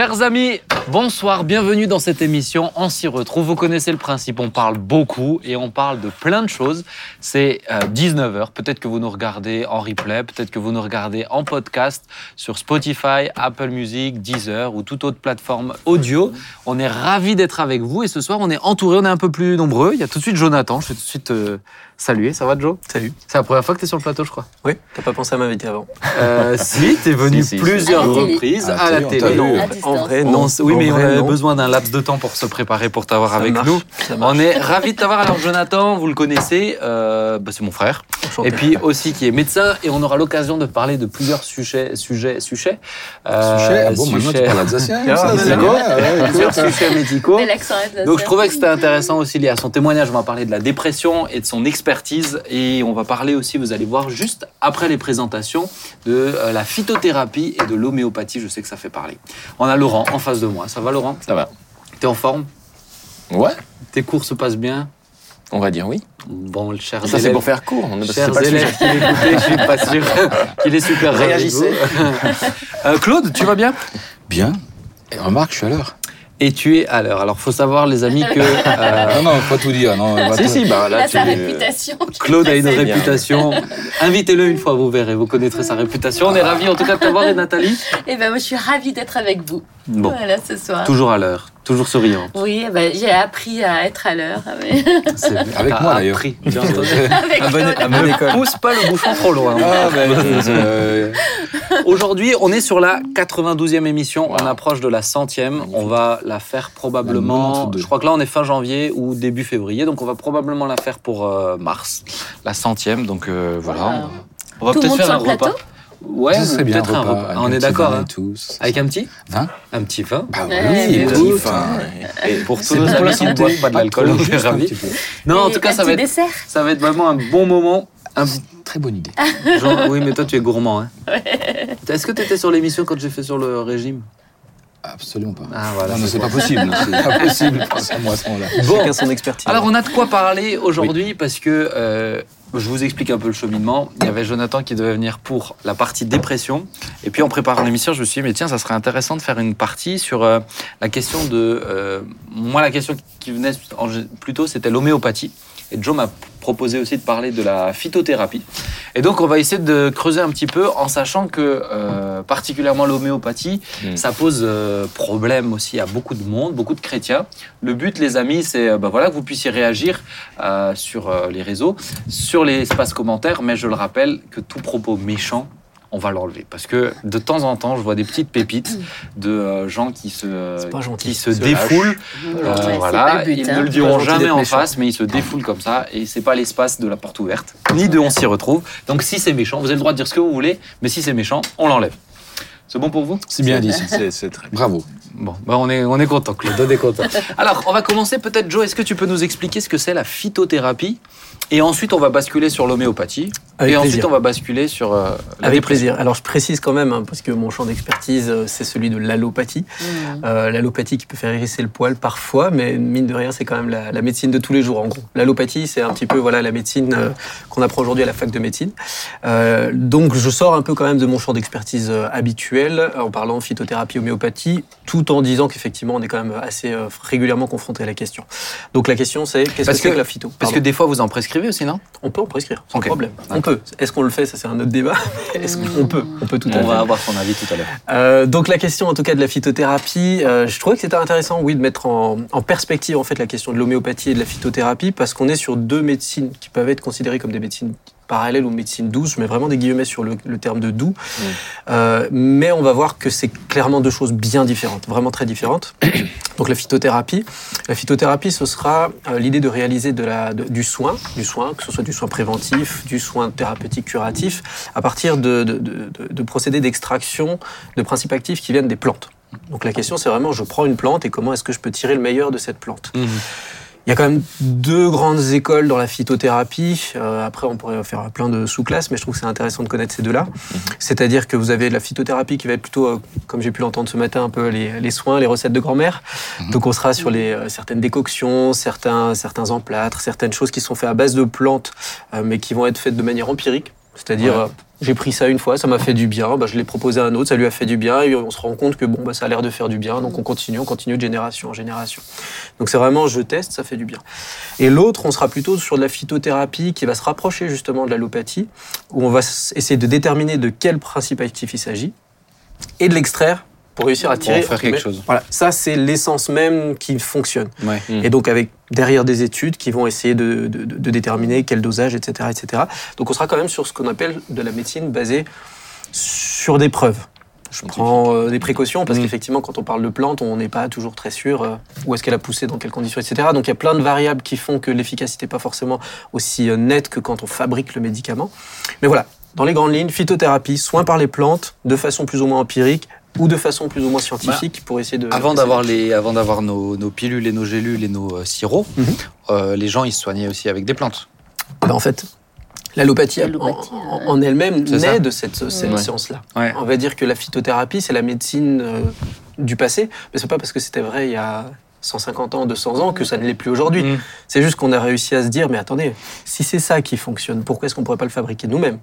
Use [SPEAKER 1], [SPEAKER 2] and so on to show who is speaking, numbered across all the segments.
[SPEAKER 1] Chers amis, bonsoir, bienvenue dans cette émission. On s'y retrouve, vous connaissez le principe, on parle beaucoup et on parle de plein de choses. C'est 19h, peut-être que vous nous regardez en replay, peut-être que vous nous regardez en podcast sur Spotify, Apple Music, Deezer ou toute autre plateforme audio. On est ravis d'être avec vous et ce soir on est entouré, on est un peu plus nombreux. Il y a tout de suite Jonathan, je vais tout de suite euh, saluer. Ça va Joe
[SPEAKER 2] Salut.
[SPEAKER 1] C'est la première fois que tu es sur le plateau je crois.
[SPEAKER 2] Oui, t'as pas pensé à m'inviter avant
[SPEAKER 1] Euh, si, t'es venu
[SPEAKER 3] Si, si, si.
[SPEAKER 1] plusieurs
[SPEAKER 4] À la télé.
[SPEAKER 1] reprises
[SPEAKER 3] À la
[SPEAKER 1] à la
[SPEAKER 3] télé.
[SPEAKER 1] Non,
[SPEAKER 2] En vrai,
[SPEAKER 1] on
[SPEAKER 2] non.
[SPEAKER 1] oui,
[SPEAKER 2] En
[SPEAKER 1] mais on avait
[SPEAKER 2] non.
[SPEAKER 1] besoin d'un laps de temps pour se préparer, pour t'avoir avec
[SPEAKER 2] marche,
[SPEAKER 1] nous.
[SPEAKER 2] ça marche.
[SPEAKER 1] On est ravis de t'avoir. Alors, Jonathan, vous le connaissez, euh, bah, c'est mon frère.
[SPEAKER 2] Enchanté.
[SPEAKER 1] Et puis aussi qui est médecin. Et on aura l'occasion de parler de plusieurs sujets. Sujets, sujets. euh,
[SPEAKER 3] Suchet Ah bon, maintenant tu
[SPEAKER 1] sujets-
[SPEAKER 3] parles alsacien.
[SPEAKER 2] Ah,
[SPEAKER 1] plusieurs sujets médicaux. Donc je trouvais que c'était intéressant aussi lié à son témoignage. On va parler de la dépression et de son expertise. Et on va parler aussi, vous allez voir, juste après les présentations, de euh, la phytothérapie et de l'homéopathie. Je sais que ça fait parler. On a Laurent en face de moi. Ça va Laurent?
[SPEAKER 3] Ça va.
[SPEAKER 1] T'es en forme?
[SPEAKER 3] Ouais,
[SPEAKER 1] Tes cours se passent bien?
[SPEAKER 3] On va dire oui.
[SPEAKER 1] Bon, le cher
[SPEAKER 3] Ça, c'est pour faire court. On
[SPEAKER 1] Chers
[SPEAKER 3] pas
[SPEAKER 1] élèves qui m'écoutaient, je suis pas sûr qu'il est super.
[SPEAKER 3] Réagissez.
[SPEAKER 1] Euh, Claude, tu vas bien?
[SPEAKER 3] Bien. Et remarque, je suis à l'heure.
[SPEAKER 1] Et tu es à l'heure. Alors, faut savoir, les amis, que euh,
[SPEAKER 3] Non, non, faut pas tout dire. Non, va
[SPEAKER 1] Si,
[SPEAKER 3] tout-
[SPEAKER 1] si, bah,
[SPEAKER 4] Là,
[SPEAKER 1] là, tu
[SPEAKER 4] sa réputation. qui
[SPEAKER 1] Claude a une réputation. Invitez-le une fois, vous verrez, vous connaîtrez sa réputation. On est ravis en tout cas de t'avoir et Nathalie.
[SPEAKER 4] Eh ben, moi, je suis ravie d'être avec vous.
[SPEAKER 1] Bon,
[SPEAKER 4] Voilà, ce soir.
[SPEAKER 1] toujours à l'heure, toujours souriante.
[SPEAKER 4] Oui, eh ben, j'ai appris à être à l'heure. mais-
[SPEAKER 1] C'est-
[SPEAKER 3] Avec moi, d'ailleurs.
[SPEAKER 1] appris,
[SPEAKER 4] avec
[SPEAKER 2] À bonne,
[SPEAKER 4] Claude.
[SPEAKER 2] à bonne
[SPEAKER 1] Ne
[SPEAKER 2] école.
[SPEAKER 1] pousse pas le bouchon trop loin.
[SPEAKER 3] Ah, ben, euh,
[SPEAKER 1] Aujourd'hui, on est sur la 92e émission. On approche de la centième. On va la faire probablement.
[SPEAKER 3] La 92.
[SPEAKER 1] Je crois que là, on est fin janvier ou début février. Donc, on va probablement la faire pour euh, mars. La centième. Donc, euh, voilà. On va
[SPEAKER 4] le
[SPEAKER 1] peut-être faire un
[SPEAKER 4] plateau
[SPEAKER 1] repas. Ouais,
[SPEAKER 3] ça serait bien.
[SPEAKER 1] peut-être un
[SPEAKER 3] repas,
[SPEAKER 1] on
[SPEAKER 3] un
[SPEAKER 1] est d'accord. hein. Avec un petit
[SPEAKER 3] Vin
[SPEAKER 1] Un petit vin.
[SPEAKER 3] Bah
[SPEAKER 4] Ouais,
[SPEAKER 3] oui,
[SPEAKER 4] oui.
[SPEAKER 3] vin.
[SPEAKER 1] Et pour tous nos
[SPEAKER 3] bon
[SPEAKER 1] amis
[SPEAKER 3] la
[SPEAKER 1] qui ne
[SPEAKER 3] santé.
[SPEAKER 1] boivent pas de l'alcool, on est ravis. Non, en tout cas, ça va, être, ça va être vraiment un bon moment. Un
[SPEAKER 3] Très bonne idée.
[SPEAKER 1] Genre, oui, mais toi, tu es gourmand. Hein. Est-ce que tu étais sur l'émission quand j'ai fait sur le régime?
[SPEAKER 3] Absolument pas.
[SPEAKER 1] Ah, voilà.
[SPEAKER 3] Non, mais
[SPEAKER 1] c'est
[SPEAKER 3] c'est
[SPEAKER 1] bon.
[SPEAKER 3] pas possible. non, C'est pas possible. À moi à ce moment-là.
[SPEAKER 2] Chacun son expertise.
[SPEAKER 1] Alors, on a de quoi parler aujourd'hui parce que euh, je vous explique un peu le cheminement. Il y avait Jonathan qui devait venir pour la partie dépression. Et puis, en préparant l'émission, je me suis dit, mais tiens, ça serait intéressant de faire une partie sur euh, la question de. euh, moi, la question qui venait plutôt, c'était l'homéopathie. Et Joe m'a proposé aussi de parler de la phytothérapie. Et donc, on va essayer de creuser un petit peu en sachant que, euh, particulièrement l'homéopathie,
[SPEAKER 3] Mm.
[SPEAKER 1] ça pose euh, problème aussi à beaucoup de monde, beaucoup de chrétiens. Le but, les amis, c'est euh, bah, voilà, que vous puissiez réagir euh, sur les réseaux, sur les espaces commentaires, mais je le rappelle que tout propos méchant, on va l'enlever. Parce que de temps en temps, je vois des petites pépites de euh, gens qui se, qui se défoulent. Euh, voilà,
[SPEAKER 4] but,
[SPEAKER 1] ils
[SPEAKER 4] hein.
[SPEAKER 1] ne le
[SPEAKER 2] Pas
[SPEAKER 1] diront jamais en face, mais ils se défoulent comme ça, et c'est pas l'espace de la porte ouverte, ni de on s'y retrouve. Donc si c'est méchant, vous avez le droit de dire ce que vous voulez, mais si c'est méchant, on l'enlève. C'est bon pour vous?
[SPEAKER 3] C'est bien dit.
[SPEAKER 2] C'est c'est très bien.
[SPEAKER 3] Bravo.
[SPEAKER 1] Bon, bah on est, on est content, Claude, on est content. Alors, on va commencer peut-être, Joe, est-ce que tu peux nous expliquer ce que c'est la phytothérapie? Et ensuite, on va basculer sur l'homéopathie.
[SPEAKER 2] Avec
[SPEAKER 1] et ensuite, on va basculer sur euh, la
[SPEAKER 2] Avec
[SPEAKER 1] dépression.
[SPEAKER 2] plaisir. Alors je précise quand même, hein, parce que mon champ d'expertise, euh, c'est celui de l'allopathie.
[SPEAKER 4] Mmh.
[SPEAKER 2] Euh, l'allopathie qui peut faire hérisser le poil parfois, mais mine de rien, c'est quand même la, la médecine de tous les jours en gros. L'allopathie, c'est un petit peu voilà la médecine euh, qu'on apprend aujourd'hui à la fac de médecine. Donc je sors un peu quand même de mon champ d'expertise habituel en parlant phytothérapie, homéopathie, tout en disant qu'effectivement on est quand même assez euh, régulièrement confronté à la question. Donc la question c'est qu'est-ce que c'est
[SPEAKER 1] que-
[SPEAKER 2] que la phyto?
[SPEAKER 1] Parce que des fois, vous en prescrivez aussi, non?
[SPEAKER 2] On peut en prescrire sans problème. On peut. Est-ce qu'on le fait? Ça c'est un autre débat. Est-ce qu'on peut? On peut tout à
[SPEAKER 1] On
[SPEAKER 2] fait.
[SPEAKER 1] va avoir son avis tout à l'heure.
[SPEAKER 2] Euh, donc la question en tout cas de la phytothérapie, euh, je trouvais que c'était intéressant, oui, de mettre en, en perspective en fait la question de l'homéopathie et de la phytothérapie parce qu'on est sur deux médecines qui peuvent être considérées comme des médecines parallèles ou médecines douces. Je mets vraiment des guillemets sur le, le terme de doux, Euh, mais on va voir que c'est clairement deux choses bien différentes, vraiment très différentes. Donc la phytothérapie, la phytothérapie, ce sera euh, l'idée de réaliser de la, de- du soin, du soin, que ce soit du soin préventif, du soin thérapeutique curatif, à partir de, procédés d'extraction de principes actifs qui viennent des plantes. Donc la question, c'est vraiment, je prends une plante et comment est-ce que je peux tirer le meilleur de cette plante? Il y a quand même deux grandes écoles dans la phytothérapie. Euh, après, on pourrait faire plein de sous-classes, mais je trouve que c'est intéressant de connaître ces deux-là. C'est-à-dire que vous avez la phytothérapie qui va être plutôt, euh, comme j'ai pu l'entendre ce matin, un peu les, les soins, les recettes de grand-mère. Donc on sera sur les, euh, certaines décoctions, certains, certains emplâtres, certaines choses qui sont faites à base de plantes, euh, mais qui vont être faites de manière empirique. C'est-à-dire,
[SPEAKER 1] Ouais.
[SPEAKER 2] euh, j'ai pris ça une fois, ça m'a fait du bien, bah, je l'ai proposé à un autre, ça lui a fait du bien, et on se rend compte que bon, bah, ça a l'air de faire du bien, donc on continue, on continue de génération en génération. Donc c'est vraiment, je teste, ça fait du bien. Et l'autre, on sera plutôt sur de la phytothérapie qui va se rapprocher justement de l'allopathie, où on va essayer de déterminer de quel principe actif il s'agit, et de l'extraire pour réussir à
[SPEAKER 1] Pour
[SPEAKER 2] tirer.
[SPEAKER 1] faire quelque chose.
[SPEAKER 2] Voilà, ça c'est l'essence même qui fonctionne.
[SPEAKER 1] Ouais.
[SPEAKER 3] Mm.
[SPEAKER 2] Et donc avec derrière des études qui vont essayer de, de- de- de déterminer quel dosage, etc., etc. Donc on sera quand même sur ce qu'on appelle de la médecine basée sur des preuves. Je prends euh, des précautions parce
[SPEAKER 1] Mm.
[SPEAKER 2] qu'effectivement, quand on parle de plantes, on n'est pas toujours très sûr euh, où est-ce qu'elle a poussé, dans quelles conditions, etc. Donc il y a plein de variables qui font que l'efficacité n'est pas forcément aussi euh, nette que quand on fabrique le médicament. Mais voilà, dans les grandes lignes, phytothérapie, soins par les plantes, de façon plus ou moins empirique ou de façon plus ou moins scientifique pour essayer de...
[SPEAKER 1] Avant d'avoir les, avant d'avoir nos, nos pilules et nos gélules et nos euh, sirops,
[SPEAKER 2] Mhm.
[SPEAKER 1] euh, les gens ils se soignaient aussi avec des plantes.
[SPEAKER 2] Ben, en fait, l'allopathie en, en- elle-même naît de cette, cette
[SPEAKER 1] Ouais.
[SPEAKER 2] séance-là.
[SPEAKER 1] Ouais.
[SPEAKER 2] On va dire que la phytothérapie, c'est la médecine euh, du passé, mais c'est pas parce que c'était vrai il y a 150 ans, 200 ans que ça ne l'est plus aujourd'hui.
[SPEAKER 1] Mm.
[SPEAKER 2] C'est juste qu'on a réussi à se dire, mais attendez, si c'est ça qui fonctionne, pourquoi est-ce qu'on pourrait pas le fabriquer nous-mêmes?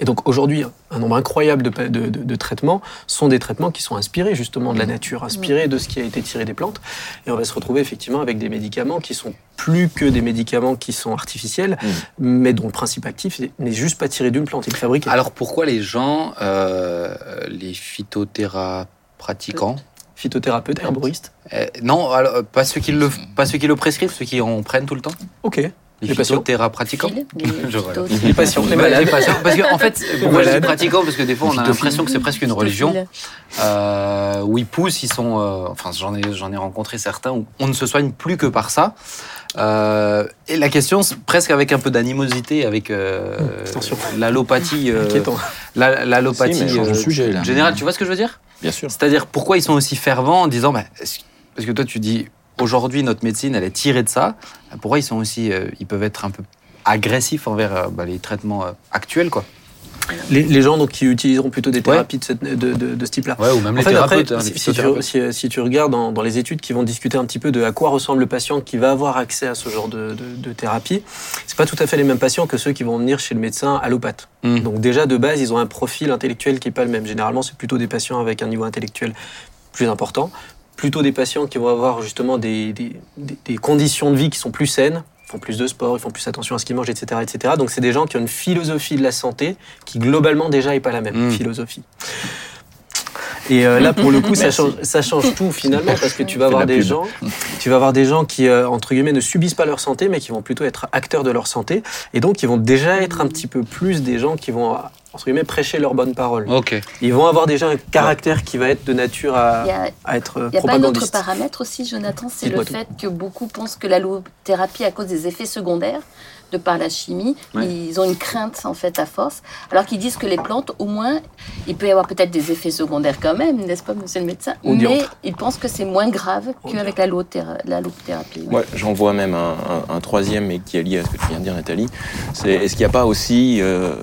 [SPEAKER 2] Et donc aujourd'hui, un nombre incroyable de, pa- de- de- de traitements sont des traitements qui sont inspirés justement de la nature, inspirés de ce qui a été tiré des plantes. Et on va se retrouver effectivement avec des médicaments qui sont plus que des médicaments qui sont artificiels, mais dont le principe actif n'est juste pas tiré d'une plante, il est fabriqué.
[SPEAKER 1] Alors pourquoi les gens, euh, les phytothérapeutiquants,
[SPEAKER 2] Phytothérapeute, herboriste.
[SPEAKER 1] euh, non, alors, pas ceux qui le, pas ceux qui le prescrivent, ceux qui en prennent tout le temps,
[SPEAKER 2] Ok.
[SPEAKER 1] Les,
[SPEAKER 2] Les patients.
[SPEAKER 1] phytothérapeutiquants.
[SPEAKER 4] Phil, les phytos-
[SPEAKER 2] Les patients, les
[SPEAKER 1] Ouais,
[SPEAKER 2] malades.
[SPEAKER 1] les patients. Parce que en fait, pourquoi je dis pratiquants Parce que des fois on a l'impression que c'est presque une religion. euh, où ils poussent, ils sont. euh, enfin, j'en ai, j'en ai rencontré certains où on ne se soigne plus que par ça. Euh, et la question, c'est presque avec un peu d'animosité, avec euh, l'allopathie, euh, l'allopathie euh, générale. Tu vois ce que je veux dire?
[SPEAKER 3] Bien sûr.
[SPEAKER 1] C'est-à-dire pourquoi ils sont aussi fervents en disant, bah, parce que toi tu dis aujourd'hui notre médecine elle est tirée de ça. Pourquoi ils sont aussi, euh, ils peuvent être un peu agressifs envers euh, bah, les traitements euh, actuels quoi?
[SPEAKER 2] Les, les gens donc, qui utiliseront plutôt des thérapies de, cette- de- de- de ce type-là.
[SPEAKER 1] Ouais, ou même
[SPEAKER 2] En
[SPEAKER 1] les
[SPEAKER 2] fait, après,
[SPEAKER 1] thérapeutes. hein, les
[SPEAKER 2] si, tu,
[SPEAKER 1] physiothérapeutes.
[SPEAKER 2] si- si tu regardes dans, dans les études qui vont discuter un petit peu de à quoi ressemble le patient qui va avoir accès à ce genre de, thérapie, c'est pas tout à fait les mêmes patients que ceux qui vont venir chez le médecin allopathe.
[SPEAKER 1] Mm.
[SPEAKER 2] Donc déjà de base, ils ont un profil intellectuel qui est pas le même. Généralement, c'est plutôt des patients avec un niveau intellectuel plus important, plutôt des patients qui vont avoir justement des, des- conditions de vie qui sont plus saines. Font plus de sport, ils font plus attention à ce qu'ils mangent, etc., etc. Donc c'est des gens qui ont une philosophie de la santé qui globalement déjà est pas la même
[SPEAKER 1] Mm.
[SPEAKER 2] philosophie. Et euh, là, pour le coup, ça change, ça change tout finalement, parce que tu vas avoir
[SPEAKER 3] la
[SPEAKER 2] des
[SPEAKER 3] pub.
[SPEAKER 2] gens, tu vas avoir des gens qui, euh, entre guillemets, ne subissent pas leur santé, mais qui vont plutôt être acteurs de leur santé, et donc ils vont déjà être un petit peu plus des gens qui vont, entre guillemets, prêcher leur bonne parole.
[SPEAKER 1] Ok.
[SPEAKER 2] Ils vont avoir déjà un caractère qui va être de nature à,
[SPEAKER 4] a,
[SPEAKER 2] être euh,
[SPEAKER 4] il y a pas un autre
[SPEAKER 2] propagandiste.
[SPEAKER 4] paramètre aussi, Jonathan, c'est le
[SPEAKER 2] tout.
[SPEAKER 4] fait que beaucoup pensent que l'allothérapie, à cause des effets secondaires, de par la chimie,
[SPEAKER 1] Ouais.
[SPEAKER 4] ils ont une crainte en fait à force, alors qu'ils disent que les plantes, au moins, il peut y avoir peut-être des effets secondaires quand même, n'est-ce pas, monsieur le médecin? Mais ils pensent que c'est moins grave qu'avec l'allothérapie. oui.
[SPEAKER 5] Moi, j'en vois même un, un- un troisième, mais qui est lié à ce que tu viens de dire, Nathalie. C'est est-ce qu'il n'y a pas aussi, euh,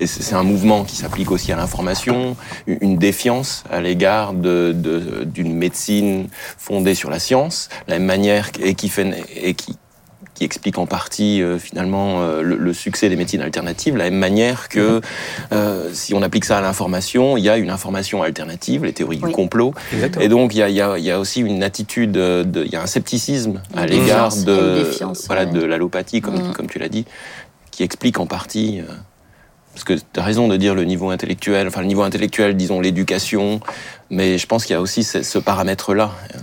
[SPEAKER 5] et c'est un mouvement qui s'applique aussi à l'information, une défiance à l'égard de- de- d'une médecine fondée sur la science, la même manière et qui fait et qui qui explique en partie euh, finalement euh, le, le succès des médecines alternatives, de la même manière que euh, si on applique ça à l'information, il y a une information alternative, les théories
[SPEAKER 4] Oui.
[SPEAKER 5] du complot,
[SPEAKER 2] Exactement.
[SPEAKER 5] et donc, il y a, il y a- il y a aussi une attitude, de, il y a un scepticisme à l'égard de, voilà,
[SPEAKER 4] ouais.
[SPEAKER 5] de l'allopathie, comme,
[SPEAKER 4] Mm.
[SPEAKER 5] comme tu l'as dit, qui explique en partie. Parce que tu as raison de dire le niveau intellectuel, enfin le niveau intellectuel, disons l'éducation, mais je pense qu'il y a aussi ce, ce paramètre-là. euh,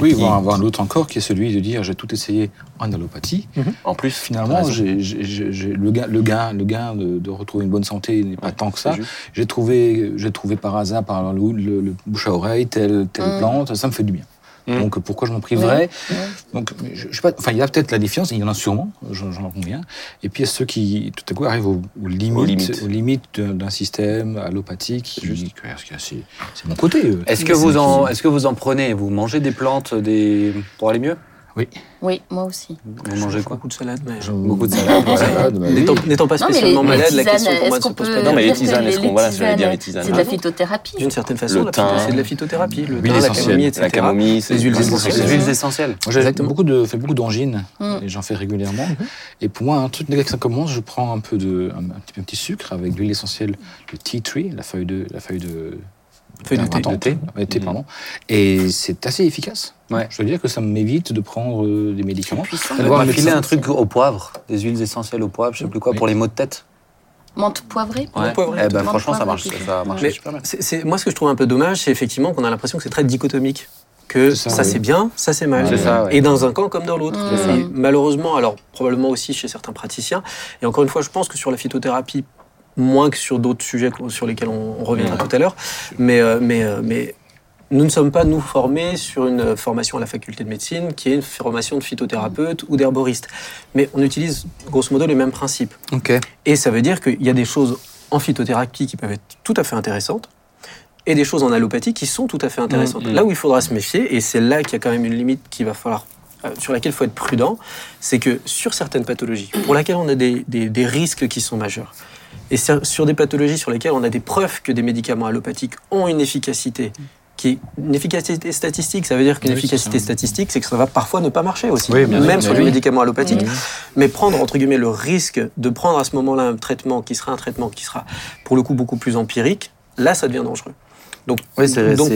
[SPEAKER 3] Oui,
[SPEAKER 5] qui-
[SPEAKER 3] voir avoir un autre encore qui est celui de dire j'ai tout essayé en allopathie.
[SPEAKER 5] En plus,
[SPEAKER 3] Finalement, le gain, le gain, le gain de, de retrouver une bonne santé n'est pas
[SPEAKER 5] Ouais,
[SPEAKER 3] tant que ça. J'ai trouvé, j'ai trouvé par hasard, par le, le- le bouche à oreille, telle, telle
[SPEAKER 4] Mm.
[SPEAKER 3] plante, ça me fait du bien.
[SPEAKER 1] Mm.
[SPEAKER 3] Donc pourquoi je m'en priverais
[SPEAKER 4] Oui.
[SPEAKER 3] Donc je, je sais pas, enfin il y a peut-être la défiance, il y en a sûrement, j'en j'en conviens. Et puis il y a ceux qui tout à coup arrivent aux, aux limites,
[SPEAKER 5] limites.
[SPEAKER 3] aux limites d'un système allopathique. qui- qui- C'est c'est mon côté. euh.
[SPEAKER 1] Est-ce que vous en, est-ce que vous en prenez? Vous mangez des plantes, des pour aller mieux?
[SPEAKER 4] Oui, moi aussi.
[SPEAKER 1] Vous mangez quoi
[SPEAKER 2] Beaucoup de salade, mais.
[SPEAKER 1] Beaucoup de salade.
[SPEAKER 3] Bah oui.
[SPEAKER 2] N'étant pas
[SPEAKER 4] Non, mais les,
[SPEAKER 2] spécialement
[SPEAKER 4] les
[SPEAKER 2] malade, la question pour moi ne se pose pas.
[SPEAKER 5] Non, mais les tisanes, est-ce qu'on- voilà, j'allais dire les tisanes.
[SPEAKER 4] C'est de la phytothérapie.
[SPEAKER 2] D'une certaine façon, c'est de la phytothérapie. Le
[SPEAKER 3] l'huile
[SPEAKER 2] thym, la
[SPEAKER 3] essentielle.
[SPEAKER 2] camomille, etc.
[SPEAKER 5] La camomille, c'est
[SPEAKER 2] Les huiles essentielles.
[SPEAKER 1] Les huiles essentielles.
[SPEAKER 3] Moi, j'ai
[SPEAKER 2] Exactement.
[SPEAKER 3] beaucoup de, fait beaucoup d'angines,
[SPEAKER 4] Mm.
[SPEAKER 3] et j'en fais régulièrement. Et pour moi, un truc dès que ça commence, je prends un peu de, un, un petit, un petit sucre avec de l'huile essentielle, le tea tree, la feuille de, la feuille de,
[SPEAKER 2] Feuille de thé.
[SPEAKER 3] de thé, ouais, thé,
[SPEAKER 1] Mm.
[SPEAKER 3] pardon. Et c'est assez efficace.
[SPEAKER 1] Ouais.
[SPEAKER 3] Je veux dire que ça m'évite de prendre euh, des médicaments.
[SPEAKER 1] On
[SPEAKER 3] médecin.
[SPEAKER 1] un truc au poivre, des huiles essentielles au poivre, je sais plus quoi,
[SPEAKER 3] Oui.
[SPEAKER 1] pour les maux de tête.
[SPEAKER 4] Menthe poivrée.
[SPEAKER 2] Poivrée.
[SPEAKER 1] Eh ben, franchement, ça marche, ça marche
[SPEAKER 4] Ouais.
[SPEAKER 1] super bien.
[SPEAKER 2] C'est- c'est- moi, ce que je trouve un peu dommage, c'est effectivement qu'on a l'impression que c'est très dichotomique. Que
[SPEAKER 3] C'est
[SPEAKER 2] ça,
[SPEAKER 3] ça, oui.
[SPEAKER 2] c'est bien, ça c'est mal.
[SPEAKER 1] C'est ça, ouais.
[SPEAKER 2] Et dans un camp comme dans l'autre. Malheureusement, alors probablement aussi chez certains praticiens. Et encore une fois, je pense que sur la phytothérapie, moins que sur d'autres sujets sur lesquels on, on reviendra tout à l'heure, mais, euh, mais, euh, mais nous ne sommes pas, nous, formés sur une formation à la faculté de médecine qui est une formation de phytothérapeute ou d'herboriste. Mais on utilise grosso modo les mêmes principes.
[SPEAKER 1] Ok.
[SPEAKER 2] Et ça veut dire qu'il y a des choses en phytothérapie qui peuvent être tout à fait intéressantes et des choses en allopathie qui sont tout à fait intéressantes.
[SPEAKER 1] Mm, mm.
[SPEAKER 2] Là où il faudra se méfier, et c'est là qu'il y a quand même une limite qu'il va falloir, euh, sur laquelle il faut être prudent, c'est que sur certaines pathologies pour lesquelles on a des, des- des risques qui sont majeurs, et sur, des pathologies sur lesquelles on a des preuves que des médicaments allopathiques ont une efficacité, qui est une efficacité statistique, ça veut dire qu'une
[SPEAKER 3] Oui,
[SPEAKER 2] efficacité statistique, c'est que ça va parfois ne pas marcher aussi,
[SPEAKER 3] Oui,
[SPEAKER 2] même sur les médicaments allopathiques. Mais prendre, entre guillemets, le risque de prendre à ce moment-là un traitement qui sera un traitement qui sera, pour le coup, beaucoup plus empirique, là, ça devient dangereux. Donc,
[SPEAKER 1] Oui,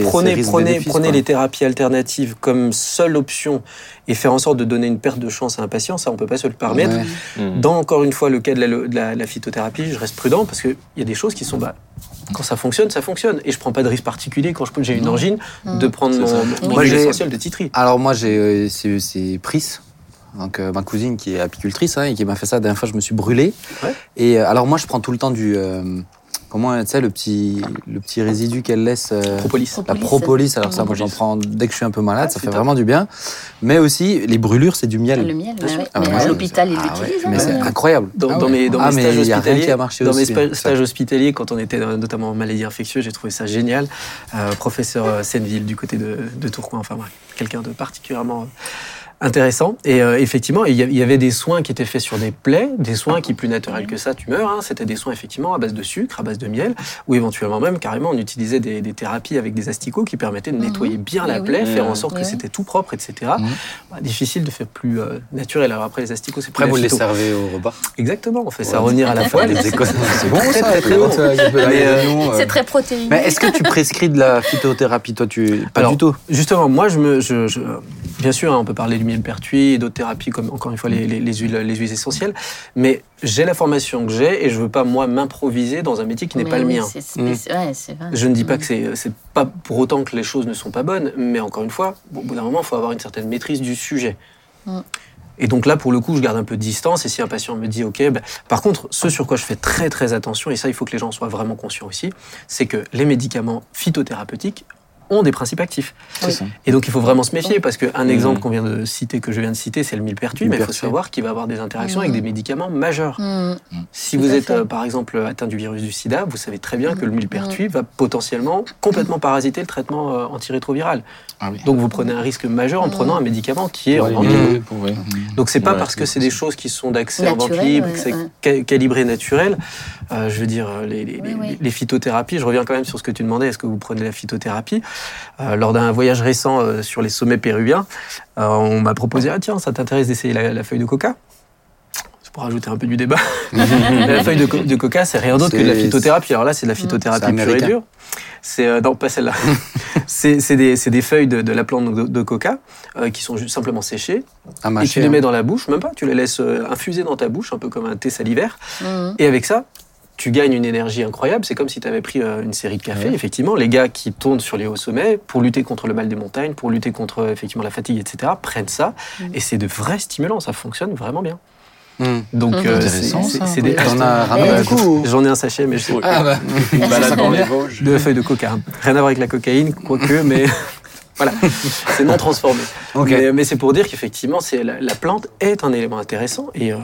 [SPEAKER 2] prenez, prenez, prenez les thérapies alternatives comme seule option et faire en sorte de donner une perte de chance à un patient, ça, on peut pas se le permettre.
[SPEAKER 1] Ouais.
[SPEAKER 5] Mm.
[SPEAKER 2] Dans, encore une fois, le cas de la, de la- la phytothérapie, je reste prudent parce qu'il y a des choses qui sont... Bah, quand ça fonctionne, ça fonctionne. Et je prends pas de risque particulier quand je- j'ai une angine de prendre mon, mon
[SPEAKER 1] Moi,
[SPEAKER 2] essentielle de titri.
[SPEAKER 1] Alors moi j'ai euh, c'est c'est Pris, donc euh, ma cousine qui est apicultrice hein, et qui m'a fait ça la dernière fois je me suis brûlé.
[SPEAKER 2] Ouais.
[SPEAKER 1] Et euh, alors moi je prends tout le temps du euh, comment tu sais le petit le petit résidu qu'elle laisse euh,
[SPEAKER 2] Propolis.
[SPEAKER 1] la
[SPEAKER 4] Propolis.
[SPEAKER 1] Alors ça moi j'en prends dès que je suis un peu malade,
[SPEAKER 2] Ah,
[SPEAKER 1] ça fait
[SPEAKER 2] top.
[SPEAKER 1] vraiment du bien. Mais aussi les brûlures c'est du miel.
[SPEAKER 4] Le miel, ouais.
[SPEAKER 1] Ah,
[SPEAKER 4] Mais
[SPEAKER 1] moi,
[SPEAKER 4] à l'hôpital, ils
[SPEAKER 1] Ah ouais,
[SPEAKER 4] l'utilisent.
[SPEAKER 1] mais
[SPEAKER 4] hein,
[SPEAKER 1] c'est
[SPEAKER 4] ouais.
[SPEAKER 1] incroyable.
[SPEAKER 2] Dans,
[SPEAKER 3] Ah
[SPEAKER 2] dans
[SPEAKER 3] ouais.
[SPEAKER 2] mes, dans
[SPEAKER 1] Ah,
[SPEAKER 2] mes
[SPEAKER 1] mais
[SPEAKER 2] stages hospitaliers,
[SPEAKER 1] qui a marché
[SPEAKER 2] dans
[SPEAKER 1] aussi,
[SPEAKER 2] mes spa-
[SPEAKER 1] ça.
[SPEAKER 2] stages hospitaliers, quand on était euh, notamment en maladie infectieuse, j'ai trouvé ça génial. Euh, professeur Senneville du côté de, de Tourcoing, enfin bref, quelqu'un de particulièrement euh, intéressant. Et euh, effectivement, il y avait des soins qui étaient faits sur des plaies, des soins qui plus naturels que ça, tu meurs. hein. C'était des soins effectivement à base de sucre, à base de miel, ou éventuellement même carrément on utilisait des, des thérapies avec des asticots qui permettaient de
[SPEAKER 4] Mhm.
[SPEAKER 2] nettoyer bien la
[SPEAKER 4] Oui,
[SPEAKER 2] plaie,
[SPEAKER 5] oui.
[SPEAKER 2] faire en
[SPEAKER 5] Mhm.
[SPEAKER 2] sorte que
[SPEAKER 4] Oui,
[SPEAKER 2] c'était tout propre, etc.
[SPEAKER 3] Mhm.
[SPEAKER 2] Bah, difficile de faire plus euh, naturel. Alors après les asticots, c'est
[SPEAKER 1] Après vous les servez au repas.
[SPEAKER 2] Exactement, on fait ça revenir à la fois.
[SPEAKER 1] Les écoles.
[SPEAKER 3] C'est bon
[SPEAKER 2] Très,
[SPEAKER 3] ça,
[SPEAKER 2] très, très bon.
[SPEAKER 3] avec un peu d'ail
[SPEAKER 2] Mais,
[SPEAKER 3] et
[SPEAKER 2] euh,
[SPEAKER 3] euh,
[SPEAKER 4] C'est très protéiné.
[SPEAKER 1] Mais est-ce que tu prescris de la phytothérapie toi tu pas
[SPEAKER 2] Alors,
[SPEAKER 1] du tout?
[SPEAKER 2] Justement, moi, je me, je, je- bien sûr, hein, on peut parler du miel pertuis et d'autres thérapies comme encore une fois les, les- les huiles, les huiles essentielles, mais j'ai la formation que j'ai et je veux pas moi m'improviser dans un métier qui n'est pas le mien.
[SPEAKER 4] c'est spéci- ouais, c'est vrai.
[SPEAKER 2] Je ne dis pas
[SPEAKER 4] Mm.
[SPEAKER 2] que c'est c'est pas pour autant que les choses ne sont pas bonnes, mais encore une fois, au bout d'un moment, il faut avoir une certaine maîtrise du sujet.
[SPEAKER 4] Mm.
[SPEAKER 2] Et donc là, pour le coup, je garde un peu de distance. Et si un patient me dit, OK, ben, par contre, ce sur quoi je fais très très attention, et ça, il faut que les gens soient vraiment conscients aussi, c'est que les médicaments phytothérapeutiques ont des principes actifs.
[SPEAKER 3] c'est ça.
[SPEAKER 2] Et donc il faut vraiment se méfier parce qu'un exemple qu'on vient de citer, que je viens de citer, c'est le millepertuis, mais il faut savoir qu'il va avoir des interactions avec des médicaments majeurs.
[SPEAKER 4] Mm.
[SPEAKER 2] Si
[SPEAKER 4] Tout
[SPEAKER 2] vous êtes euh, par exemple atteint du virus du sida, vous savez très bien que le millepertuis va potentiellement complètement parasiter le traitement euh, antirétroviral.
[SPEAKER 3] Ah oui.
[SPEAKER 2] Donc vous prenez un risque majeur en prenant un médicament qui est en
[SPEAKER 3] pour- ouais.
[SPEAKER 2] donc c'est pas
[SPEAKER 5] Ouais,
[SPEAKER 2] parce que
[SPEAKER 5] c'est-
[SPEAKER 2] des choses qui sont d'accès en vente libre, que c'est ca- calibré naturel. Euh, je veux dire, les, les-
[SPEAKER 4] Oui,
[SPEAKER 2] les-
[SPEAKER 4] oui.
[SPEAKER 2] les phytothérapies, je reviens quand même sur ce que tu demandais, est-ce que vous prenez la phytothérapie? Euh, Lors d'un voyage récent euh, sur les sommets péruviens, euh, on m'a proposé, ah tiens, ça t'intéresse d'essayer la, la feuille de coca? Pour rajouter un peu du débat. La feuille de, co- de coca, c'est rien d'autre que de la phytothérapie. Alors là, c'est de la phytothérapie
[SPEAKER 1] C'est
[SPEAKER 2] pure et dure. C'est euh, non, pas celle-là. c'est c'est des, feuilles de, de la plante de, de coca euh, qui sont juste simplement séchées et tu les
[SPEAKER 1] hein.
[SPEAKER 2] mets dans la bouche, même pas, tu les laisses euh, infuser dans ta bouche, un peu comme un thé salivaire.
[SPEAKER 4] Mm.
[SPEAKER 2] Et avec ça, tu gagnes une énergie incroyable. C'est comme si tu avais pris euh, une série de cafés.
[SPEAKER 3] Ouais.
[SPEAKER 2] Effectivement, les gars qui tournent sur les hauts sommets pour lutter contre le mal des montagnes, pour lutter contre effectivement la fatigue, etc., prennent ça.
[SPEAKER 4] Mm.
[SPEAKER 2] Et c'est de vrais stimulants. Ça fonctionne vraiment bien.
[SPEAKER 1] Hmm.
[SPEAKER 2] Donc, euh,
[SPEAKER 3] Intéressant,
[SPEAKER 2] c'est- des-
[SPEAKER 1] as.
[SPEAKER 2] J'en ai un sachet, mais je sais.
[SPEAKER 3] Ah bah,
[SPEAKER 5] Une balade dans les Vosges.
[SPEAKER 2] de feuilles de coca. Rien à voir avec la cocaïne, quoique, mais Voilà, c'est non transformé. Mais, mais c'est pour dire qu'effectivement, c'est la, la plante est un élément intéressant. Et, euh,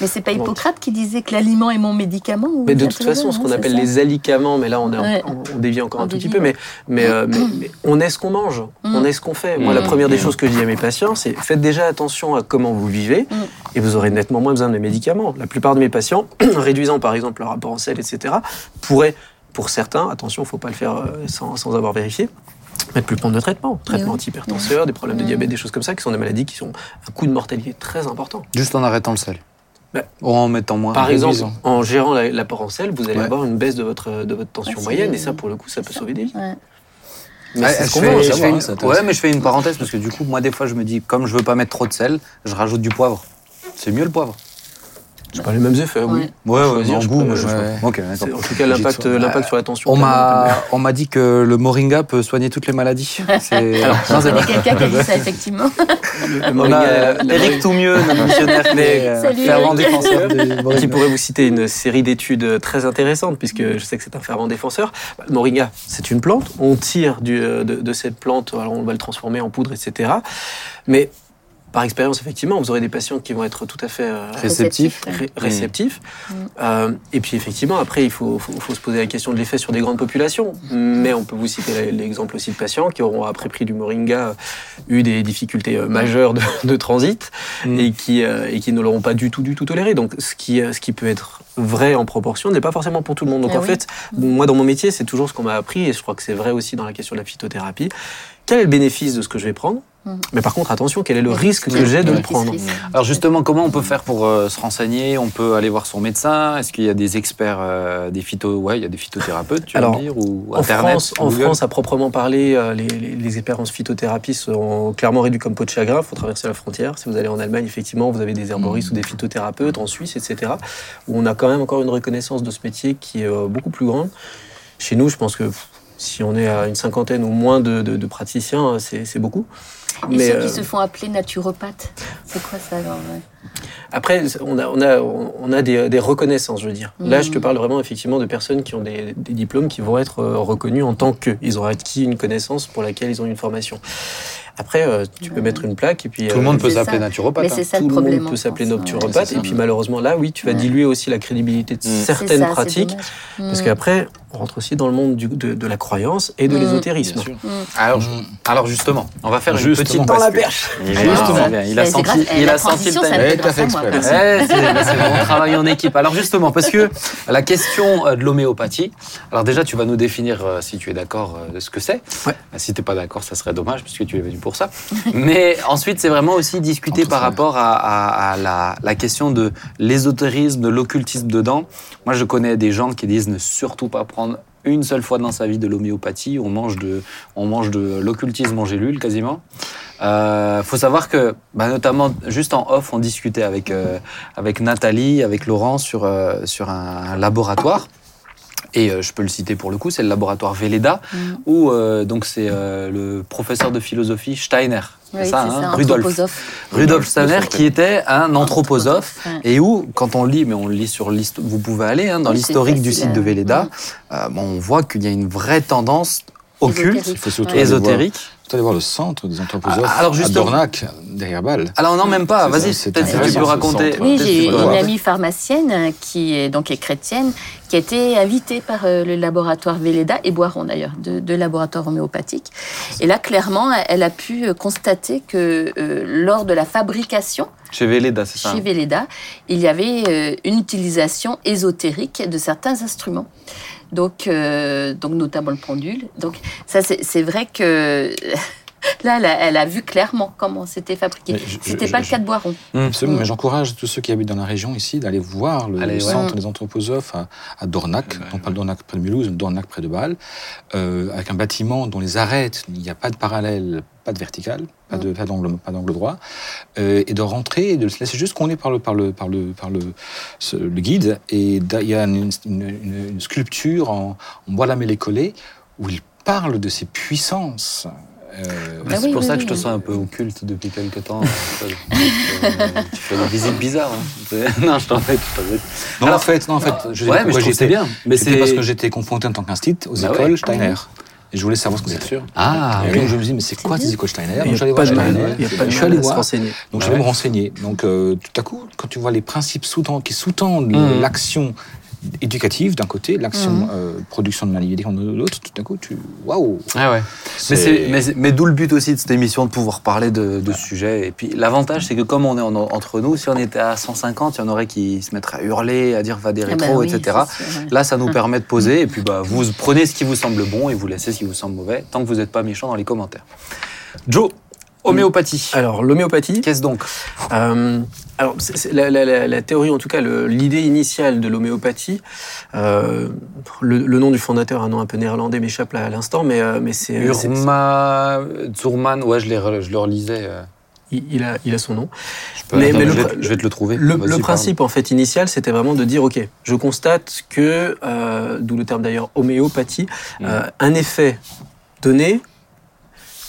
[SPEAKER 4] Mais c'est pas. Hippocrate qui disait que l'aliment est mon médicament ou
[SPEAKER 2] mais de toute façon, ce qu'on
[SPEAKER 4] c'est
[SPEAKER 2] appelle
[SPEAKER 4] ça
[SPEAKER 2] les alicaments, mais là on, est
[SPEAKER 4] Ouais.
[SPEAKER 2] on dévie encore
[SPEAKER 4] On
[SPEAKER 2] un tout petit peu, mais, mais, euh, mais, mais on est ce qu'on mange,
[SPEAKER 4] Mm.
[SPEAKER 2] on est ce qu'on fait. Moi, la
[SPEAKER 1] Mm.
[SPEAKER 2] première des
[SPEAKER 1] Mm.
[SPEAKER 2] choses que je dis à mes patients, c'est faites déjà attention à comment vous vivez
[SPEAKER 4] Mm.
[SPEAKER 2] et vous aurez nettement moins besoin de médicaments. La plupart de mes patients, réduisant par exemple leur rapport en sel, etc., pourraient, pour certains, attention, il ne faut pas le faire euh, sans, sans avoir vérifié, mettre plus prendre de traitement, traitement
[SPEAKER 4] oui.
[SPEAKER 2] antihypertenseur, des problèmes de
[SPEAKER 4] Mm.
[SPEAKER 2] diabète, des choses comme ça, qui sont des maladies qui ont un coût de mortalité très important.
[SPEAKER 1] Juste en arrêtant le sel.
[SPEAKER 2] Bah,
[SPEAKER 1] Ou en mettant moins.
[SPEAKER 2] Par exemple, en gérant la- l'apport en sel, vous allez
[SPEAKER 1] Ouais.
[SPEAKER 2] avoir une baisse de votre, de votre tension
[SPEAKER 4] Ah,
[SPEAKER 2] moyenne, et ça, pour le coup, ça peut sauver des vies.
[SPEAKER 4] Ouais.
[SPEAKER 2] Mais
[SPEAKER 1] Ouais,
[SPEAKER 2] c'est ce
[SPEAKER 1] je
[SPEAKER 2] qu'on
[SPEAKER 1] fais- je fais
[SPEAKER 3] hein,
[SPEAKER 1] une-
[SPEAKER 3] intéressant.
[SPEAKER 1] ouais, mais je fais une parenthèse parce que du coup, moi, des fois, je me dis, comme je veux pas mettre trop de sel, je rajoute du poivre. C'est mieux le poivre.
[SPEAKER 2] C'est pas les mêmes effets, oui.
[SPEAKER 4] Ouais.
[SPEAKER 1] Ouais,
[SPEAKER 2] je
[SPEAKER 1] goût,
[SPEAKER 2] peux-
[SPEAKER 1] mais je-
[SPEAKER 3] ouais.
[SPEAKER 1] Ok, d'accord.
[SPEAKER 2] En tout cas, l'impact,
[SPEAKER 3] J'ai-
[SPEAKER 2] l'impact sur la tension.
[SPEAKER 1] On m'a, on m'a dit que le moringa peut soigner toutes les maladies. C'est...
[SPEAKER 2] Alors,
[SPEAKER 4] quelqu'un qui a dit ça, effectivement.
[SPEAKER 2] le- le
[SPEAKER 1] On a euh, Eric Toumieux, notre missionnaire, euh, fervent défenseur du
[SPEAKER 2] qui pourrait vous citer une série d'études très intéressantes, puisque je sais que c'est un fervent défenseur. Bah, Le moringa, c'est une plante. On tire du- de, de cette plante, alors on va le transformer en poudre, etc. Mais par expérience, effectivement, vous aurez des patients qui vont être tout à fait euh,
[SPEAKER 1] Réceptif.
[SPEAKER 4] ouais.
[SPEAKER 2] ré- réceptifs.
[SPEAKER 4] Mm.
[SPEAKER 2] Euh, et puis effectivement, après, il faut, faut- faut se poser la question de l'effet sur des grandes populations. Mais on peut vous citer l'exemple aussi de patients qui auront, après pris du moringa, euh, eu des difficultés euh, majeures de, de transit
[SPEAKER 1] Mm.
[SPEAKER 2] et, qui, euh, et qui ne l'auront pas du tout, du tout toléré. Donc ce qui, ce qui peut être vrai en proportion n'est pas forcément pour tout le monde. Donc
[SPEAKER 4] Ah
[SPEAKER 2] en
[SPEAKER 4] oui.
[SPEAKER 2] fait, moi dans mon métier, c'est toujours ce qu'on m'a appris et je crois que c'est vrai aussi dans la question de la phytothérapie. Quel est le bénéfice de ce que je vais prendre? Mais par contre, attention, quel est le risque que j'ai de le prendre.
[SPEAKER 1] Alors justement, comment on peut faire pour euh, se renseigner? On peut aller voir son médecin? Est-ce qu'il y a des experts, euh, des phyto, ouais, il y a des phytothérapeutes, tu
[SPEAKER 2] Alors,
[SPEAKER 1] veux dire, ou
[SPEAKER 2] En
[SPEAKER 1] Internet,
[SPEAKER 2] France, en
[SPEAKER 1] Google?
[SPEAKER 2] France, à proprement parler, euh, les, les, les experts en phytothérapie sont clairement réduits comme peau de chagrin. Il faut traverser la frontière. Si vous allez en Allemagne, effectivement, vous avez des herboristes
[SPEAKER 1] Mm.
[SPEAKER 2] ou des phytothérapeutes, en Suisse, etc., où on a quand même encore une reconnaissance de ce métier qui est euh, beaucoup plus grande. Chez nous, je pense que pff, si on est à une cinquantaine ou moins de, de- de praticiens, c'est beaucoup.
[SPEAKER 4] Et ceux
[SPEAKER 2] euh,
[SPEAKER 4] qui se font appeler naturopathes, c'est quoi ça alors
[SPEAKER 2] Après, on a, on a, on a des, des reconnaissances, je veux dire. Là, je te parle vraiment effectivement de personnes qui ont des, des diplômes qui vont être euh, reconnus en tant que. Ils ont acquis une connaissance pour laquelle ils ont une formation. Après, euh, tu peux mettre une plaque et puis.
[SPEAKER 1] Tout le
[SPEAKER 2] euh,
[SPEAKER 1] monde peut
[SPEAKER 4] C'est
[SPEAKER 1] s'appeler naturopathe.
[SPEAKER 4] Mais
[SPEAKER 1] hein.
[SPEAKER 4] c'est ça
[SPEAKER 2] tout
[SPEAKER 4] le
[SPEAKER 2] monde peut s'appeler
[SPEAKER 4] ouais.
[SPEAKER 2] naturopathe. et puis malheureusement, là, oui, tu vas
[SPEAKER 4] Ouais.
[SPEAKER 2] diluer aussi la crédibilité de
[SPEAKER 5] Mm.
[SPEAKER 2] Certaines
[SPEAKER 4] ça,
[SPEAKER 2] pratiques. Parce
[SPEAKER 4] Mm.
[SPEAKER 2] qu'après, on rentre aussi dans le monde du- de, de la croyance et de
[SPEAKER 4] Mm.
[SPEAKER 2] l'ésotérisme.
[SPEAKER 3] Bien sûr.
[SPEAKER 4] Mm.
[SPEAKER 1] Alors, alors justement, on va faire une
[SPEAKER 3] Justement.
[SPEAKER 1] petite
[SPEAKER 3] Dans
[SPEAKER 2] la perche
[SPEAKER 5] Il
[SPEAKER 1] a senti, il a senti le c'est bon travail en équipe. Alors justement, parce que la question euh, de l'homéopathie, alors déjà tu vas nous définir euh, si tu es d'accord euh, de ce que c'est. Euh, Si t'es pas d'accord, ça serait dommage puisque tu es venu pour ça. Mais ensuite, c'est vraiment aussi discuter par rapport à, à- à la, la question de l'ésotérisme, de l'occultisme dedans. Moi, je connais des gens qui disent ne surtout pas prendre une seule fois dans sa vie de l'homéopathie. On mange de, on mange de l'occultisme en gélule quasiment. Euh, faut savoir que, bah, notamment, juste en off, on discutait avec, euh, avec Nathalie, avec Laurent sur, euh, sur un, laboratoire. Et euh, je peux le citer pour le coup, c'est le laboratoire Velleda,
[SPEAKER 4] Mm.
[SPEAKER 1] où euh, donc c'est euh, le professeur de philosophie Steiner,
[SPEAKER 4] Oui,
[SPEAKER 1] c'est ça, hein,
[SPEAKER 4] ça,
[SPEAKER 1] Rudolf. Steiner, qui était un anthroposophe,
[SPEAKER 4] Ouais.
[SPEAKER 1] et où, quand on lit, mais on lit sur l'histoire, vous pouvez aller hein, dans
[SPEAKER 4] Oui,
[SPEAKER 1] l'historique du site de
[SPEAKER 4] à-
[SPEAKER 1] Velleda,
[SPEAKER 4] Mm.
[SPEAKER 1] euh, bon, on voit qu'il y a une vraie tendance occulte,
[SPEAKER 4] Ésotérique.
[SPEAKER 3] Il faut surtout
[SPEAKER 4] Ouais.
[SPEAKER 3] aller voir-
[SPEAKER 1] ésotérique.
[SPEAKER 3] surtout aller voir le centre des anthroposophes
[SPEAKER 1] Ah, alors,
[SPEAKER 3] à Dornac, derrière Bâle.
[SPEAKER 1] Alors non, même pas, vas-y, peut-être si tu peux raconter.
[SPEAKER 4] Oui, j'ai une amie pharmacienne qui est donc est chrétienne, qui a été invitée par euh, le laboratoire Velleda et Boiron d'ailleurs, de, de laboratoire homéopathique. Et là, clairement, elle a pu euh, constater que euh, lors de la fabrication
[SPEAKER 1] Chez Velleda, c'est ça
[SPEAKER 4] chez
[SPEAKER 1] hein
[SPEAKER 4] Velleda, il y avait euh, une utilisation ésotérique de certains instruments. Donc, euh, donc notamment le pendule. Donc, ça, c'est c'est vrai que là, elle a, elle a vu clairement comment c'était fabriqué. C'était pas
[SPEAKER 3] je-
[SPEAKER 4] le cas de Boiron.
[SPEAKER 3] Absolument,
[SPEAKER 4] Mm.
[SPEAKER 3] mais j'encourage tous ceux qui habitent dans la région ici d'aller voir le,
[SPEAKER 1] Allez,
[SPEAKER 3] le
[SPEAKER 1] ouais.
[SPEAKER 3] centre des anthroposophes à, à Dornac, non pas Dornac près de Mulhouse, mais Dornac près de Bâle, euh, avec un bâtiment dont les arêtes, il n'y a pas de parallèle, pas de vertical, pas de pas d'angle, pas d'angle droit, euh, et de rentrer et de se laisser juste qu'on est par le par le par le par le, ce- le guide, et il y a une, une- une- une sculpture en, en bois lamellé collé où il parle de ses puissances. Euh,
[SPEAKER 4] Ah
[SPEAKER 1] c'est
[SPEAKER 4] oui,
[SPEAKER 1] pour
[SPEAKER 4] oui,
[SPEAKER 1] ça que
[SPEAKER 4] oui,
[SPEAKER 1] je te sens un peu occulte depuis quelques temps. euh, euh, tu fais des visites bizarres. hein. Non, je t'en fais.
[SPEAKER 3] Non,
[SPEAKER 1] Alors-
[SPEAKER 3] en fait, non, en fait, je
[SPEAKER 1] ouais, mais je bien. Mais
[SPEAKER 3] C'était
[SPEAKER 1] c'est
[SPEAKER 3] parce que j'étais confronté en tant qu'institut aux
[SPEAKER 1] Bah
[SPEAKER 3] écoles
[SPEAKER 1] ouais.
[SPEAKER 3] Steiner. Et je voulais savoir ce que
[SPEAKER 5] Bien
[SPEAKER 3] c'était.
[SPEAKER 5] sûr.
[SPEAKER 3] Ah,
[SPEAKER 5] Eh
[SPEAKER 3] donc
[SPEAKER 5] oui.
[SPEAKER 3] je me dis, mais c'est quoi
[SPEAKER 4] bien.
[SPEAKER 3] Tizico Steiner?
[SPEAKER 2] Il n'y
[SPEAKER 3] je suis allé
[SPEAKER 2] a pas de
[SPEAKER 3] Je suis allé voir. Donc je
[SPEAKER 1] Ah
[SPEAKER 3] vais me renseigner. Donc euh, tout à coup, quand tu vois les principes qui sous-tendent
[SPEAKER 1] Mhm.
[SPEAKER 3] l'action éducative d'un côté, l'action euh, production de maladie de l'autre, tout à coup, tu waouh.
[SPEAKER 1] Ah ouais. Mais, mais, c'est- mais d'où le but aussi de cette émission, de pouvoir parler de, de ce sujet. Et puis l'avantage, c'est que comme on est en- entre nous, si on était à 150, il y en aurait qui se mettraient à hurler, à dire va des
[SPEAKER 4] Ah bah
[SPEAKER 1] rétros,
[SPEAKER 4] oui,
[SPEAKER 1] etc.
[SPEAKER 4] c'est sûr, ouais.
[SPEAKER 1] Là, ça nous permet de poser. Et puis, bah, vous prenez ce qui vous semble bon et vous laissez ce qui vous semble mauvais, tant que vous n'êtes pas méchant dans les commentaires. Joe, homéopathie.
[SPEAKER 2] Alors, l'homéopathie,
[SPEAKER 1] Qu'est-ce donc?
[SPEAKER 2] Euh, alors, c'est- c'est la, la- la- la théorie, en tout cas, le- l'idée initiale de l'homéopathie, euh, le, le nom du fondateur, un nom un peu néerlandais, m'échappe là à l'instant, mais, euh, mais c'est,
[SPEAKER 1] Urma Zurman, ouais, je, l'ai re- je le relisais. euh.
[SPEAKER 2] il, il a, il a son nom.
[SPEAKER 1] Je, peux-
[SPEAKER 2] Mais-
[SPEAKER 1] attends,
[SPEAKER 2] mais
[SPEAKER 1] je,
[SPEAKER 2] le
[SPEAKER 1] vais, je vais te le trouver.
[SPEAKER 2] Le, le
[SPEAKER 1] pardon.
[SPEAKER 2] principe, en fait, initial, c'était vraiment de dire, OK, je constate que, euh, d'où le terme d'ailleurs homéopathie, euh, un effet donné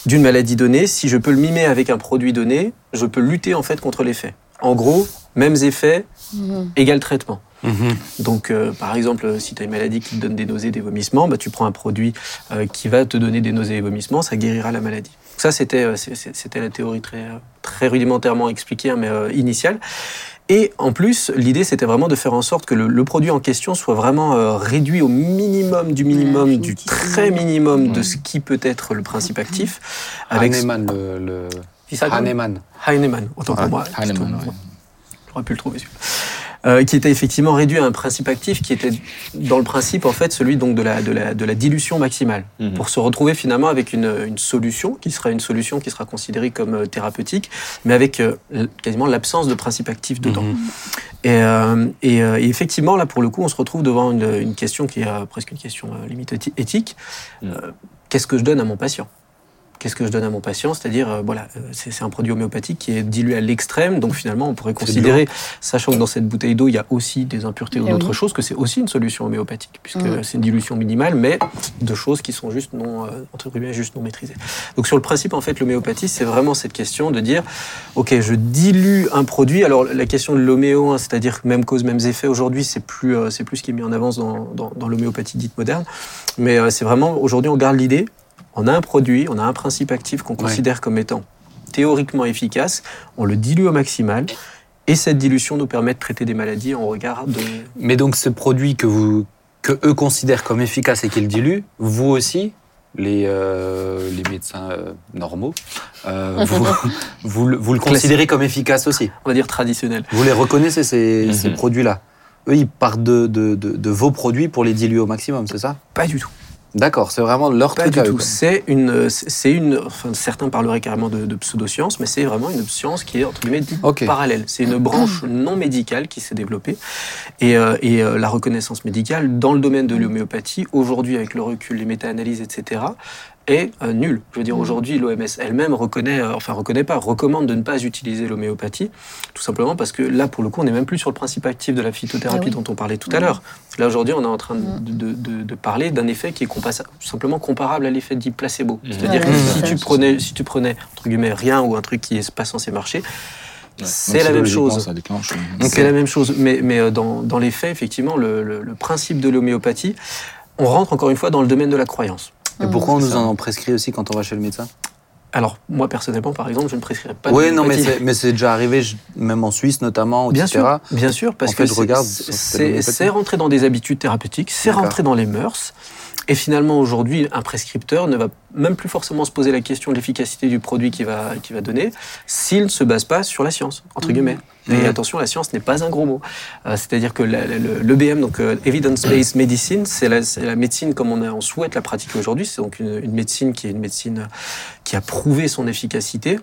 [SPEAKER 2] d'une maladie donnée, si je peux le mimer avec un produit donné, je peux lutter en fait contre l'effet. En gros, mêmes effets,
[SPEAKER 4] Mhm.
[SPEAKER 2] égal traitement.
[SPEAKER 1] Mhm.
[SPEAKER 2] Donc, euh, par exemple, si tu as une maladie qui te donne des nausées, des vomissements, bah, tu prends un produit euh, qui va te donner des nausées et vomissements, ça guérira la maladie. Ça, c'était euh, c'était la théorie très, très rudimentairement expliquée, hein, mais euh, initiale. Et en plus, l'idée, c'était vraiment de faire en sorte que le, le produit en question soit vraiment euh, réduit au minimum du minimum,
[SPEAKER 4] Ouais,
[SPEAKER 2] du très minimum de ce qui peut être le principe actif. Avec
[SPEAKER 1] Hahnemann, le, le... Hahnemann.
[SPEAKER 2] Heinemann, autant pour moi.
[SPEAKER 3] Hahnemann, ouais.
[SPEAKER 2] J'aurais pu le trouver celui-là. Euh, qui était effectivement réduit à un principe actif qui était dans le principe en fait celui donc de la, de la, de la dilution maximale
[SPEAKER 5] Mhm.
[SPEAKER 2] pour se retrouver finalement avec une, une solution qui sera une solution qui sera considérée comme euh, thérapeutique mais avec euh, quasiment l'absence de principe actif dedans.
[SPEAKER 1] Mhm.
[SPEAKER 2] Et, euh, et, et effectivement, là, pour le coup, on se retrouve devant une, une question qui est presque une question limite éthi- éthique. Euh, Qu'est-ce que je donne à mon patient? Qu'est-ce que je donne à mon patient C'est-à-dire, euh, voilà, euh, c'est un produit homéopathique qui est dilué à l'extrême, donc finalement, on pourrait considérer, sachant que dans cette bouteille d'eau, il y a aussi des impuretés ou
[SPEAKER 4] Eh
[SPEAKER 2] d'autres
[SPEAKER 4] oui.
[SPEAKER 2] choses, que c'est aussi une solution homéopathique, puisque
[SPEAKER 4] Mm.
[SPEAKER 2] c'est une dilution minimale, mais de choses qui sont juste non, euh, entre guillemets, juste non maîtrisées. Donc sur le principe, en fait, l'homéopathie, c'est vraiment cette question de dire, ok, je dilue un produit. Alors la question de l'homéo, hein, c'est-à-dire que même cause, mêmes effets, aujourd'hui, c'est plus, euh, c'est plus ce qui est mis en avance dans, dans, dans l'homéopathie dite moderne. Mais euh, c'est vraiment, aujourd'hui, on garde l'idée, on a un produit, on a un principe actif qu'on
[SPEAKER 1] Ouais.
[SPEAKER 2] considère comme étant théoriquement efficace, on le dilue au maximal. Et cette dilution nous permet de traiter des maladies en regard de...
[SPEAKER 1] Mais donc ce produit que, vous, que eux considèrent comme efficace et qu'ils diluent, vous aussi, les, euh, les médecins euh, normaux, euh, vous, vous, le- vous le considérez comme efficace aussi.
[SPEAKER 2] on va dire traditionnel.
[SPEAKER 1] Vous les reconnaissez, ces,
[SPEAKER 5] Mhm.
[SPEAKER 1] ces produits-là? Eux, ils partent de, de, de, de vos produits pour les diluer au maximum, c'est ça?
[SPEAKER 2] Pas du tout.
[SPEAKER 1] D'accord, c'est vraiment leur
[SPEAKER 2] Pas
[SPEAKER 1] truc
[SPEAKER 2] du tout. C'est une, c'est une, enfin, certains parleraient carrément de, de pseudoscience, mais c'est vraiment une science qui est entre guillemets dite parallèle. C'est une branche non médicale qui s'est développée et, euh, et euh, la reconnaissance médicale dans le domaine de l'homéopathie aujourd'hui avec le recul, les méta-analyses, etc. est euh, nulle. Je veux dire
[SPEAKER 4] Mhm.
[SPEAKER 2] aujourd'hui l'OMS elle-même reconnaît, euh, enfin reconnaît pas, recommande de ne pas utiliser l'homéopathie, tout simplement parce que là pour le coup on n'est même plus sur le principe actif de la phytothérapie
[SPEAKER 4] Ah oui.
[SPEAKER 2] dont on parlait tout à l'heure. Là aujourd'hui on est en train de, de- de- de parler d'un effet qui est compa- simplement comparable à l'effet dit placebo.
[SPEAKER 5] Mhm.
[SPEAKER 2] C'est-à-dire
[SPEAKER 4] Ouais,
[SPEAKER 2] que si tu prenais, si tu prenais entre guillemets rien ou un truc qui est pas censé marcher, c'est
[SPEAKER 3] Donc,
[SPEAKER 2] la même chose.
[SPEAKER 3] Déclenche.
[SPEAKER 2] C'est la même chose, mais, mais euh, dans, dans les faits, effectivement, le, le- le principe de l'homéopathie, on rentre encore une fois dans le domaine de la croyance.
[SPEAKER 1] Et pourquoi on nous
[SPEAKER 5] ça.
[SPEAKER 1] en prescrit aussi quand on va chez le médecin?
[SPEAKER 2] Alors, moi, personnellement, par exemple, je ne prescrirais pas
[SPEAKER 1] Oui, non, mais c'est mais c'est déjà arrivé, je- même en Suisse notamment,
[SPEAKER 2] Bien
[SPEAKER 1] etc.
[SPEAKER 2] sûr, bien sûr, parce
[SPEAKER 1] En fait,
[SPEAKER 2] que c'est- rentré dans des habitudes thérapeutiques, c'est rentré dans les mœurs. Et finalement, aujourd'hui, un prescripteur ne va même plus forcément se poser la question de l'efficacité du produit qu'il va, qu'il va donner s'il ne se base pas sur la science, entre
[SPEAKER 4] Mhm.
[SPEAKER 2] guillemets.
[SPEAKER 1] Mhm.
[SPEAKER 2] Et attention, la science n'est pas un gros mot. Euh, C'est-à-dire que l'EBM, donc euh, Evidence-Based Medicine, c'est la, médecine comme on, a- on souhaite la pratiquer aujourd'hui. C'est donc une, une médecine qui est une médecine qui a prouvé son efficacité,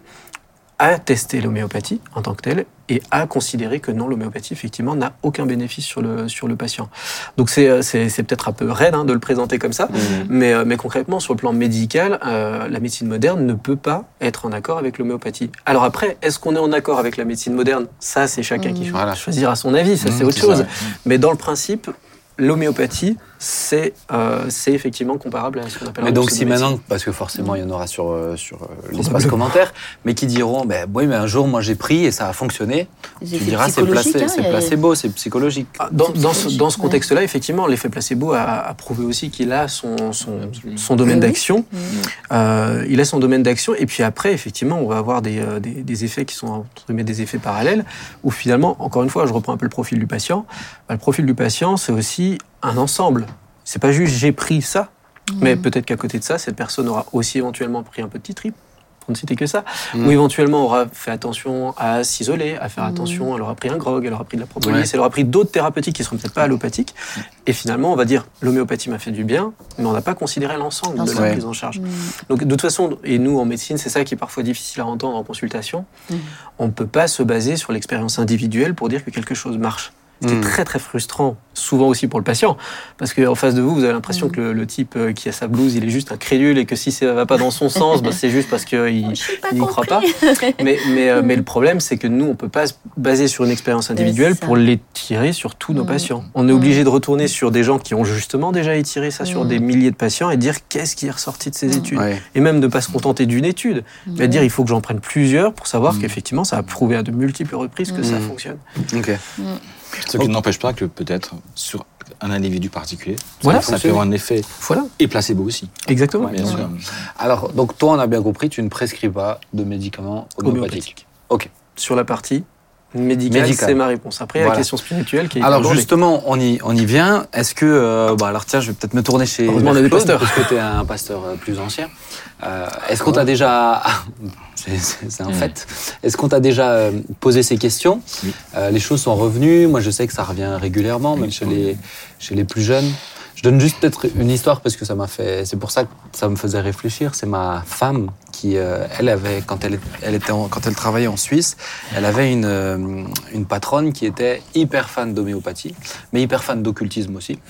[SPEAKER 2] a testé l'homéopathie en tant que telle et a considéré que non, l'homéopathie, effectivement, n'a aucun bénéfice sur le, sur le patient. Donc c'est euh, c'est- c'est peut-être un peu raide hein, de le présenter comme ça,
[SPEAKER 5] Mhm.
[SPEAKER 2] mais, euh, mais concrètement, sur le plan médical, euh, la médecine moderne ne peut pas être en accord avec l'homéopathie. Alors après, est-ce qu'on est en accord avec la médecine moderne? Ça, c'est chacun qui
[SPEAKER 4] Mhm.
[SPEAKER 1] Voilà.
[SPEAKER 2] choisira son avis, ça c'est
[SPEAKER 3] Mmh,
[SPEAKER 2] autre chose. Mais dans le principe, l'homéopathie c'est euh, c'est effectivement comparable à ce qu'on appelle
[SPEAKER 1] Mais
[SPEAKER 2] un
[SPEAKER 1] donc si maintenant, parce que forcément il y en aura sur, euh, sur euh, l'espace commentaire, mais qui diront, ben oui, mais un jour moi j'ai pris et ça a fonctionné. Tu diras c'est placé,
[SPEAKER 4] hein, a-
[SPEAKER 1] placebo, c'est psychologique.
[SPEAKER 2] Ah, Dans,
[SPEAKER 4] C'est
[SPEAKER 2] dans ce,
[SPEAKER 4] psychologique,
[SPEAKER 2] dans ce contexte-là, effectivement, l'effet placebo a, a prouvé aussi qu'il a son, son, son domaine
[SPEAKER 4] Oui, oui.
[SPEAKER 2] d'action. Euh, il a son domaine d'action. Et puis après, effectivement, on va avoir des, euh, des, des effets qui sont entre guillemets, des effets parallèles, où finalement, encore une fois, je reprends un peu le profil du patient. Bah, le profil du patient, c'est aussi un ensemble. C'est pas juste j'ai pris ça, mais peut-être qu'à côté de ça, cette personne aura aussi éventuellement pris un petit trip, pour ne citer que ça,
[SPEAKER 1] Mhm.
[SPEAKER 2] ou éventuellement aura fait attention à s'isoler, à faire
[SPEAKER 4] Mhm.
[SPEAKER 2] attention, elle aura pris un grog, elle aura pris de la propolis,
[SPEAKER 1] Ouais.
[SPEAKER 2] elle aura pris d'autres thérapeutiques qui ne seront peut-être pas allopathiques. Et finalement, on va dire l'homéopathie m'a fait du bien, mais on n'a pas considéré l'ensemble de la prise en charge. Donc de toute façon, et nous en médecine, c'est ça qui est parfois difficile à entendre en consultation, on ne peut pas se baser sur l'expérience individuelle pour dire que quelque chose marche. Ce qui est
[SPEAKER 1] Mhm.
[SPEAKER 2] très très frustrant, souvent aussi pour le patient, parce qu'en face de vous, vous avez l'impression
[SPEAKER 4] Mhm.
[SPEAKER 2] que le, le type euh, qui a sa blouse, il est juste un crédule et que si ça ne va pas dans son sens, bah, c'est juste parce qu'il n'y croit pas. Mais, mais, euh, mais le problème, c'est que nous, on ne peut pas se baser sur une expérience individuelle
[SPEAKER 4] c'est
[SPEAKER 2] pour l'étirer sur tous nos patients. On est obligé de retourner sur des gens qui ont justement déjà étiré ça sur des milliers de patients et dire qu'est-ce qui est ressorti de ces études.
[SPEAKER 1] Ouais.
[SPEAKER 2] Et même ne pas se contenter d'une étude, mais dire il faut que j'en prenne plusieurs pour savoir qu'effectivement, ça a prouvé à de multiples reprises que ça fonctionne.
[SPEAKER 1] Ok.
[SPEAKER 3] Ce qui n'empêche pas que peut-être sur un individu particulier,
[SPEAKER 2] Voilà,
[SPEAKER 3] ça peut avoir un effet
[SPEAKER 2] Voilà,
[SPEAKER 3] et placebo aussi.
[SPEAKER 2] exactement.
[SPEAKER 3] Bien sûr.
[SPEAKER 1] Alors, donc toi, on a bien compris, tu ne prescris pas de médicaments homéopathiques. Ok.
[SPEAKER 2] Sur la partie médicale,
[SPEAKER 1] Médicale.
[SPEAKER 2] c'est ma réponse. Après, il y a
[SPEAKER 1] Voilà.
[SPEAKER 2] la question spirituelle qui est
[SPEAKER 1] Alors
[SPEAKER 2] abordée.
[SPEAKER 1] justement, on y, on y vient. Est-ce que, euh, bah alors tiens, je vais peut-être me tourner chez
[SPEAKER 2] Heureusement, on a des pasteurs.
[SPEAKER 1] parce que tu es un pasteur euh, plus ancien. Euh, Est-ce qu'on t'a déjà, c'est un fait, est-ce qu'on t'a déjà posé ces questions?
[SPEAKER 3] Oui.
[SPEAKER 1] Euh, Les choses sont revenues. Moi, je sais que ça revient régulièrement, même
[SPEAKER 3] Oui,
[SPEAKER 1] chez les, chez les plus jeunes. Je donne juste peut-être une histoire parce que ça m'a fait. C'est pour ça que ça me faisait réfléchir. C'est ma femme qui, euh, elle avait quand elle, travaillait en Suisse, elle avait une, euh, une patronne qui était hyper fan d'homéopathie, mais hyper fan d'occultisme aussi.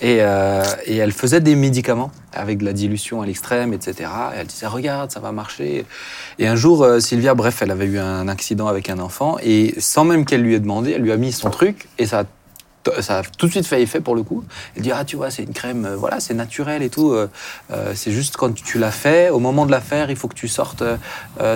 [SPEAKER 1] Et, euh, elle faisait des médicaments avec de la dilution à l'extrême, etc. Et elle disait regarde, ça va marcher. Et un jour, Sylvia, bref, elle avait eu un accident avec un enfant et sans même qu'elle lui ait demandé, elle lui a mis son truc et ça ça a tout de suite fait effet pour le coup. Elle dit ah tu vois c'est une crème euh, voilà c'est naturel et tout. euh, euh, c'est juste quand tu l'as fait au moment de la faire il faut que tu sortes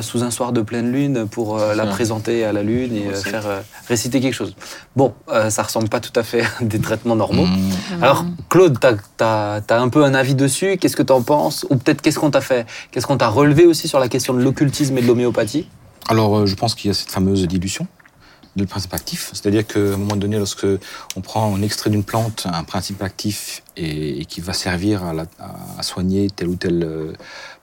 [SPEAKER 1] sous un soir de pleine lune pour la
[SPEAKER 5] Ça.
[SPEAKER 1] présenter à la lune et faire réciter quelque chose. Bon ça ressemble pas tout à fait à des traitements normaux.
[SPEAKER 3] Mmh.
[SPEAKER 1] Alors Claude tu as, un peu un avis dessus? Qu'est-ce que tu en penses? Ou peut-être qu'est-ce qu'on t'a fait? Qu'est-ce qu'on t'a relevé aussi sur la question de l'occultisme et de l'homéopathie?
[SPEAKER 3] Alors, je pense qu'il y a cette fameuse dilution de principe actif. C'est-à-dire qu'à un moment donné, lorsque on prend un extrait d'une plante, un principe actif, et, et qui va servir à, la- à- à soigner telle ou telle euh,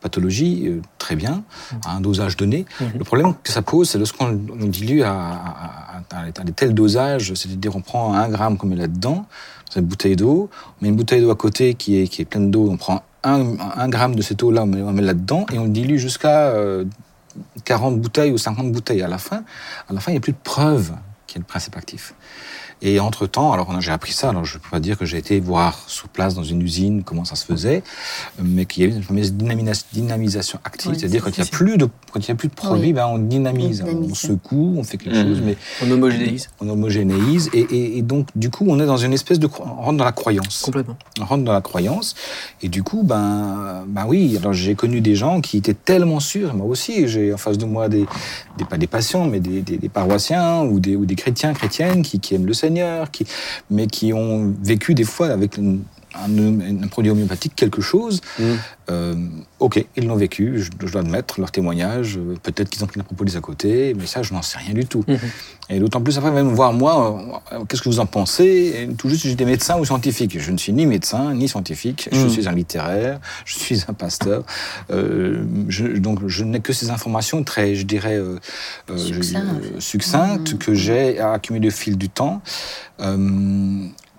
[SPEAKER 3] pathologie, euh, très bien, à un dosage donné.
[SPEAKER 2] Mhm.
[SPEAKER 3] Le problème que ça pose, c'est lorsqu'on on dilue à, à- à- des tels dosages, c'est-à-dire on prend un gramme qu'on met là-dedans, dans une bouteille d'eau, on met une bouteille d'eau à côté qui est, qui est pleine d'eau, on prend un, un gramme de cette eau-là, on met, on met là-dedans, et on le dilue jusqu'à euh, 40 bouteilles ou 50 bouteilles. À la fin, à la fin, il n'y a plus de preuve qu'il y a le principe actif. Et entre-temps, alors j'ai appris ça, alors je ne peux pas dire que j'ai été voir sur place dans une usine comment ça se faisait, mais qu'il y a eu une fameuse dynamisation active,
[SPEAKER 4] Oui,
[SPEAKER 3] c'est-à-dire
[SPEAKER 4] c'est
[SPEAKER 3] quand il n'y a plus de quand il y a plus de produit,
[SPEAKER 4] Oui.
[SPEAKER 3] ben on dynamise,
[SPEAKER 4] On dynamise.
[SPEAKER 3] on secoue, on fait quelque
[SPEAKER 5] Mhm.
[SPEAKER 3] chose, mais
[SPEAKER 2] On homogénéise
[SPEAKER 3] on homogénéise et, et- et donc du coup on est dans une espèce de on rentre dans la croyance
[SPEAKER 2] complètement.
[SPEAKER 3] on rentre dans la croyance et du coup ben ben oui alors j'ai connu des gens qui étaient tellement sûrs moi aussi j'ai en face de moi des, des pas des patients mais des, des- des paroissiens ou des ou des chrétiens chrétiennes qui, qui aiment le Seigneur mais qui ont vécu des fois avec une- un, un produit homéopathique quelque chose
[SPEAKER 1] Mhm.
[SPEAKER 3] euh, ok ils l'ont vécu je, je dois admettre leur témoignage euh, peut-être qu'ils ont pris la propolis à côté mais ça je n'en sais rien du tout
[SPEAKER 2] Mhm.
[SPEAKER 3] et d'autant plus après, même voir moi, euh, qu'est-ce que vous en pensez? Et Tout juste, j'étais médecin ou scientifique. Je ne suis ni médecin, ni scientifique. Je
[SPEAKER 1] Mm.
[SPEAKER 3] suis un littéraire, je suis un pasteur. Euh, je, donc, je n'ai que ces informations très, je dirais, euh, euh, je- euh, succinctes
[SPEAKER 4] Mm.
[SPEAKER 3] que j'ai accumulées au fil du temps.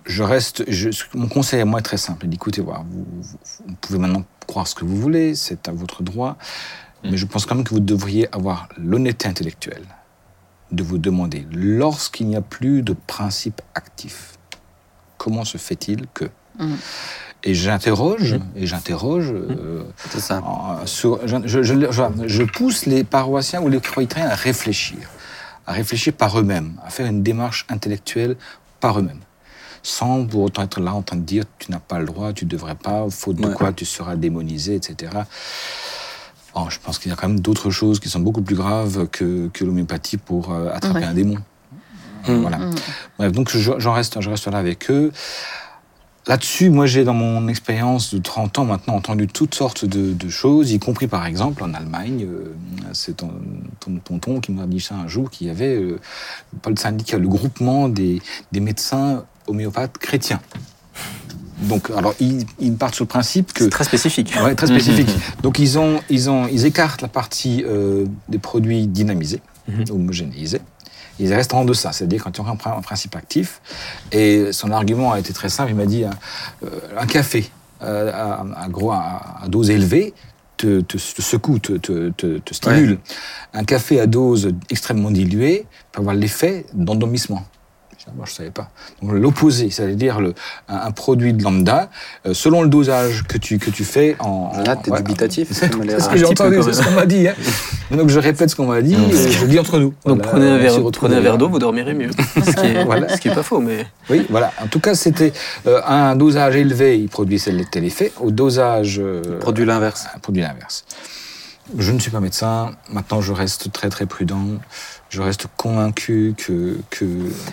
[SPEAKER 3] Je reste, je- mon conseil à moi est très simple. Écoutez, voilà, vous, vous- vous pouvez maintenant croire ce que vous voulez, c'est à votre droit. Mais je pense quand même que vous devriez avoir l'honnêteté intellectuelle de vous demander, lorsqu'il n'y a plus de principe actif, comment se fait-il que
[SPEAKER 4] Mhm.
[SPEAKER 3] Et j'interroge, et j'interroge, euh,
[SPEAKER 1] C'est ça.
[SPEAKER 3] sur- je, je- je- je- je pousse les paroissiens ou les croyants à réfléchir, à réfléchir par eux-mêmes, à faire une démarche intellectuelle par eux-mêmes. Sans pour autant être là en train de dire tu n'as pas le droit, tu devrais pas, faute de
[SPEAKER 1] Ouais.
[SPEAKER 3] quoi tu seras démonisé, etc. Bon, je pense qu'il y a quand même d'autres choses qui sont beaucoup plus graves que, que l'homéopathie pour euh, attraper
[SPEAKER 4] Ouais.
[SPEAKER 3] un démon.
[SPEAKER 1] Mm.
[SPEAKER 3] Voilà.
[SPEAKER 4] Mm.
[SPEAKER 3] Bref, donc je- j'en reste, je reste là avec eux. Là-dessus, moi j'ai dans mon expérience de 30 ans maintenant entendu toutes sortes de, de choses, y compris par exemple en Allemagne. euh, c'est ton, ton tonton qui m'a dit ça un jour, qu'il y avait euh, pas le syndicat, le groupement des, des médecins homéopathes chrétiens. Donc, alors ils, ils partent sur le principe que
[SPEAKER 2] très spécifique.
[SPEAKER 3] Ouais, très spécifique. Donc ils ont, ils ont, ils écartent la partie euh, des produits dynamisés,
[SPEAKER 2] Mhm.
[SPEAKER 3] homogénéisés. Ils restent en deçà, c'est-à-dire quand il y a un, prin- un principe actif. Et son argument a été très simple. Il m'a dit un, euh, un café euh, à, à gros, à, à dose élevée te, te, te secoue, te, te, te, te stimule. Un café à dose extrêmement diluée peut avoir l'effet d'endormissement. Ah, Moi, je ne savais pas. Donc, l'opposé, c'est-à-dire le, un, un produit de lambda, euh, selon le dosage que tu, que tu fais en.
[SPEAKER 1] Là, t'es
[SPEAKER 3] ouais.
[SPEAKER 1] dubitatif.
[SPEAKER 3] C'est ce
[SPEAKER 2] Un
[SPEAKER 3] que j'ai entendu, c'est ce qu'on m'a dit. hein. Donc je répète ce qu'on m'a dit, et je le dis entre nous.
[SPEAKER 2] Donc
[SPEAKER 3] Voilà,
[SPEAKER 2] prenez un verre, prenez un verre d'eau, vous dormirez mieux. Ce qui est,
[SPEAKER 3] Voilà.
[SPEAKER 2] ce qui est pas faux, mais
[SPEAKER 3] Oui, voilà. En tout cas, c'était euh, un dosage élevé, il produisait tel effet. Au dosage. euh,
[SPEAKER 1] Produit l'inverse.
[SPEAKER 3] un produit l'inverse. Je ne suis pas médecin. Maintenant, je reste très très prudent. Je reste convaincu que, que,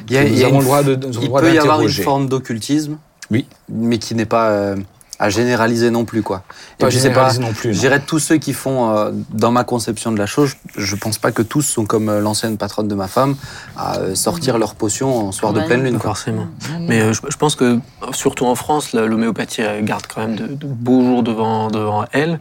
[SPEAKER 1] Il y a-
[SPEAKER 3] que
[SPEAKER 1] il
[SPEAKER 3] nous
[SPEAKER 1] y a
[SPEAKER 3] avons
[SPEAKER 1] une
[SPEAKER 3] le droit de, nous
[SPEAKER 1] Il
[SPEAKER 3] droit
[SPEAKER 1] peut y avoir une forme d'occultisme,
[SPEAKER 3] Oui.
[SPEAKER 1] mais qui n'est pas euh, à généraliser non plus. Quoi. Et
[SPEAKER 3] Pas
[SPEAKER 1] puis, c'est pas,
[SPEAKER 3] généraliser non plus.
[SPEAKER 1] je dirais tous ceux qui font, euh, dans ma conception de la chose, je pense pas que tous sont comme euh, l'ancienne patronne de ma femme, à euh, sortir leur potion en soir de pleine lune.
[SPEAKER 2] pas
[SPEAKER 1] Quoi.
[SPEAKER 2] forcément. Mais euh, je, je pense que, surtout en France, l'homéopathie garde quand même de, de beaux jours devant, devant elle.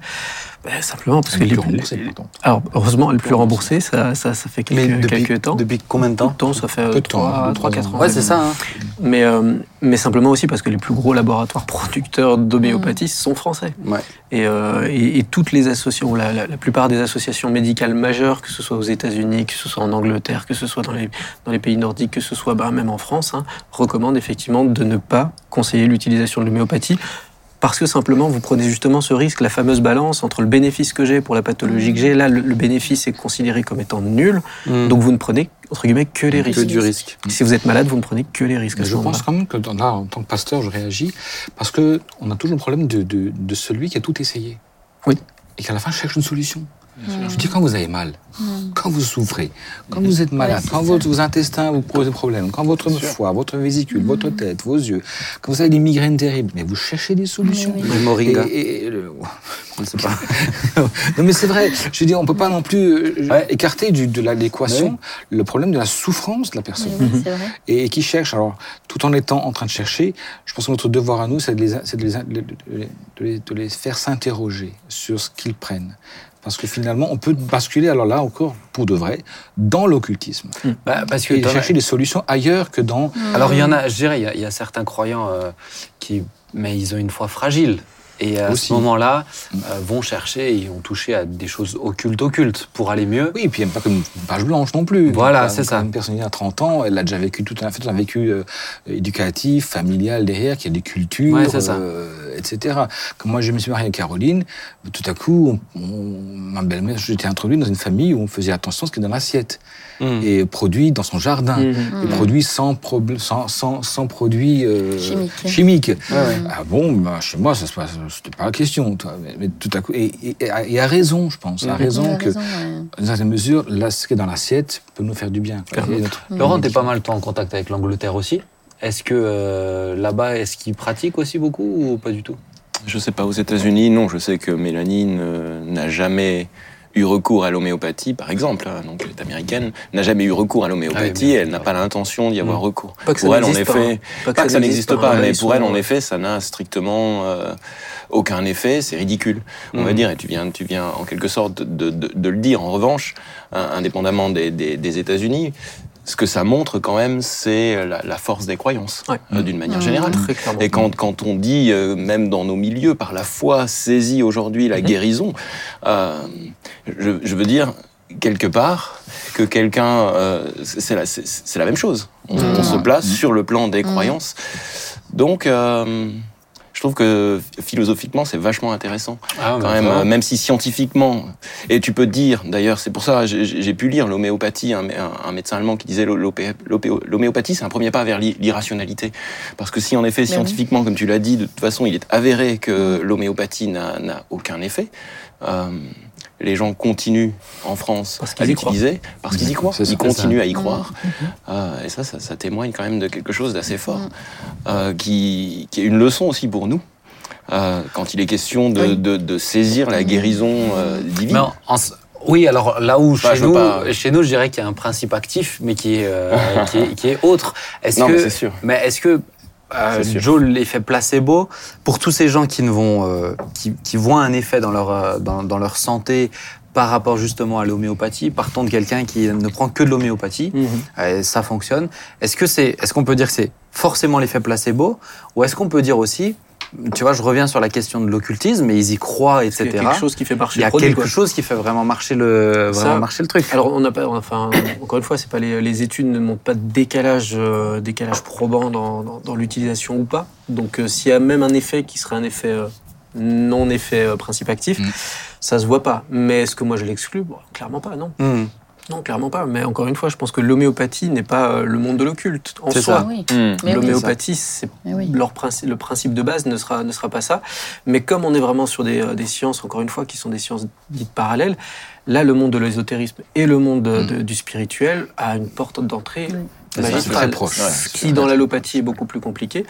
[SPEAKER 2] Ben, simplement parce que les,
[SPEAKER 3] plus remboursée,
[SPEAKER 2] les-
[SPEAKER 3] pourtant.
[SPEAKER 2] alors heureusement elle est plus remboursée, ça, ça, ça fait
[SPEAKER 1] Mais
[SPEAKER 2] quelques,
[SPEAKER 1] depuis,
[SPEAKER 2] quelques temps.
[SPEAKER 1] depuis combien de temps
[SPEAKER 2] temps, ça fait
[SPEAKER 3] Peu de temps, deux, trois
[SPEAKER 2] 3-4
[SPEAKER 3] ans.
[SPEAKER 2] ans.
[SPEAKER 1] Ouais, c'est ça. hein.
[SPEAKER 2] Mais, euh, mais simplement aussi parce que les plus gros laboratoires producteurs d'homéopathie sont français.
[SPEAKER 1] Ouais.
[SPEAKER 2] Et, euh, et, et toutes les associations, la, la, la plupart des associations médicales majeures, que ce soit aux États-Unis, que ce soit en Angleterre, que ce soit dans les, dans les pays nordiques, que ce soit bah, même en France, hein, recommandent effectivement de ne pas conseiller l'utilisation de l'homéopathie. Parce que simplement, vous prenez justement ce risque, la fameuse balance entre le bénéfice que j'ai pour la pathologie que j'ai. Là, le, le bénéfice est considéré comme étant nul.
[SPEAKER 1] Mm.
[SPEAKER 2] Donc, vous ne prenez, entre guillemets, que les
[SPEAKER 1] que
[SPEAKER 2] risques.
[SPEAKER 1] du risque.
[SPEAKER 2] Si vous êtes malade, vous ne prenez que les risques. à
[SPEAKER 3] Mais
[SPEAKER 2] ce
[SPEAKER 3] je pense quand même que là, en tant que pasteur, je réagis parce que on a toujours le problème de, de, de celui qui a tout essayé.
[SPEAKER 2] Oui.
[SPEAKER 3] Et qu'à la fin cherche une solution. Je dis quand vous avez mal, quand vous souffrez, quand vous êtes malade, quand votre, vos intestins vous posent des problèmes, quand votre foie, votre vésicule, votre tête, vos yeux, quand vous avez des migraines terribles, mais vous cherchez des solutions. Et,
[SPEAKER 1] moringa.
[SPEAKER 3] et- et le-
[SPEAKER 1] Je ne sais pas.
[SPEAKER 3] non mais c'est vrai, je veux dire, on peut pas non plus euh,
[SPEAKER 1] Ouais.
[SPEAKER 3] écarter du, de la- l'équation
[SPEAKER 1] Ouais.
[SPEAKER 3] le problème de la souffrance de la personne et, et qui cherchent. Alors, tout en étant en train de chercher, je pense que notre devoir à nous, c'est de les, c'est de les, de les- de les- de les faire s'interroger sur ce qu'ils prennent. Parce que finalement, on peut basculer, alors là encore, pour de vrai, dans l'occultisme.
[SPEAKER 1] Bah, parce que
[SPEAKER 3] Et chercher des solutions ailleurs que dans...
[SPEAKER 1] Alors il y en a, je dirais, il y a, il y a certains croyants euh, qui, mais ils ont une foi fragile. Et à
[SPEAKER 3] Aussi.
[SPEAKER 1] ce moment-là, euh, vont chercher et ont touché à des choses occultes, occultes, pour aller mieux.
[SPEAKER 3] Oui, et puis il n'y a pas comme une page blanche non plus.
[SPEAKER 1] Voilà,
[SPEAKER 3] Donc,
[SPEAKER 1] c'est ça.
[SPEAKER 3] Une personne qui a 30 ans, elle a déjà vécu tout un, fait, un vécu euh, éducatif, familial derrière, qui a des cultures,
[SPEAKER 1] Ouais,
[SPEAKER 3] euh, etc. Comme moi, je me suis marié avec Caroline, tout à coup, on- on- ma belle-mère, j'étais introduit dans une famille où on faisait attention à ce qui est dans l'assiette.
[SPEAKER 1] Mm.
[SPEAKER 3] Et produit dans son jardin.
[SPEAKER 2] Mhm.
[SPEAKER 3] Et produit sans, prob- sans, sans, sans produits euh,
[SPEAKER 4] Chimiques.
[SPEAKER 3] chimiques.
[SPEAKER 1] Ouais.
[SPEAKER 3] Ah bon, bah, chez moi, ça se passe, c'était pas la question. toi. Mais, mais tout à coup, et, et, et- a raison, je pense, a
[SPEAKER 1] Mhm.
[SPEAKER 3] raison
[SPEAKER 4] Il a
[SPEAKER 3] que,
[SPEAKER 4] raison, ouais.
[SPEAKER 3] dans une certaine mesure, là, ce qui est dans l'assiette peut nous faire du bien. notre-
[SPEAKER 1] Laurent, t'es pas mal toi en contact avec l'Angleterre aussi. Est-ce que euh, là-bas, est-ce qu'ils pratiquent aussi beaucoup ou pas du tout?
[SPEAKER 5] Je sais pas, aux États-Unis, non. Je sais que Mélanie n'a jamais eu recours à l'homéopathie, par exemple, hein, donc elle est américaine, n'a jamais eu recours à
[SPEAKER 1] Ah
[SPEAKER 5] l'homéopathie
[SPEAKER 1] oui,
[SPEAKER 5] et
[SPEAKER 1] bien
[SPEAKER 5] elle n'a pas l'intention d'y avoir
[SPEAKER 1] Mm.
[SPEAKER 5] recours.
[SPEAKER 2] Pas que ça
[SPEAKER 5] Pour elle, en
[SPEAKER 2] n'existe pas,
[SPEAKER 5] effet,
[SPEAKER 2] hein.
[SPEAKER 5] pas que ça n'existe pas, mais pour elle, en effet, ça n'a strictement euh, aucun effet, c'est ridicule, on va
[SPEAKER 1] Mhm.
[SPEAKER 5] dire, et tu viens, tu viens en quelque sorte de, de- de le dire. En revanche, hein, indépendamment des, des- des États-Unis, ce que ça montre quand même, c'est la, la force des croyances,
[SPEAKER 2] Ouais.
[SPEAKER 5] euh, d'une manière
[SPEAKER 4] Mhm.
[SPEAKER 5] générale. Et quand, quand on dit, euh, même dans nos milieux, par la foi saisit aujourd'hui la
[SPEAKER 2] Mhm.
[SPEAKER 5] guérison, euh, je, je veux dire, quelque part, que quelqu'un. euh, c'est la, c'est- c'est la même chose. On, on se place sur le plan des croyances. Donc. Je trouve que philosophiquement, c'est vachement intéressant.
[SPEAKER 1] Ah,
[SPEAKER 5] quand même, euh, même si scientifiquement, et tu peux dire, d'ailleurs, c'est pour ça, j'ai- j'ai pu lire l'homéopathie, un, médecin allemand qui disait l'homé- l'homé- l'homéopathie, c'est un premier pas vers l'i- l'irrationalité. Parce que si en effet,
[SPEAKER 4] oui.
[SPEAKER 5] scientifiquement, comme tu l'as dit, de toute façon, il est avéré que l'homéopathie n'a n'a aucun effet, euh, les gens continuent en France
[SPEAKER 2] Parce
[SPEAKER 5] à l'utiliser parce qu'ils y croient. Ils continuent à y croire. Euh, et ça, ça, ça témoigne quand même de quelque chose d'assez fort, euh, qui, qui est une leçon aussi pour nous. euh, quand il est question de,
[SPEAKER 4] Oui.
[SPEAKER 5] de- de saisir la guérison divine.
[SPEAKER 1] En- oui, alors là où
[SPEAKER 5] Bah,
[SPEAKER 1] chez, nous,
[SPEAKER 5] pas-
[SPEAKER 1] chez nous, je dirais qu'il y a un principe actif, mais qui est, qui est, qui est autre. Est-ce
[SPEAKER 5] Non,
[SPEAKER 1] que,
[SPEAKER 5] mais c'est sûr.
[SPEAKER 1] mais est-ce que euh, l'effet placebo pour tous ces gens qui ne vont, euh, qui, qui voient un effet dans leur, euh, dans, dans leur santé par rapport justement à l'homéopathie, partons de quelqu'un qui ne prend que de l'homéopathie,
[SPEAKER 2] Mhm.
[SPEAKER 1] et ça fonctionne. Est-ce que c'est, est-ce qu'on peut dire que c'est forcément l'effet placebo, ou est-ce qu'on peut dire aussi, tu vois, je reviens sur la question de l'occultisme, mais ils y croient, etc.
[SPEAKER 2] y a quelque chose qui fait marcher
[SPEAKER 1] Il y a
[SPEAKER 2] le produit,
[SPEAKER 1] quelque
[SPEAKER 2] quoi.
[SPEAKER 1] chose qui fait vraiment marcher le, vraiment
[SPEAKER 2] Ça-
[SPEAKER 1] marcher le truc.
[SPEAKER 2] Alors, on n'a pas, enfin, encore une fois, c'est pas les, les études ne montrent pas de décalage, euh, décalage probant dans, dans- dans l'utilisation ou pas. Donc, euh, s'il y a même un effet qui serait un effet euh, non effet euh, principe actif,
[SPEAKER 3] Mm.
[SPEAKER 2] ça se voit pas. Mais est-ce que moi je l'exclus? Bon, Clairement pas, non.
[SPEAKER 1] Hmm.
[SPEAKER 2] Non, clairement pas. Mais encore une fois, je pense que l'homéopathie n'est pas euh, le monde de l'occulte en soi.
[SPEAKER 1] ça.
[SPEAKER 4] Oui. Mais oui,
[SPEAKER 2] L'homéopathie, c'est
[SPEAKER 4] Mais oui.
[SPEAKER 2] leur principe, le principe de base ne sera, ne sera pas ça. Mais comme on est vraiment sur des, euh, des sciences, encore une fois, qui sont des sciences dites parallèles, là, le monde de l'ésotérisme et le monde de- de- du spirituel a une porte d'entrée
[SPEAKER 4] Oui.
[SPEAKER 2] Magistrale.
[SPEAKER 3] très proche.
[SPEAKER 2] Qui, dans l'allopathie, est beaucoup plus compliqué.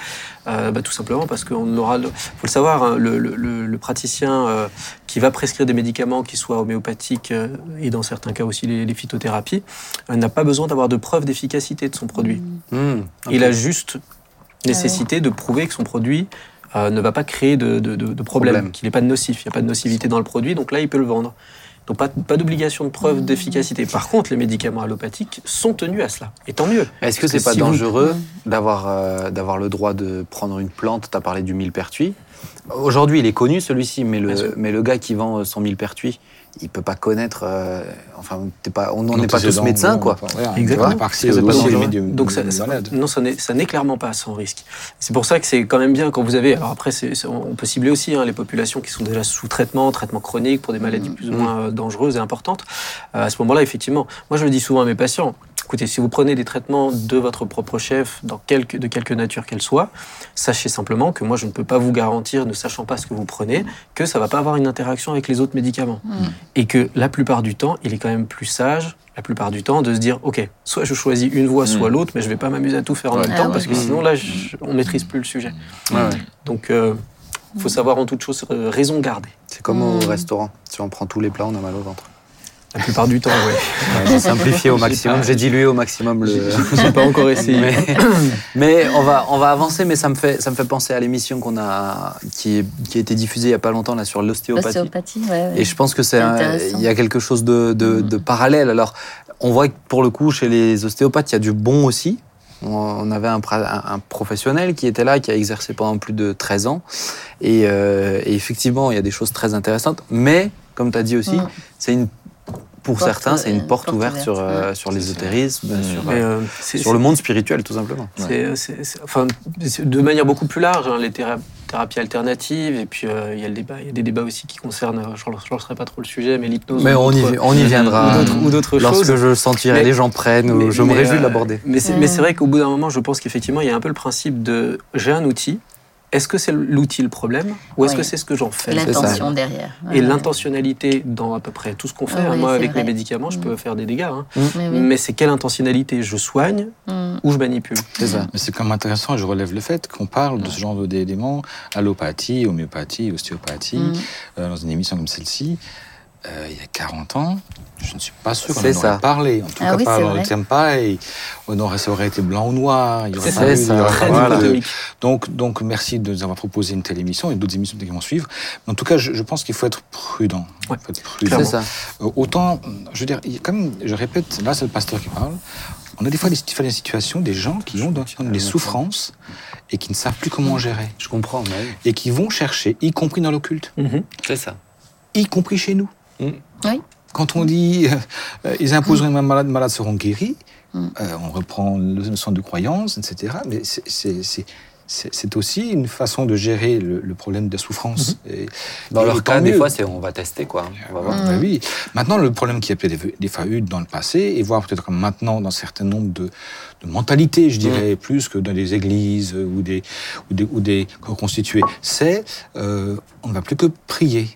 [SPEAKER 2] Euh, bah, tout simplement parce qu'on aura. Il faut le savoir, hein, le, le- le- le praticien euh, qui va prescrire des médicaments qui soient homéopathiques euh, et dans certains cas aussi les, les phytothérapies euh, n'a pas besoin d'avoir de preuve d'efficacité de son produit.
[SPEAKER 1] Hmm.
[SPEAKER 2] Il a juste nécessité de prouver que son produit euh, ne va pas créer de, de, de- de problème,
[SPEAKER 1] Problème.
[SPEAKER 2] qu'il n'est pas nocif, il n'y a pas de nocivité dans le produit, donc là il peut le vendre. Donc pas, pas d'obligation de preuve d'efficacité. Par contre, les médicaments allopathiques sont tenus à cela, et tant mieux.
[SPEAKER 1] Est-ce que c'est pas
[SPEAKER 2] si vous-
[SPEAKER 1] dangereux d'avoir euh, d'avoir le droit de prendre une plante? Tu as parlé du millepertuis. Aujourd'hui, il est connu celui-ci, mais le, mais le gars qui vend son millepertuis, il peut pas connaître. euh, enfin, t'es pas, on
[SPEAKER 3] Donc,
[SPEAKER 1] n'est pas tous médecins, quoi.
[SPEAKER 2] Exactement. Donc non, ça n'est, clairement pas sans risque. C'est pour ça que c'est quand même bien quand vous avez. Alors après, on peut cibler aussi hein, les populations qui sont déjà sous traitement, traitement chronique pour des maladies plus ou moins euh, dangereuses et importantes. Euh, à ce moment-là, effectivement, moi je le dis souvent à mes patients. Écoutez, si vous prenez des traitements de votre propre chef, dans quelque, de quelque nature qu'elle soit, sachez simplement que moi je ne peux pas vous garantir, ne sachant pas ce que vous prenez, que ça va pas avoir une interaction avec les autres médicaments. Et que la plupart du temps, il est quand même plus sage, la plupart du temps, de se dire, ok, soit je choisis une voie, soit
[SPEAKER 5] Mm.
[SPEAKER 2] l'autre, mais je vais pas m'amuser à tout faire en
[SPEAKER 5] Ouais.
[SPEAKER 2] même temps, parce que
[SPEAKER 1] Mm.
[SPEAKER 2] sinon là, je- on maîtrise plus le sujet.
[SPEAKER 1] Ouais.
[SPEAKER 2] Donc, il faut savoir en toute chose euh, raison garder.
[SPEAKER 1] C'est comme au
[SPEAKER 4] Hmm.
[SPEAKER 1] restaurant. Si on prend tous les plats, on a mal au ventre.
[SPEAKER 2] La plupart du temps. Ouais,
[SPEAKER 1] J'ai simplifié au maximum, j'ai dilué au maximum le.
[SPEAKER 2] Je n'ai pas encore essayé.
[SPEAKER 1] Mais, mais on va on va avancer, mais ça me fait ça me fait penser à l'émission qu'on a qui a été diffusée il y a pas longtemps là sur l'ostéopathie.
[SPEAKER 4] L'ostéopathie, ouais, ouais.
[SPEAKER 1] Et je pense que c'est il y a quelque chose de, de, de parallèle. Alors, on voit que pour le coup, chez les ostéopathes, il y a du bon aussi. On- avait un, professionnel qui était là, qui a exercé pendant plus de 13 ans. Et, euh, et effectivement, il y a des choses très intéressantes. Mais, comme tu as dit aussi,
[SPEAKER 4] Mm.
[SPEAKER 1] c'est une, pour
[SPEAKER 4] Porte,
[SPEAKER 1] certains, c'est une
[SPEAKER 4] euh,
[SPEAKER 1] porte,
[SPEAKER 4] porte
[SPEAKER 1] ouverte,
[SPEAKER 4] ouverte,
[SPEAKER 1] sur, euh,
[SPEAKER 4] ouais.
[SPEAKER 1] sur l'ésotérisme, sur, euh, sur le monde spirituel, tout simplement.
[SPEAKER 2] C'est- enfin, de manière beaucoup plus large, hein, les théra- thérapies alternatives, et puis euh, il y a le débat, il y a des débats aussi qui concernent, je ne lancerai pas trop le sujet, mais l'hypnose.
[SPEAKER 1] Mais
[SPEAKER 2] ou
[SPEAKER 1] on y,
[SPEAKER 2] d'autres-
[SPEAKER 1] on y viendra.
[SPEAKER 2] ou d'autres, d'autres
[SPEAKER 1] Lorsque
[SPEAKER 2] choses.
[SPEAKER 1] je sentirai
[SPEAKER 2] Mais-
[SPEAKER 1] les gens prennent, ou
[SPEAKER 2] Mais-
[SPEAKER 1] je me réjouis de l'aborder.
[SPEAKER 2] Mais c'est,
[SPEAKER 4] Mm.
[SPEAKER 2] mais c'est vrai qu'au bout d'un moment, je pense qu'effectivement, il y a un peu le principe de j'ai un outil, est-ce que c'est l'outil le problème, ou est-ce
[SPEAKER 4] Oui.
[SPEAKER 2] que c'est ce que j'en fais?
[SPEAKER 4] L'intention derrière. Ouais,
[SPEAKER 2] Et
[SPEAKER 4] ouais.
[SPEAKER 2] l'intentionnalité dans à peu près tout ce qu'on fait. Hein,
[SPEAKER 4] ouais,
[SPEAKER 2] Moi, avec
[SPEAKER 4] vrai.
[SPEAKER 2] mes médicaments, je
[SPEAKER 4] Mm.
[SPEAKER 2] peux faire des dégâts. hein.
[SPEAKER 4] Mais oui.
[SPEAKER 2] Mais c'est quelle intentionnalité Je soigne
[SPEAKER 4] Mm.
[SPEAKER 2] ou je manipule?
[SPEAKER 1] C'est ça.
[SPEAKER 3] Mais c'est quand même intéressant, je relève le fait qu'on parle de ce genre d'éléments, allopathie, homéopathie, ostéopathie,
[SPEAKER 4] Mm.
[SPEAKER 3] euh, dans une émission comme celle-ci. Euh, il y a 40 ans, je ne suis pas sûr qu'on en aurait parlé. En tout
[SPEAKER 4] Ah
[SPEAKER 3] cas,
[SPEAKER 4] oui,
[SPEAKER 3] pas dans le thème pareil. On aurait, ça aurait été blanc ou noir. Il y aurait pas
[SPEAKER 1] ça,
[SPEAKER 3] eu-
[SPEAKER 1] c'est
[SPEAKER 3] il y
[SPEAKER 1] ça.
[SPEAKER 3] aurait
[SPEAKER 1] Voilà.
[SPEAKER 3] de-. Donc, donc, merci de nous avoir proposé une telle émission et d'autres émissions qui vont suivre. Mais en tout cas, je, je pense qu'il faut être prudent.
[SPEAKER 2] Ouais.
[SPEAKER 3] Il faut être prudent.
[SPEAKER 1] C'est ça.
[SPEAKER 3] Euh, Autant, je veux dire, il y a quand même, je répète, là c'est le pasteur qui parle, on a des fois des, situ- des situations, des gens qui ont des souffrances et qui ne savent plus comment gérer.
[SPEAKER 1] Je comprends, mais oui.
[SPEAKER 3] Et qui vont chercher, y compris dans l'occulte,
[SPEAKER 2] Mhm.
[SPEAKER 1] c'est ça.
[SPEAKER 3] y compris chez nous.
[SPEAKER 1] Mm.
[SPEAKER 4] Oui.
[SPEAKER 3] Quand on dit euh, euh, ils imposeront les malades, les malades seront guéris,
[SPEAKER 4] Mm.
[SPEAKER 3] euh, on reprend le centre de croyance, etc. Mais c'est- aussi une façon de gérer le, le problème de souffrance. Et-
[SPEAKER 1] Dans
[SPEAKER 3] et
[SPEAKER 1] leur cas, des fois, c'est on va tester quoi. On va voir.
[SPEAKER 3] Bah oui. Maintenant, le problème qui a peut-être des, fois eu dans le passé, et voire peut-être comme maintenant dans un certain nombre de, de mentalités, je dirais, plus que dans des églises euh, ou des, ou des, ou des constitués, c'est euh, on ne va plus que prier.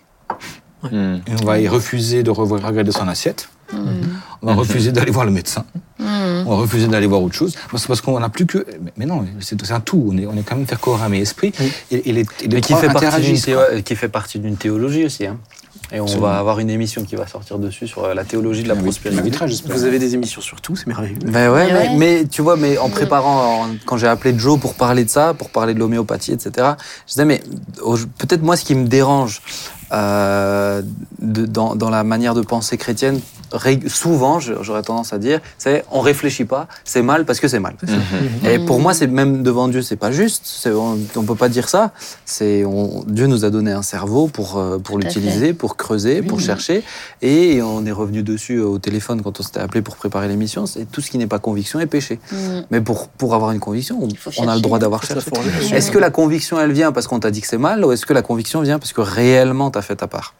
[SPEAKER 5] Hmm.
[SPEAKER 3] Et on va y refuser de revoir- regarder son assiette. On va refuser d'aller voir le médecin. On va refuser d'aller voir autre chose. C'est parce qu'on n'a plus que. mais- Mais non, c'est un tout. On est, on est quand même faire corps, âme et esprit. Et, et les, et les
[SPEAKER 1] Mais qui
[SPEAKER 3] trois
[SPEAKER 1] fait, partie d'une
[SPEAKER 3] interagissent,
[SPEAKER 1] théo-
[SPEAKER 3] quoi.
[SPEAKER 1] qui fait partie d'une théologie aussi. hein. Et on
[SPEAKER 3] Absolument.
[SPEAKER 1] va avoir une émission qui va sortir dessus sur euh, la théologie de la
[SPEAKER 3] Un
[SPEAKER 1] prospérité.
[SPEAKER 2] Vous avez des émissions sur tout, c'est merveilleux.
[SPEAKER 1] Ben ouais,
[SPEAKER 4] mais, ouais.
[SPEAKER 1] mais tu vois, mais en préparant, en- quand j'ai appelé Joe pour parler de ça, pour parler de l'homéopathie, etc., je disais, mais peut-être moi, ce qui me dérange euh, dans, la manière de penser chrétienne, souvent, j'aurais tendance à dire, c'est on réfléchit pas, c'est mal parce que c'est mal. Et pour moi, c'est même devant Dieu, c'est pas juste. On, on peut pas dire ça. C'est on- Dieu nous a donné un cerveau pour euh, pour l'utiliser, pour creuser, pour chercher. Et on est revenu dessus au téléphone quand on s'était appelé pour préparer l'émission. C'est tout ce qui n'est pas conviction est péché.
[SPEAKER 4] Mm.
[SPEAKER 1] Mais pour pour avoir une conviction, on, on a le droit d'avoir cherché. Est-ce que la conviction, elle vient parce qu'on t'a dit que c'est mal, ou est-ce que la conviction vient parce que réellement t'as fait ta part?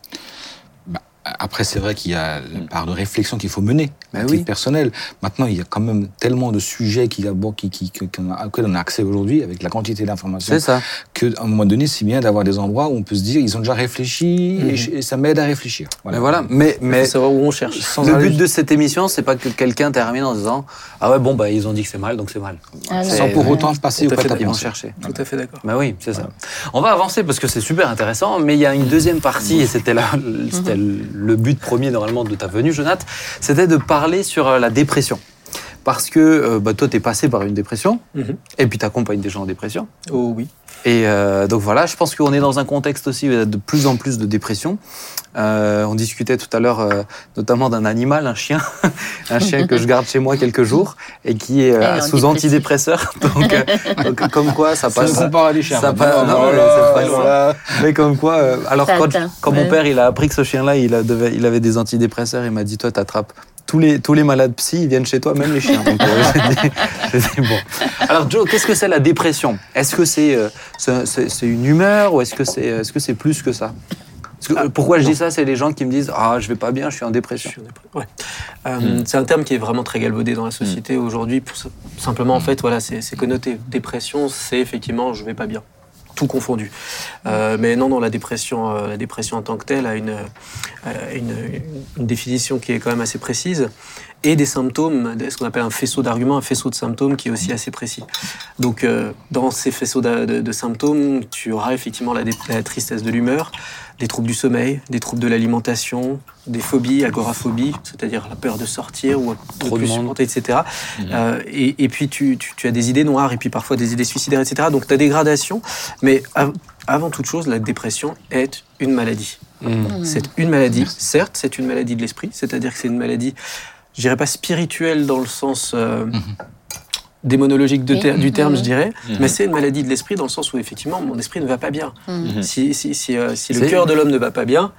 [SPEAKER 3] Après, c'est vrai qu'il y a la part de réflexion qu'il faut mener,
[SPEAKER 1] Ben
[SPEAKER 3] à
[SPEAKER 1] oui.
[SPEAKER 3] personnel. Maintenant, il y a quand même tellement de sujets qui, qui, auxquels on a accès aujourd'hui, avec la quantité d'informations,
[SPEAKER 1] C'est ça.
[SPEAKER 3] qu'à un moment donné, c'est bien d'avoir des endroits où on peut se dire, ils ont déjà réfléchi, et je- et, ça m'aide à réfléchir.
[SPEAKER 1] Mais voilà. Mais
[SPEAKER 2] Il
[SPEAKER 1] mais
[SPEAKER 2] faut savoir où on cherche.
[SPEAKER 3] Sans
[SPEAKER 1] le but de cette émission, c'est pas que quelqu'un termine en disant ah ouais bon bah ils ont dit que c'est mal donc c'est mal.
[SPEAKER 4] Ah,
[SPEAKER 3] sans pour
[SPEAKER 1] Ouais.
[SPEAKER 3] autant passer au
[SPEAKER 1] Ils vont chercher.
[SPEAKER 2] Tout à fait d'accord.
[SPEAKER 1] Bah oui, c'est ça. On va avancer parce que c'est super intéressant, mais il y a une deuxième partie, et c'était là- c'était le but premier normalement de ta venue, Jonathan, c'était de parler sur euh, la dépression. Parce que euh, bah, toi, tu es passé par une dépression,
[SPEAKER 2] Mhm.
[SPEAKER 1] et puis tu accompagnes des gens en dépression.
[SPEAKER 2] Oh oui.
[SPEAKER 1] Et euh, donc voilà, je pense qu'on est dans un contexte aussi de plus en plus de dépression. Euh, on discutait tout à l'heure euh, notamment d'un animal, un chien, un chien que je garde chez moi quelques jours et qui est euh,
[SPEAKER 4] Et en
[SPEAKER 1] sous
[SPEAKER 4] dépressif.
[SPEAKER 1] antidépresseur. Donc, euh, donc, comme quoi ça passe.
[SPEAKER 3] compare à des chiens.
[SPEAKER 1] Ça
[SPEAKER 3] maintenant.
[SPEAKER 1] passe- non,
[SPEAKER 3] Oh là
[SPEAKER 1] c'est pas
[SPEAKER 3] là.
[SPEAKER 1] Mais comme quoi, euh, alors
[SPEAKER 4] Ça
[SPEAKER 1] quand, mon
[SPEAKER 4] ouais.
[SPEAKER 1] père il a appris que ce chien-là, il avait des antidépresseurs, il m'a dit toi t'attrapes tous les tous les malades psy, ils viennent chez toi, même les chiens. Donc euh, bon. Alors Joe, qu'est-ce que c'est la dépression? Est-ce que c'est euh, c'est- c'est c'est une humeur ou est-ce que c'est est-ce que c'est plus que ça? Que, euh, Pourquoi je dis ça? C'est les gens qui me disent ah je vais pas bien, je suis en dépression.
[SPEAKER 2] suis en dépre- ouais. Euh, C'est un terme qui est vraiment très galvaudé dans la société aujourd'hui. pour ça- Simplement, en fait, voilà, c'est c'est connoté. Dépression, c'est effectivement, je vais pas bien, tout confondu. Euh, mais non, non, la dépression, euh, la dépression en tant que telle a une, euh, une, une définition qui est quand même assez précise et des symptômes, ce qu'on appelle un faisceau d'arguments, un faisceau de symptômes qui est aussi assez précis. Donc, euh, dans ces faisceaux de, symptômes, tu auras effectivement la tristesse de l'humeur, des troubles du sommeil, des troubles de l'alimentation, des phobies, agoraphobie, c'est-à-dire la peur de sortir ou
[SPEAKER 1] Trop de
[SPEAKER 2] plus
[SPEAKER 1] monde.
[SPEAKER 2] etc. Euh, et, et puis tu, tu- tu as des idées noires et puis parfois des idées suicidaires, etc. Donc tu as des gradations. Mais av- avant toute chose, la dépression est une maladie.
[SPEAKER 1] Mm.
[SPEAKER 2] C'est une maladie. Certes, c'est une maladie de l'esprit, c'est-à-dire que c'est une maladie, je dirais pas spirituelle dans le sens euh, démonologique de
[SPEAKER 4] Oui.
[SPEAKER 2] ter- du terme,
[SPEAKER 4] Mhm.
[SPEAKER 2] je dirais,
[SPEAKER 3] Mhm.
[SPEAKER 2] mais c'est une maladie de l'esprit dans le sens où effectivement mon esprit ne va pas bien.
[SPEAKER 4] Mm.
[SPEAKER 2] Si, si, si, euh, si le cœur de l'homme ne va pas bien,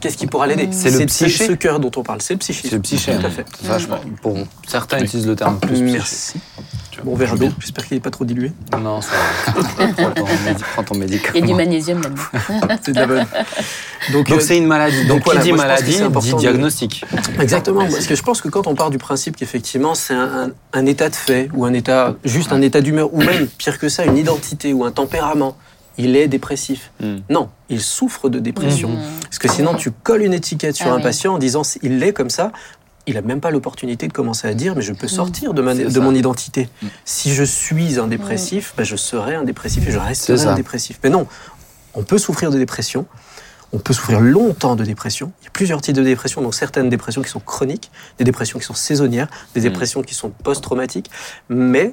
[SPEAKER 2] qu'est-ce qui pourra l'aider?
[SPEAKER 1] C'est le psyché.
[SPEAKER 2] ce cœur dont on parle, c'est le psychisme.
[SPEAKER 1] C'est le psyché.
[SPEAKER 2] Tout à fait.
[SPEAKER 1] Pour certains utilisent le terme plus psyché.
[SPEAKER 2] Merci. Bon verre d'eau, j'espère qu'il n'est pas trop dilué.
[SPEAKER 1] Non, ça va. prends ton, médi- prends ton
[SPEAKER 4] Il y a du
[SPEAKER 1] médicament.
[SPEAKER 4] magnésium là-dedans.
[SPEAKER 2] C'est de la bonne. Donc, euh,
[SPEAKER 1] c'est une maladie.
[SPEAKER 2] donc
[SPEAKER 1] Donc,
[SPEAKER 2] voilà,
[SPEAKER 1] qui dit
[SPEAKER 2] moi,
[SPEAKER 1] maladie dit
[SPEAKER 2] de-
[SPEAKER 1] diagnostic.
[SPEAKER 2] Exactement, parce que je pense que quand on part du principe qu'effectivement c'est un, un- un état de fait, ou un état, juste un état d'humeur, ou même pire que ça, une identité ou un tempérament, il est dépressif.
[SPEAKER 5] Mm.
[SPEAKER 2] Non, il souffre de dépression.
[SPEAKER 4] Mhm.
[SPEAKER 2] Parce que sinon tu colles une étiquette sur
[SPEAKER 4] Ah
[SPEAKER 2] un
[SPEAKER 4] oui.
[SPEAKER 2] patient en disant il est comme ça. Il n'a même pas l'opportunité de commencer à dire mais je peux sortir de, ma- mon identité. Si je suis un dépressif, ben, je serai un dépressif et je resterai un dépressif. Mais non, on peut souffrir de dépression. On peut souffrir longtemps de dépression. Il y a plusieurs types de dépression, donc certaines dépressions qui sont chroniques, des dépressions qui sont saisonnières, des dépressions qui sont post-traumatiques, mais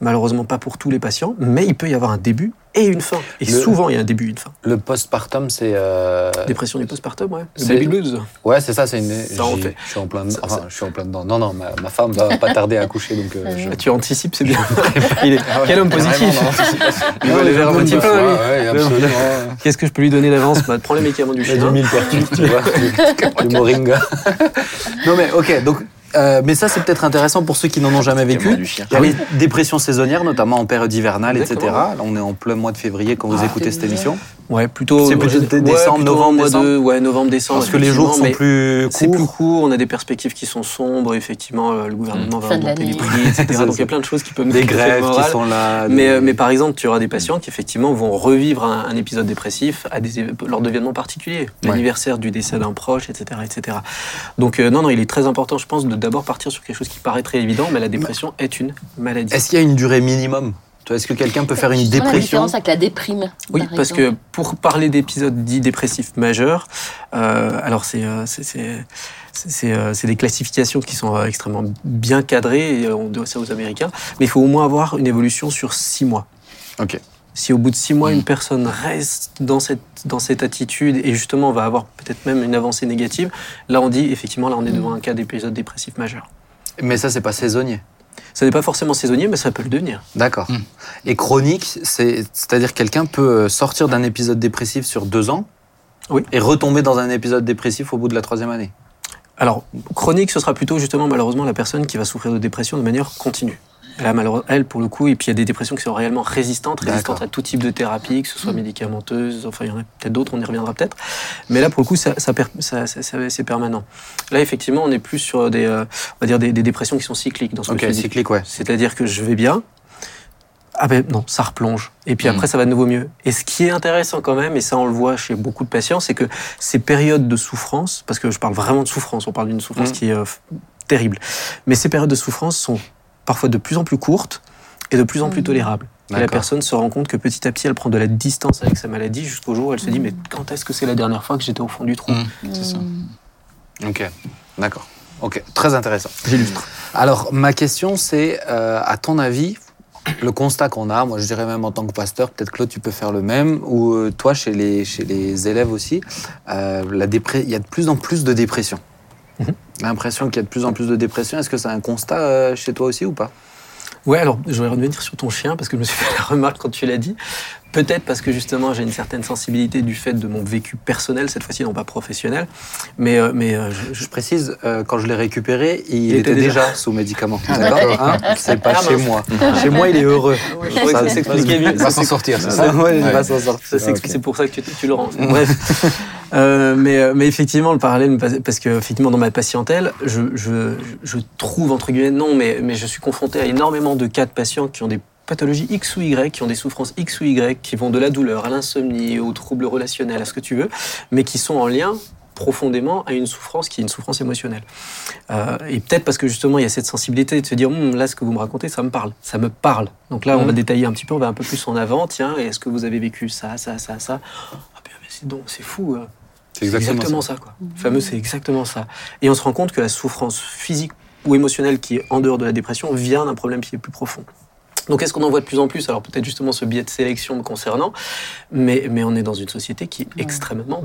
[SPEAKER 2] malheureusement pas pour tous les patients, mais il peut y avoir un début et une fin. Et
[SPEAKER 1] Le-
[SPEAKER 2] souvent, il y a un début et une fin.
[SPEAKER 1] Le postpartum, c'est. euh,
[SPEAKER 2] Dépression du postpartum, ouais. Le
[SPEAKER 1] c'est-
[SPEAKER 2] baby blues.
[SPEAKER 1] Ouais, c'est ça, c'est une.
[SPEAKER 2] Ça,
[SPEAKER 1] j'y-
[SPEAKER 2] fait.
[SPEAKER 1] Je suis en plein.
[SPEAKER 2] Ça,
[SPEAKER 1] Enfin,
[SPEAKER 2] ça-
[SPEAKER 1] je suis en plein dedans. Non, non, ma, ma femme va pas tarder à accoucher, donc. euh, je-
[SPEAKER 2] Ah, Tu anticipes, c'est bien. Il est- Quel homme positif. Il voit les verres moitié
[SPEAKER 3] ouais, absolument.
[SPEAKER 2] Qu'est-ce que je peux lui donner d'avance bah, Prends les médicaments du
[SPEAKER 1] Il y a du
[SPEAKER 2] chien.
[SPEAKER 1] millepertuis, tu vois, du, du moringa. non mais ok, donc Euh, mais ça, c'est peut-être intéressant pour ceux qui n'en ont jamais vécu. Il y a les dépressions saisonnières, notamment en période hivernale, etc. Là, on est en plein mois de février quand vous
[SPEAKER 2] Ah,
[SPEAKER 1] écoutez cette émission.
[SPEAKER 2] Ouais, plutôt.
[SPEAKER 1] C'est plutôt
[SPEAKER 2] ouais,
[SPEAKER 1] décembre,
[SPEAKER 2] plutôt
[SPEAKER 1] novembre,
[SPEAKER 2] mois
[SPEAKER 1] décembre
[SPEAKER 2] de, ouais, novembre, décembre.
[SPEAKER 1] Parce que les jours sont plus
[SPEAKER 2] C'est plus
[SPEAKER 1] courts.
[SPEAKER 2] court, on a des perspectives qui sont sombres, effectivement, euh, le gouvernement va
[SPEAKER 4] Fin de
[SPEAKER 2] augmenter les prix, etc. Donc il y a plein de choses qui peuvent me
[SPEAKER 1] Des
[SPEAKER 2] le
[SPEAKER 1] grèves qui sont là. Des-
[SPEAKER 2] euh, mais par exemple, tu auras des patients qui effectivement vont revivre un, un épisode dépressif à des, lors d'événements particuliers,
[SPEAKER 1] Ouais.
[SPEAKER 2] l'anniversaire du décès d'un proche, etc., etc. Donc euh, non, non, il est très important, je pense, de d'abord partir sur quelque chose qui paraît très évident, mais la dépression est une maladie.
[SPEAKER 1] Est-ce qu'il y a une durée minimum? Est-ce que quelqu'un peut faire une
[SPEAKER 4] Justement, La
[SPEAKER 1] dépression?
[SPEAKER 4] différence avec la déprime.
[SPEAKER 2] Oui,
[SPEAKER 4] par
[SPEAKER 2] parce que pour parler d'épisodes dits dépressifs majeurs, euh, alors c'est euh, c'est- c'est- c'est, euh, c'est des classifications qui sont euh, extrêmement bien cadrées, et euh, on doit ça aux Américains, mais il faut au moins avoir une évolution sur six mois.
[SPEAKER 1] Ok.
[SPEAKER 2] Si au bout de six mois,
[SPEAKER 3] Mm.
[SPEAKER 2] une personne reste dans cette, dans cette attitude et justement va avoir peut-être même une avancée négative, là on dit effectivement, là on est devant un cas d'épisode dépressif majeur.
[SPEAKER 1] Mais ça, c'est pas saisonnier.
[SPEAKER 2] Ça n'est pas forcément saisonnier, mais ça peut le devenir.
[SPEAKER 1] D'accord.
[SPEAKER 3] Hmm.
[SPEAKER 1] Et chronique, c'est- c'est-à-dire quelqu'un peut euh, sortir d'un épisode dépressif sur deux ans
[SPEAKER 2] Oui.
[SPEAKER 1] et retomber dans un épisode dépressif au bout de la troisième année.
[SPEAKER 2] Alors, chronique, ce sera plutôt justement malheureusement la personne qui va souffrir de dépression de manière continue. Elle, a malheureux- elle, pour le coup, et puis il y a des dépressions qui sont réellement résistantes, résistantes à tout type de thérapie, que ce soit médicamenteuse, enfin il y en a peut-être d'autres, on y reviendra peut-être. Mais là, pour le coup, ça, ça, ça- c'est permanent. Là, effectivement, on est plus sur des, euh, on va dire des, des dépressions qui sont cycliques dans ce que
[SPEAKER 1] Ok,
[SPEAKER 2] tu dis.
[SPEAKER 1] cyclique, ouais.
[SPEAKER 2] C'est-à-dire que je vais bien. Ah ben non, ça replonge. Et puis
[SPEAKER 3] Mm.
[SPEAKER 2] après, ça va de nouveau mieux. Et ce qui est intéressant quand même, et ça on le voit chez beaucoup de patients, c'est que ces périodes de souffrance, parce que je parle vraiment de souffrance, on parle d'une souffrance
[SPEAKER 1] Mm.
[SPEAKER 2] qui est euh, terrible, mais ces périodes de souffrance sont parfois de plus en plus courtes et de plus en plus
[SPEAKER 4] Mm.
[SPEAKER 2] tolérables. Et la personne se rend compte que petit à petit, elle prend de la distance avec sa maladie jusqu'au jour où elle se dit, mais quand est-ce que c'est la dernière fois que j'étais au fond du trou?
[SPEAKER 3] Mm. C'est ça.
[SPEAKER 1] Ok, d'accord. Ok, très intéressant.
[SPEAKER 2] J'illustre.
[SPEAKER 1] Alors, ma question, c'est, euh, à ton avis, le constat qu'on a, moi je dirais même en tant que pasteur, peut-être Claude, tu peux faire le même, ou euh, toi, chez les, chez les élèves aussi, euh, la il y a de plus en plus de dépression. L'impression qu'il y a de plus en plus de dépression, est-ce que c'est un constat euh, chez toi aussi ou pas?
[SPEAKER 2] Ouais, alors je vais revenir sur ton chien parce que je me suis fait la remarque quand tu l'as dit. Peut-être parce que justement j'ai une certaine sensibilité du fait de mon vécu personnel, cette fois-ci non pas professionnel. Mais, euh, mais euh, je- je-
[SPEAKER 1] Je précise, euh, quand je l'ai récupéré, il,
[SPEAKER 2] Il était
[SPEAKER 1] était déjà,
[SPEAKER 2] déjà-
[SPEAKER 1] sous médicaments.
[SPEAKER 3] Ah,
[SPEAKER 1] D'accord hein C'est pas
[SPEAKER 2] Ah,
[SPEAKER 1] chez moi. chez moi, il est heureux.
[SPEAKER 2] je trouvais que ça s'expliquait mieux.
[SPEAKER 3] Il va s'en sortir, c'est
[SPEAKER 1] Ça,
[SPEAKER 3] ça
[SPEAKER 1] ouais, il
[SPEAKER 3] Ouais.
[SPEAKER 1] va s'en sortir.
[SPEAKER 2] C'est pour ça que tu, tu le rends. Bref. Euh, mais, mais effectivement, le parallèle, parce que effectivement, dans ma patientèle, je, je, je trouve, entre guillemets, non, mais, mais je suis confronté à énormément de cas de patients qui ont des pathologies X ou Y, qui ont des souffrances X ou Y, qui vont de la douleur à l'insomnie, aux troubles relationnels, à ce que tu veux, mais qui sont en lien profondément à une souffrance qui est une souffrance émotionnelle. Euh, et peut-être parce que justement il y a cette sensibilité de se dire Hum, là ce que vous me racontez ça me parle, ça me parle. Donc là on va détailler un petit peu, on va un peu plus en avant. Tiens, est-ce que vous avez vécu ça, ça, ça, ça? Ah bien, mais c'est donc c'est fou. euh.
[SPEAKER 1] C'est exactement, ça.
[SPEAKER 2] ça. quoi. Le fameux c'est exactement ça. Et on se rend compte que la souffrance physique ou émotionnelle qui est en dehors de la dépression vient d'un problème qui est plus profond. Donc est-ce qu'on en voit de plus en plus? Alors peut-être justement ce biais de sélection me concernant, mais, mais on est dans une société qui est extrêmement,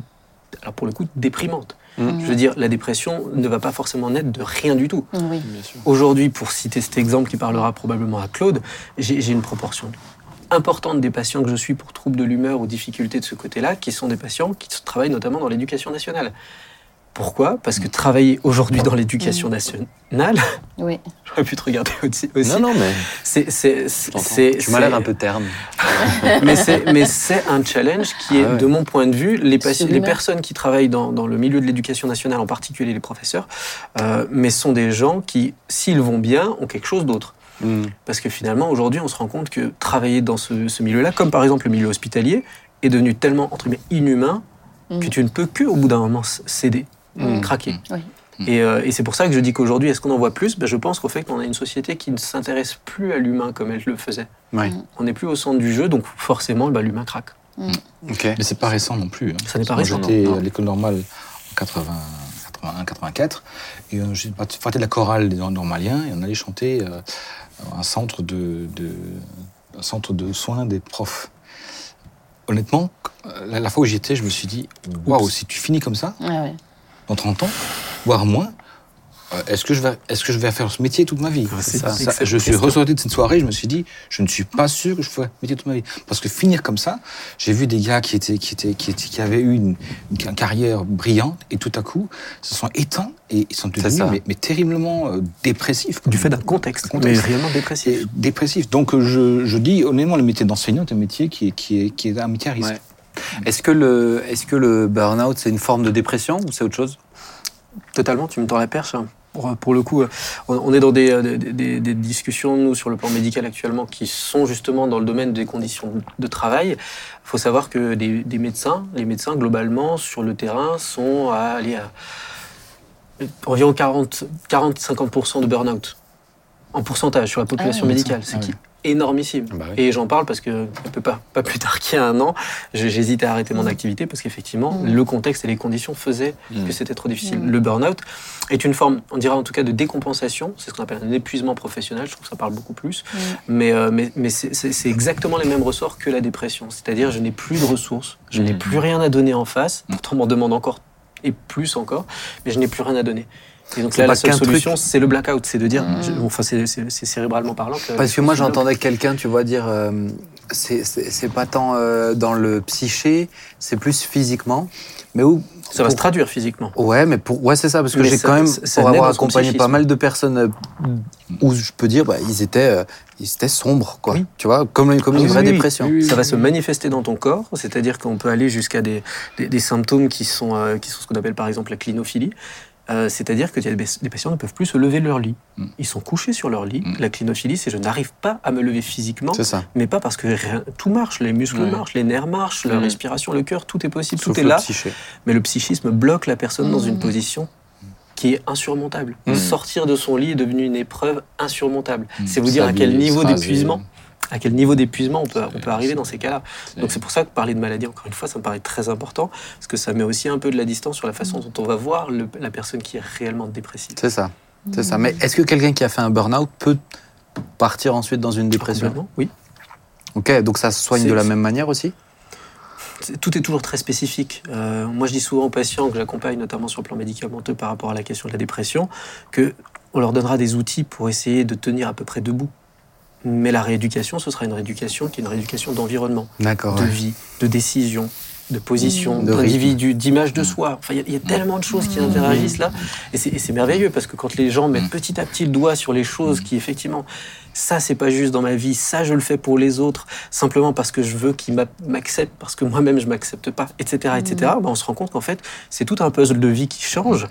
[SPEAKER 2] alors pour le coup, déprimante.
[SPEAKER 1] Mm.
[SPEAKER 2] Je veux dire, la dépression ne va pas forcément naître de rien du tout.
[SPEAKER 4] Oui.
[SPEAKER 5] Bien sûr.
[SPEAKER 2] Aujourd'hui, pour citer cet exemple qui parlera probablement à Claude, j'ai j'ai une proportion importante des patients que je suis pour troubles de l'humeur ou difficultés de ce côté-là, qui sont des patients qui travaillent notamment dans l'éducation nationale. Pourquoi? Parce que travailler aujourd'hui dans l'éducation nationale,
[SPEAKER 4] Oui.
[SPEAKER 2] j'aurais pu te regarder aussi, aussi
[SPEAKER 5] Non, non, mais
[SPEAKER 2] c'est, c'est, c'est,
[SPEAKER 1] Tu m'as l'air un peu terne.
[SPEAKER 2] mais c'est, mais c'est un challenge qui est,
[SPEAKER 1] Ah ouais.
[SPEAKER 2] de mon point de vue, les, personnes qui travaillent dans, dans le milieu de l'éducation nationale, en particulier les professeurs, euh, mais sont des gens qui, s'ils vont bien, ont quelque chose d'autre.
[SPEAKER 1] Mm.
[SPEAKER 2] Parce que finalement, aujourd'hui, on se rend compte que travailler dans ce, ce milieu-là, comme par exemple le milieu hospitalier, est devenu tellement, entre guillemets, inhumain
[SPEAKER 4] Mm.
[SPEAKER 2] que tu ne peux que, au bout d'un moment, céder,
[SPEAKER 1] Mm.
[SPEAKER 2] craquer.
[SPEAKER 4] Oui.
[SPEAKER 2] Et, euh, et c'est pour ça que je dis qu'aujourd'hui, est-ce qu'on en voit plus? Ben, Je pense qu'au fait qu'on a une société qui ne s'intéresse plus à l'humain comme elle le faisait.
[SPEAKER 1] Oui.
[SPEAKER 2] On n'est plus au centre du jeu, donc forcément, ben, l'humain craque.
[SPEAKER 1] Ok.
[SPEAKER 3] Mais c'est pas récent non plus. hein.
[SPEAKER 2] Ça n'est pas
[SPEAKER 3] Moi,
[SPEAKER 2] récent,
[SPEAKER 3] J'étais à l'école normale en 80, 81, 84, et euh, j'ai fait partie de la chorale des normaliens, et on allait chanter euh, à un centre de, de- un centre de soins des profs. Honnêtement, la, la fois où j'y étais, je me suis dit, waouh, si tu finis comme ça,
[SPEAKER 4] Ah ouais.
[SPEAKER 3] Dans 30 ans, voire moins, euh, est-ce que, je vais, est-ce que je vais faire ce métier toute ma vie? Ça,
[SPEAKER 2] ça.
[SPEAKER 3] Je suis ressorti de cette soirée, je me suis dit, je ne suis pas sûr que je ferai ce métier toute ma vie. Parce que finir comme ça, j'ai vu des gars qui, étaient, qui, étaient, qui, étaient, qui avaient eu une, une carrière brillante et tout à coup se sont éteints et ils sont devenus mais, mais terriblement euh, dépressifs.
[SPEAKER 2] Du fait d'un contexte,
[SPEAKER 3] Contexte.
[SPEAKER 2] mais réellement dépressif.
[SPEAKER 3] Dépressif. Donc euh, je, je dis honnêtement, le métier d'enseignant est un métier qui est, qui est, qui est un métier à risque.
[SPEAKER 1] Ouais. Est-ce que le, est-ce que le burn-out, c'est une forme de dépression ou c'est autre chose?
[SPEAKER 2] Totalement, tu me tends la perche. hein. Pour, pour le coup, euh, on, est dans des, euh, des- des- des discussions, nous, sur le plan médical actuellement, qui sont justement dans le domaine des conditions de travail. Il faut savoir que des, des médecins, les médecins, globalement, sur le terrain, sont à, aller à environ 40-50% de burn-out. En pourcentage sur la population
[SPEAKER 4] Ah
[SPEAKER 2] médicale, ce
[SPEAKER 3] Ah
[SPEAKER 2] qui
[SPEAKER 3] oui.
[SPEAKER 2] Énormissime.
[SPEAKER 3] Bah oui.
[SPEAKER 2] Et j'en parle parce que un peu pas, pas plus tard qu'il y a un an, je- j'hésite à arrêter mon activité parce qu'effectivement,
[SPEAKER 4] Mm.
[SPEAKER 2] le contexte et les conditions faisaient
[SPEAKER 1] Mm.
[SPEAKER 2] que c'était trop difficile.
[SPEAKER 4] Mm.
[SPEAKER 2] Le burn-out est une forme, on dirait en tout cas, de décompensation. C'est ce qu'on appelle un épuisement professionnel. Je trouve que ça parle beaucoup plus.
[SPEAKER 4] Mm.
[SPEAKER 2] Mais, euh, mais, mais c'est- exactement les mêmes ressorts que la dépression. C'est-à-dire, je n'ai plus de ressources, je n'ai
[SPEAKER 1] Mm.
[SPEAKER 2] plus rien à donner en face. Pourtant, on m'en demande encore et plus encore, mais je n'ai plus rien à donner. Et donc là, la seule
[SPEAKER 1] qu'un truc.
[SPEAKER 2] solution, c'est le blackout. C'est de dire,
[SPEAKER 4] Mm.
[SPEAKER 2] je- enfin, c'est cérébralement parlant. que-
[SPEAKER 1] Parce que moi, j'entendais quelqu'un, tu vois, dire euh, c'est- pas tant euh, dans le psyché, c'est plus physiquement. Mais où
[SPEAKER 2] Ça va se
[SPEAKER 1] pour-
[SPEAKER 2] traduire physiquement.
[SPEAKER 1] Ouais, mais pour ouais, c'est ça, parce que j'ai quand même,
[SPEAKER 2] ça- ça
[SPEAKER 1] pour avoir accompagné pas mal de personnes euh, où je peux dire, bah, ils étaient, euh, ils étaient sombres, quoi.
[SPEAKER 2] Oui.
[SPEAKER 1] Tu vois, comme, comme une
[SPEAKER 2] Oui,
[SPEAKER 1] vraie
[SPEAKER 2] oui, oui.
[SPEAKER 1] dépression.
[SPEAKER 2] Ça va se manifester dans ton corps, c'est-à-dire qu'on peut aller jusqu'à des, des- des symptômes qui sont, euh, qui sont ce qu'on appelle par exemple la clinophilie. Euh, c'est-à-dire que des, patients ne peuvent plus se lever de leur lit.
[SPEAKER 3] Mm.
[SPEAKER 2] Ils sont couchés sur leur lit.
[SPEAKER 3] Mm.
[SPEAKER 2] La clinophilie, c'est je n'arrive pas à me lever physiquement,
[SPEAKER 1] C'est ça.
[SPEAKER 2] mais pas parce que rien- tout marche, les muscles marchent, les nerfs marchent, la
[SPEAKER 4] Mm.
[SPEAKER 2] respiration, le cœur, tout est possible,
[SPEAKER 1] Sauf
[SPEAKER 2] tout est là.
[SPEAKER 1] psyché.
[SPEAKER 2] Mais le psychisme bloque la personne dans une position qui est insurmontable. Sortir de son lit est devenu une épreuve insurmontable. C'est vous dire à quel niveau d'épuisement à quel niveau d'épuisement on peut, on peut
[SPEAKER 3] C'est-
[SPEAKER 2] arriver dans ces cas-là.
[SPEAKER 3] C'est-
[SPEAKER 2] Donc c'est pour ça que parler de maladie, encore une fois, ça me paraît très important, parce que ça met aussi un peu de la distance sur la façon dont on va voir le- la personne qui est réellement dépressive.
[SPEAKER 1] C'est ça. C'est ça. Mais est-ce que quelqu'un qui a fait un burn-out peut partir ensuite dans une dépression?
[SPEAKER 2] Oui.
[SPEAKER 1] Ok, donc ça se soigne de la même manière aussi?
[SPEAKER 2] C'est- Tout est toujours très spécifique. Euh, moi, je dis souvent aux patients que j'accompagne, notamment sur le plan médicamenteux par rapport à la question de la dépression, que on leur donnera des outils pour essayer de tenir à peu près debout. Mais la rééducation, ce sera une rééducation qui est une rééducation d'environnement. De vie, de décision, de position, d'individu, d'image de soi. Enfin, il y a- y, a tellement de choses qui interagissent là. Et c'est merveilleux parce que quand les gens mettent petit à petit le doigt sur les choses qui, effectivement, ça, c'est pas juste dans ma vie, ça, je le fais pour les autres, simplement parce que je veux qu'ils m'a- m'acceptent, parce que moi-même, je m'accepte pas, etc., etc., ben, on se rend compte qu'en fait, c'est tout un puzzle de vie qui change.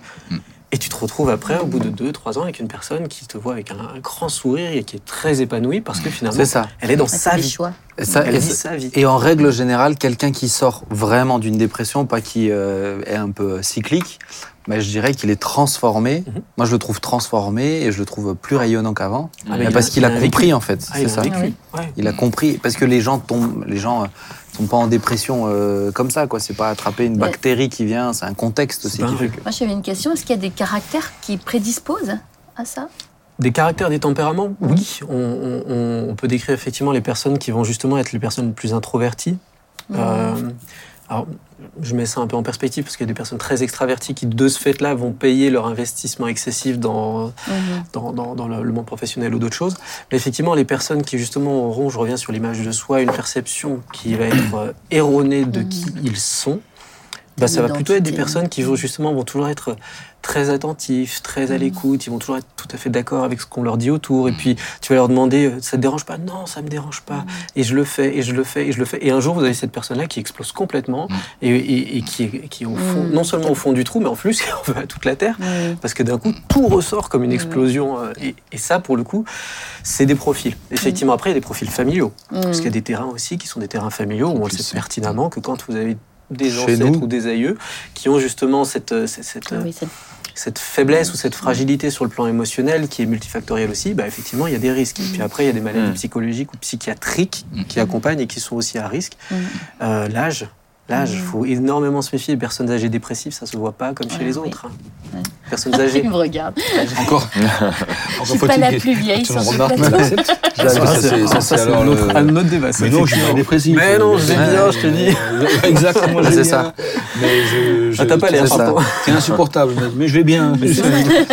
[SPEAKER 2] Et tu te retrouves après, au bout de deux, trois ans, avec une personne qui te voit avec un, un grand sourire et qui est très épanouie parce que finalement,
[SPEAKER 1] C'est ça.
[SPEAKER 2] elle est dans sa vie.
[SPEAKER 4] choix.
[SPEAKER 1] Et, ça,
[SPEAKER 2] Elle
[SPEAKER 1] et
[SPEAKER 2] vit
[SPEAKER 1] ça-
[SPEAKER 2] sa vie.
[SPEAKER 1] et en règle générale, quelqu'un qui sort vraiment d'une dépression, pas qui euh, est un peu cyclique, mais je dirais qu'il est transformé.
[SPEAKER 2] Mhm.
[SPEAKER 1] Moi, je le trouve transformé et je le trouve plus rayonnant qu'avant.
[SPEAKER 2] Ah,
[SPEAKER 1] parce
[SPEAKER 2] a-
[SPEAKER 1] qu'il a,
[SPEAKER 2] il a
[SPEAKER 1] compris,
[SPEAKER 2] vécu.
[SPEAKER 1] en fait.
[SPEAKER 2] Ah,
[SPEAKER 1] c'est ça.
[SPEAKER 4] Ah oui.
[SPEAKER 2] Ouais.
[SPEAKER 1] Il a compris. Parce que les gens tombent, les gens euh, sont pas en dépression euh, comme ça, quoi. C'est pas attraper une bactérie qui vient, c'est un contexte aussi qui fait que.
[SPEAKER 4] Moi, j'avais une question. Est-ce qu'il y a des caractères qui prédisposent à ça?
[SPEAKER 2] Des caractères, des tempéraments, oui. On, on- on- on peut décrire effectivement les personnes qui vont justement être les personnes les plus introverties. Euh, alors, je mets ça un peu en perspective parce qu'il y a des personnes très extraverties qui, de ce fait-là, vont payer leur investissement excessif dans,
[SPEAKER 4] Mhm.
[SPEAKER 2] dans, dans- dans le, le monde professionnel ou d'autres choses. Mais effectivement, les personnes qui justement auront, je reviens sur l'image de soi, une perception qui va être euh, erronée de
[SPEAKER 4] Mhm.
[SPEAKER 2] qui ils sont, bah, ça va plutôt être des personnes qui vont justement vont toujours être très attentifs, très à
[SPEAKER 4] Mhm.
[SPEAKER 2] l'écoute, ils vont toujours être tout à fait d'accord avec ce qu'on leur dit autour. Et puis tu vas leur demander, euh, ça te dérange pas? Non, ça me dérange pas.
[SPEAKER 4] Mhm.
[SPEAKER 2] Et je le fais, et je le fais, et je le fais. Et un jour, vous avez cette personne-là qui explose complètement
[SPEAKER 3] Mhm.
[SPEAKER 2] et, et- et qui, est, qui est au fond, non seulement au fond du trou, mais en plus, on veut à toute la terre. Parce que d'un coup, tout ressort comme une explosion. euh, Et, et ça, pour le coup, c'est des profils. Effectivement, après, il y a des profils familiaux. Parce qu'il y a des terrains aussi qui sont des terrains familiaux où on le sait pertinemment que quand vous avez des
[SPEAKER 1] Chez
[SPEAKER 2] ancêtres
[SPEAKER 1] nous.
[SPEAKER 2] ou des aïeux qui ont justement cette, euh, cette, cette,
[SPEAKER 4] Ah
[SPEAKER 2] euh,
[SPEAKER 4] oui,
[SPEAKER 2] cette faiblesse ou cette fragilité sur le plan émotionnel qui est multifactorielle aussi, bah, effectivement, il y a des risques. Et puis après, il y a des maladies
[SPEAKER 5] Mm.
[SPEAKER 2] psychologiques ou psychiatriques
[SPEAKER 3] Mm.
[SPEAKER 2] qui accompagnent et qui sont aussi à risque. Euh, L'âge, L'âge, il
[SPEAKER 4] Mhm.
[SPEAKER 2] faut énormément se méfier. Les personnes âgées dépressives, ça se voit pas comme chez
[SPEAKER 4] Ouais,
[SPEAKER 2] les
[SPEAKER 4] oui.
[SPEAKER 2] autres. hein.
[SPEAKER 4] Ouais.
[SPEAKER 2] Personnes âgées.
[SPEAKER 4] me regarde.
[SPEAKER 3] Encore.
[SPEAKER 4] Je suis pas la plus vieille
[SPEAKER 3] tu
[SPEAKER 4] sur
[SPEAKER 3] me
[SPEAKER 4] ce
[SPEAKER 3] remarques,
[SPEAKER 4] plateau.
[SPEAKER 3] mais ça,
[SPEAKER 2] Ça,
[SPEAKER 3] ça,
[SPEAKER 2] c'est
[SPEAKER 3] c'est- ça, c'est
[SPEAKER 2] ça, c'est
[SPEAKER 3] alors
[SPEAKER 2] un autre-
[SPEAKER 3] le-
[SPEAKER 2] un autre débat. ça,
[SPEAKER 3] Mais non, je suis pas dépressif.
[SPEAKER 2] Mais non, je vais
[SPEAKER 3] Ouais,
[SPEAKER 2] bien, je te dis.
[SPEAKER 3] Exactement, je
[SPEAKER 1] C'est ça.
[SPEAKER 3] Mais je, je-
[SPEAKER 2] Ah, t'as pas l'air,
[SPEAKER 3] c'est ça.
[SPEAKER 2] pardon.
[SPEAKER 3] C'est insupportable, mais- je vais bien.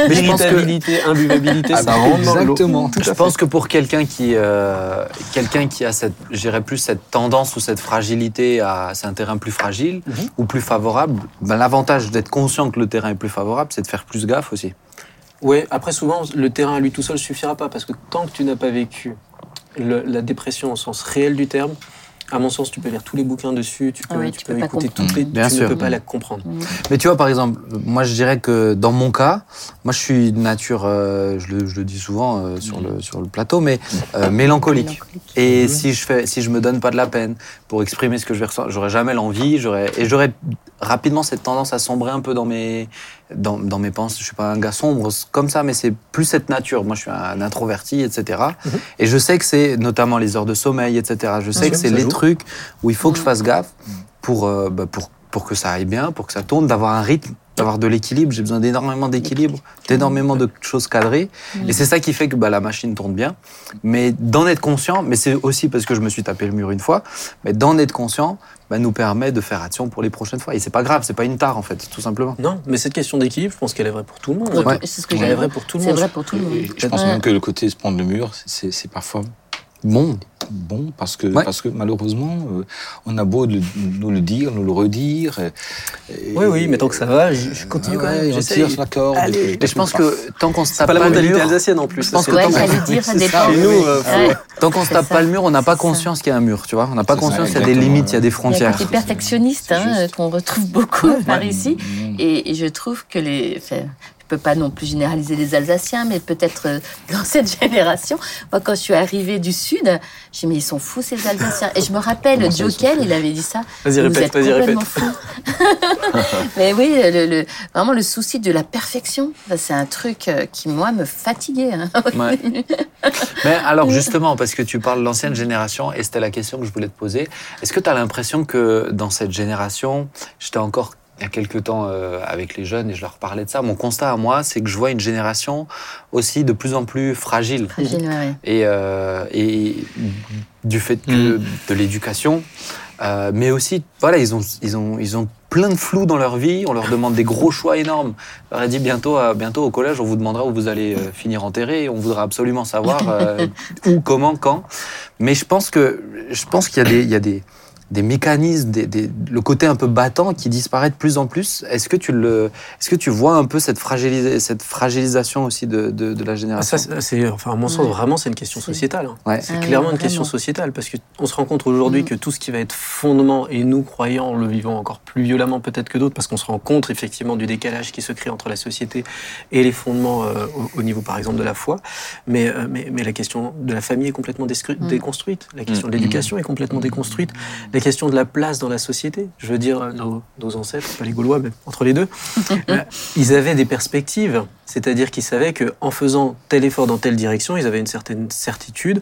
[SPEAKER 2] Irritabilité, imbuvabilité,
[SPEAKER 3] Ah,
[SPEAKER 2] ça rentre dans.
[SPEAKER 3] Exactement.
[SPEAKER 1] Je pense que pour quelqu'un qui, euh, quelqu'un qui a cette, je dirais plus cette tendance ou cette fragilité à, c'est un terrain plus fragile
[SPEAKER 2] Mhm.
[SPEAKER 1] ou plus favorable, ben, l'avantage d'être conscient que le terrain est plus favorable, c'est de faire plus gaffe aussi.
[SPEAKER 2] Ouais, après souvent, le terrain à lui tout seul suffira pas parce que tant que tu n'as pas vécu le- la dépression au sens réel du terme, à mon sens, tu peux lire tous les bouquins dessus, tu peux,
[SPEAKER 4] Ah ouais,
[SPEAKER 2] tu
[SPEAKER 4] tu
[SPEAKER 2] peux
[SPEAKER 4] peux pas
[SPEAKER 2] écouter toutes les,
[SPEAKER 1] Bien
[SPEAKER 2] tu
[SPEAKER 1] sûr.
[SPEAKER 2] ne peux pas la comprendre.
[SPEAKER 1] Mais tu vois, par exemple, moi je dirais que dans mon cas, moi je suis de nature, euh, je, le, je le dis souvent euh, sur, le, sur le plateau, mais euh, mélancolique.
[SPEAKER 4] Mélancolique.
[SPEAKER 1] Et
[SPEAKER 2] Mhm.
[SPEAKER 1] si je fais, si je me donne pas de la peine pour exprimer ce que je vais ressentir, j'aurais jamais l'envie, j'aurais et j'aurais rapidement cette tendance à sombrer un peu dans mes dans, dans mes pensées. Je suis pas un gars sombre comme ça, mais c'est plus cette nature. Moi, je suis un introverti, etc.
[SPEAKER 2] Mhm.
[SPEAKER 1] Et je sais que c'est notamment les heures de sommeil, etc. Je sais
[SPEAKER 2] Bien
[SPEAKER 1] que c'est les
[SPEAKER 2] joue.
[SPEAKER 1] trucs où il faut que je
[SPEAKER 4] Mhm.
[SPEAKER 1] fasse gaffe pour euh, bah, pour pour que ça aille bien, pour que ça tourne, d'avoir un rythme, d'avoir de l'équilibre. J'ai besoin d'énormément d'équilibre, d'énormément de choses cadrées.
[SPEAKER 4] Mhm.
[SPEAKER 1] Et c'est ça qui fait que bah, la machine tourne bien. Mais d'en être conscient, mais c'est aussi parce que je me suis tapé le mur une fois, mais d'en être conscient bah, nous permet de faire action pour les prochaines fois. Et c'est pas grave, c'est pas une tare en fait, tout simplement.
[SPEAKER 2] Non, mais cette question d'équilibre, je pense qu'elle est vraie pour tout le monde.
[SPEAKER 4] Ouais,
[SPEAKER 1] Ouais.
[SPEAKER 4] C'est ce que
[SPEAKER 2] vraie
[SPEAKER 4] dire.
[SPEAKER 2] pour tout le
[SPEAKER 4] C'est
[SPEAKER 2] monde.
[SPEAKER 4] vrai pour tout le monde.
[SPEAKER 3] Je pense
[SPEAKER 4] Ouais.
[SPEAKER 3] même que le côté se prendre le mur, c'est c'est parfois
[SPEAKER 1] Bon,
[SPEAKER 3] bon parce que,
[SPEAKER 1] Ouais.
[SPEAKER 3] parce que malheureusement, euh, on a beau le- nous le dire, nous le redire. et- et-
[SPEAKER 2] Oui, oui, mais tant que ça va, je, je continue quand même.
[SPEAKER 3] on
[SPEAKER 2] J'essaye.
[SPEAKER 3] tire sur la corde.
[SPEAKER 2] Allez.
[SPEAKER 1] je pense que tant qu'on se tape
[SPEAKER 2] pas la
[SPEAKER 1] le
[SPEAKER 2] mentalité
[SPEAKER 1] mur,
[SPEAKER 2] alsacienne en plus.
[SPEAKER 1] Je pense que tant qu'on- se tape pas le mur, on n'a pas conscience qu'il y a un mur, tu vois. On n'a pas conscience qu'il y a des limites, il y a des
[SPEAKER 4] Il y a un
[SPEAKER 1] frontières.
[SPEAKER 4] côté perfectionniste
[SPEAKER 3] C'est juste.
[SPEAKER 4] qu'on retrouve beaucoup par ici. Et, et je trouve que les. Peux pas non plus généraliser les Alsaciens, mais peut-être euh, dans cette génération. Moi, quand je suis arrivée du Sud, j'ai dit, mais ils sont fous ces Alsaciens. Et je me rappelle, Jokel, il avait dit ça.
[SPEAKER 2] Vas-y,
[SPEAKER 4] Vous
[SPEAKER 2] répète,
[SPEAKER 4] êtes
[SPEAKER 2] vas-y, répète.
[SPEAKER 4] mais oui, le, le- vraiment le souci de la perfection, c'est un truc euh, qui, moi, me fatiguait. hein.
[SPEAKER 1] Ouais. Mais alors justement, parce que tu parles de l'ancienne génération, et c'était la question que je voulais te poser, est-ce que tu as l'impression que dans cette génération, j'étais encore il y a quelques temps euh, avec les jeunes et je leur parlais de ça, mon constat à moi, c'est que je vois une génération aussi de plus en plus fragile.
[SPEAKER 4] Fragile, ouais.
[SPEAKER 1] Et, euh, et du fait que de l'éducation, euh, mais aussi, voilà, ils ont, ils, ont, ils ont plein de flou dans leur vie, on leur demande des gros choix énormes. On leur a dit bientôt, euh, bientôt au collège, on vous demandera où vous allez euh, finir enterré, et on voudra absolument savoir euh, où, comment, quand. Mais je pense que je pense qu'il y a des, il y a des, des mécanismes, des, des- le côté un peu battant qui disparaît de plus en plus. Est-ce que tu le, est-ce que tu vois un peu cette, fragilis- cette fragilisation aussi de, de, de la
[SPEAKER 2] Ah,
[SPEAKER 1] génération
[SPEAKER 2] Ça, c'est- enfin, à mon sens,
[SPEAKER 4] Ouais.
[SPEAKER 2] vraiment, c'est une question sociétale. hein.
[SPEAKER 1] Ouais.
[SPEAKER 2] C'est
[SPEAKER 4] Ah oui,
[SPEAKER 2] clairement une question sociétale parce qu'on se rend compte aujourd'hui
[SPEAKER 4] Mm.
[SPEAKER 2] que tout ce qui va être fondement, et nous croyants le vivons encore plus violemment peut-être que d'autres, parce qu'on se rend compte effectivement du décalage qui se crée entre la société et les fondements euh, au, au niveau par exemple de la foi. Mais, euh, mais, mais la question de la famille est complètement
[SPEAKER 4] Mm.
[SPEAKER 2] déconstruite, la question
[SPEAKER 3] Mm.
[SPEAKER 2] de l'éducation est complètement déconstruite, la question de la place dans la société. Je veux dire, euh, nos, nos ancêtres, pas les Gaulois, mais entre les deux, euh, ils avaient des perspectives, c'est-à-dire qu'ils savaient qu'en faisant tel effort dans telle direction, ils avaient une certaine certitude.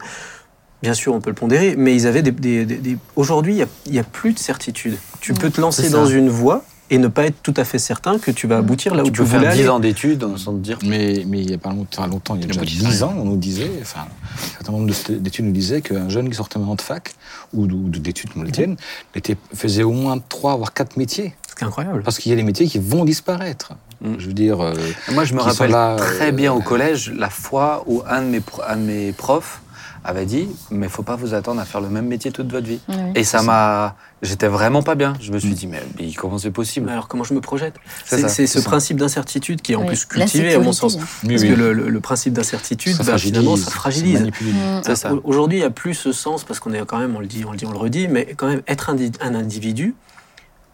[SPEAKER 2] Bien sûr, on peut le pondérer, mais ils avaient des. des- des- des- Aujourd'hui, il n'y a, il y a plus de certitude. Tu peux te lancer dans une voie et ne pas être tout à fait certain que tu vas aboutir là où
[SPEAKER 1] Tu
[SPEAKER 2] tu,
[SPEAKER 1] peux faire
[SPEAKER 2] voulais
[SPEAKER 1] 10
[SPEAKER 2] aller.
[SPEAKER 1] ans d'études sans te dire.
[SPEAKER 3] Mais, mais il n'y a pas longtemps, longtemps il y a déjà 10 ans, on nous disait, enfin, un certain nombre d'études nous disaient qu'un jeune qui sortait maintenant de fac, ou de- ou de- d'études comme les tiennes, était, faisait au moins 3 voire 4 métiers.
[SPEAKER 2] C'est incroyable.
[SPEAKER 3] Parce qu'il y a des métiers qui vont disparaître.
[SPEAKER 1] Mm.
[SPEAKER 3] Je veux dire, euh,
[SPEAKER 1] Moi, je me rappelle
[SPEAKER 3] là,
[SPEAKER 1] très
[SPEAKER 3] euh,
[SPEAKER 1] bien au collège la fois où un de mes, un de mes profs avait dit Mais faut pas vous attendre à faire le même métier toute votre vie. Et ça m'a. J'étais vraiment pas bien. Je me suis dit Mais, mais comment c'est possible?
[SPEAKER 2] Alors, comment je me projette?
[SPEAKER 1] C'est
[SPEAKER 2] ce
[SPEAKER 3] ça.
[SPEAKER 2] principe d'incertitude qui est en
[SPEAKER 4] Oui,
[SPEAKER 2] plus cultivé, à mon sens.
[SPEAKER 3] oui,
[SPEAKER 2] Parce que le, le- le principe d'incertitude,
[SPEAKER 3] ça
[SPEAKER 2] bah,
[SPEAKER 3] fragilise,
[SPEAKER 2] finalement, ça fragilise. Au- Aujourd'hui, il n'y a plus ce sens, parce qu'on est quand même, on le dit, on le dit, on le redit, mais quand même, être un, un individu,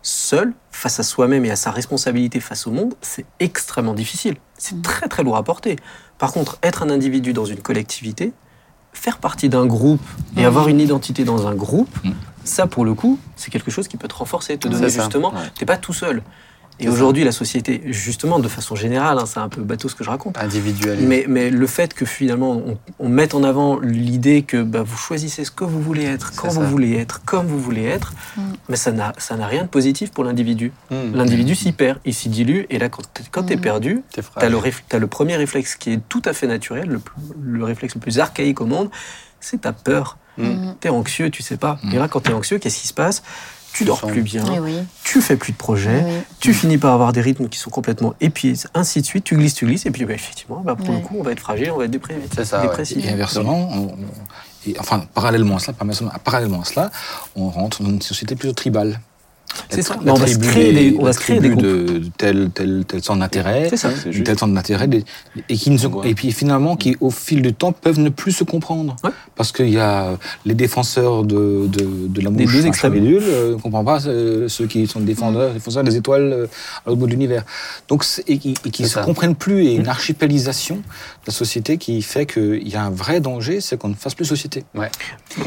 [SPEAKER 2] seul, face à soi-même et à sa responsabilité face au monde, c'est extrêmement difficile. C'est
[SPEAKER 4] Mm.
[SPEAKER 2] très, très lourd à porter. Par contre, être un individu dans une collectivité, faire partie d'un groupe et avoir une identité dans un groupe,
[SPEAKER 3] Mm.
[SPEAKER 2] ça, pour le coup, c'est quelque chose qui peut te renforcer, te donner justement,
[SPEAKER 3] Ouais.
[SPEAKER 2] t'es pas tout seul. Et aujourd'hui, la société, justement, de façon générale, hein, c'est un peu bateau ce que je raconte,
[SPEAKER 1] Individualisé.
[SPEAKER 2] mais, mais le fait que finalement on, on mette en avant l'idée que bah, vous choisissez ce que vous voulez être, quand vous voulez être, comme vous voulez être,
[SPEAKER 4] Mm.
[SPEAKER 2] mais ça n'a ça n'a rien de positif pour l'individu.
[SPEAKER 1] Mmh.
[SPEAKER 2] L'individu s'y perd, il s'y dilue, et là, quand t'es- quand es
[SPEAKER 4] Mm.
[SPEAKER 2] perdu,
[SPEAKER 1] T'es
[SPEAKER 2] tu as, le t'as le premier réflexe qui est tout à fait naturel, le, le réflexe le plus archaïque au monde, c'est ta peur.
[SPEAKER 1] Mm.
[SPEAKER 2] Tu es anxieux, tu sais pas.
[SPEAKER 3] Mm.
[SPEAKER 2] Et là, quand tu es anxieux, qu'est-ce qui se passe? Tu dors plus bien,
[SPEAKER 4] Oui, oui.
[SPEAKER 2] tu fais plus de projets,
[SPEAKER 4] oui.
[SPEAKER 2] tu finis par avoir des rythmes qui sont complètement épuisés, ainsi de suite, tu glisses, tu glisses, et puis bah, effectivement, bah, pour
[SPEAKER 4] Ouais.
[SPEAKER 2] le coup, on va être fragile, on va être déprimé.
[SPEAKER 1] C'est ça, ouais.
[SPEAKER 3] Et inversement, on- on- et, enfin, parallèlement à cela, parallèlement à cela, on rentre dans une société plutôt tribale.
[SPEAKER 2] C'est ça. on va se créer des- on va se créer des
[SPEAKER 3] tribu de, tel, tel, tel centre d'intérêt,
[SPEAKER 2] C'est ça.
[SPEAKER 5] C'est
[SPEAKER 3] de
[SPEAKER 5] juste.
[SPEAKER 3] tel centre d'intérêt, des- et, qui ne se- et puis finalement, qui au fil du temps peuvent ne plus se comprendre.
[SPEAKER 2] Ouais.
[SPEAKER 3] Parce qu'il y a les défenseurs de, de, de la
[SPEAKER 2] Des
[SPEAKER 3] mouche
[SPEAKER 2] deux extrêmes.
[SPEAKER 3] Chabédule, euh, ne comprennent pas euh, ceux qui sont défendeurs, défenseurs des étoiles euh, à l'autre bout de l'univers. Donc, et, qui- et qui ne se
[SPEAKER 1] ça.
[SPEAKER 3] comprennent plus, et une archipélisation la société qui fait qu'il y a un vrai danger, c'est qu'on ne fasse plus société.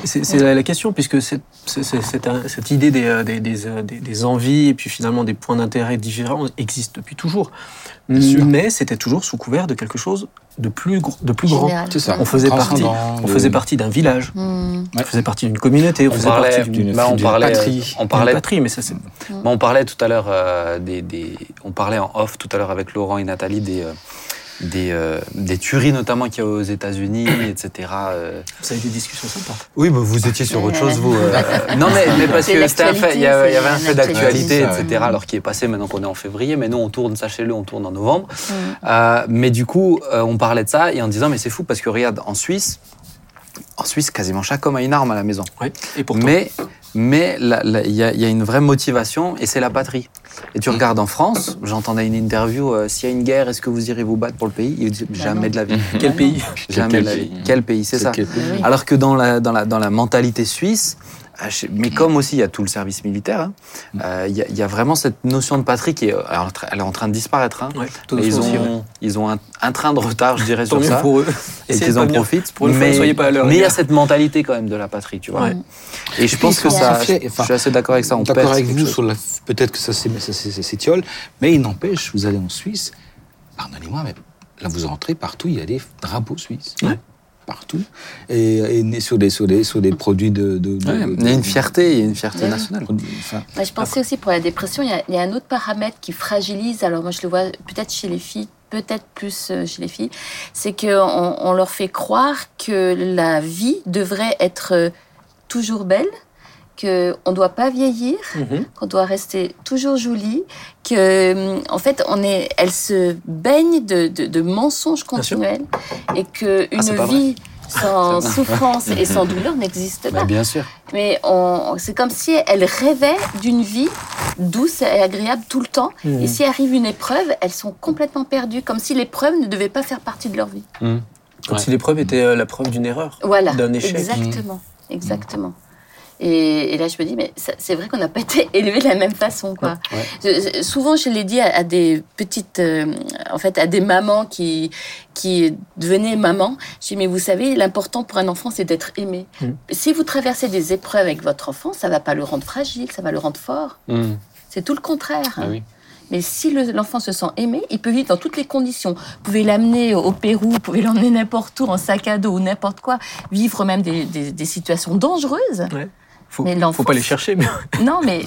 [SPEAKER 2] C'est c'est la, la question, puisque cette, euh, idée des, euh, des, des, euh, des- des envies et puis finalement des points d'intérêt différents existe depuis toujours. Mais c'était toujours sous couvert de quelque chose de plus, gr- de plus grand.
[SPEAKER 4] Général.
[SPEAKER 3] Ça.
[SPEAKER 2] On faisait partie, on faisait d'un village,
[SPEAKER 4] Mm.
[SPEAKER 2] on faisait partie d'une communauté, on,
[SPEAKER 1] On
[SPEAKER 2] faisait
[SPEAKER 1] parlait
[SPEAKER 2] partie d'une
[SPEAKER 1] bah, on
[SPEAKER 3] patrie.
[SPEAKER 1] on
[SPEAKER 2] d'une
[SPEAKER 1] parlait
[SPEAKER 2] patrie, mais ça c'est...
[SPEAKER 1] Bon, on parlait tout à l'heure euh, des, des- on parlait en off tout à l'heure avec Laurent et Nathalie des euh, des, euh, des tueries notamment qu'il y a aux États-Unis, etc. euh.
[SPEAKER 2] Vous avez des discussions sympas.
[SPEAKER 1] Oui, bah, vous étiez sur autre chose, vous. euh. Non, mais, mais parce que c'était un fait, il y, avait, il y avait un fait d'actualité, etc.
[SPEAKER 4] Ouais.
[SPEAKER 1] Alors qui est passé maintenant qu'on est en février, mais nous on tourne, sachez-le, on tourne en novembre.
[SPEAKER 4] Mm.
[SPEAKER 1] Euh, mais du coup, euh, on parlait de ça et en disant mais c'est fou parce que regarde en Suisse, en Suisse quasiment chaque homme a une arme à la maison.
[SPEAKER 2] Ouais. Et pourtant,
[SPEAKER 1] Mais mais il y, a- il y a une vraie motivation et c'est la patrie. Et tu regardes en France, j'entendais une interview, euh, s'il y a une guerre, est-ce que vous irez vous battre pour le pays? Il dit jamais
[SPEAKER 4] non.
[SPEAKER 1] de la vie.
[SPEAKER 2] quel pays?
[SPEAKER 1] Jamais
[SPEAKER 3] Quel
[SPEAKER 1] de la
[SPEAKER 3] pays?
[SPEAKER 1] vie. Quel pays, c'est ça.
[SPEAKER 3] quel pays?
[SPEAKER 4] Oui.
[SPEAKER 1] Alors que dans la, dans la, dans la mentalité suisse, euh, mais comme aussi il y a tout le service militaire, hein, euh, il y, a- il y a vraiment cette notion de patrie qui est, euh, alors, elle est en train de disparaître. hein.
[SPEAKER 2] Ouais,
[SPEAKER 1] ils
[SPEAKER 2] doucement aussi, ouais.
[SPEAKER 1] ont, ils ont un, un train de retard, je dirais, sur ça.
[SPEAKER 2] pour eux.
[SPEAKER 1] Et qu'ils en profitent.
[SPEAKER 2] Pour fois,
[SPEAKER 1] mais
[SPEAKER 2] soyez pas à
[SPEAKER 1] mais il y a cette mentalité quand même de la patrie, tu vois.
[SPEAKER 2] Ouais.
[SPEAKER 1] Et je pense que ça, je suis assez d'accord avec ça. On
[SPEAKER 3] D'accord avec vous
[SPEAKER 1] chose.
[SPEAKER 3] sur la. Peut-être que ça s'é- ça s'é- ça s'étiole, mais il n'empêche, vous allez en Suisse, pardonnez-moi, mais là vous entrez partout, il y a des drapeaux suisses. Partout. Et, et sur, des, sur, des, sur des produits de. de- de-
[SPEAKER 1] Ouais,
[SPEAKER 3] de-
[SPEAKER 1] il y a une fierté, il y a une fierté
[SPEAKER 4] Oui.
[SPEAKER 1] nationale.
[SPEAKER 3] Enfin,
[SPEAKER 4] Ouais, je pensais aussi pour la dépression, il y, a, il y a un autre paramètre qui fragilise. Alors moi, je le vois peut-être chez les filles, peut-être plus euh, chez les filles, c'est qu'on on leur fait croire que la vie devrait être euh, toujours belle, qu'on ne doit pas vieillir,
[SPEAKER 2] Mhm.
[SPEAKER 4] qu'on doit rester toujours jolie, que hum, en fait, on est, elle se baigne de, de- de mensonges continuels et que
[SPEAKER 1] Ah,
[SPEAKER 4] une vie sans souffrance et sans douleur n'existe
[SPEAKER 1] Mais
[SPEAKER 4] pas.
[SPEAKER 1] bien sûr.
[SPEAKER 4] Mais c'est comme si elle rêvait d'une vie douce et agréable tout le temps.
[SPEAKER 2] Mhm.
[SPEAKER 4] Et si arrive une épreuve, elles sont complètement perdues, comme si l'épreuve ne devait pas faire partie de leur vie.
[SPEAKER 2] Comme
[SPEAKER 1] Ouais.
[SPEAKER 2] si l'épreuve était euh, la preuve d'une erreur.
[SPEAKER 4] Voilà,
[SPEAKER 2] D'un échec.
[SPEAKER 4] exactement, exactement. Et, et là, je me dis, mais c'est vrai qu'on n'a pas été élevé de la même façon, quoi.
[SPEAKER 1] Ouais.
[SPEAKER 4] Je- je- souvent, je l'ai dit à, à des petites, euh, en fait, à des mamans qui qui devenaient mamans. Je dis, mais vous savez, l'important pour un enfant, c'est d'être aimé.
[SPEAKER 2] Mm.
[SPEAKER 4] Si vous traversez des épreuves avec votre enfant, ça va pas le rendre fragile, ça va le rendre fort.
[SPEAKER 1] Hum.
[SPEAKER 4] C'est tout le contraire.
[SPEAKER 1] Ah oui.
[SPEAKER 4] Mais si le- l'enfant se sent aimé, il peut vivre dans toutes les conditions. Vous pouvez l'amener au Pérou, vous pouvez l'emmener n'importe où en sac à dos ou n'importe quoi, vivre même des, des- des situations dangereuses.
[SPEAKER 2] Faut,
[SPEAKER 4] Mais
[SPEAKER 2] faut pas les chercher. Mais...
[SPEAKER 4] Non, mais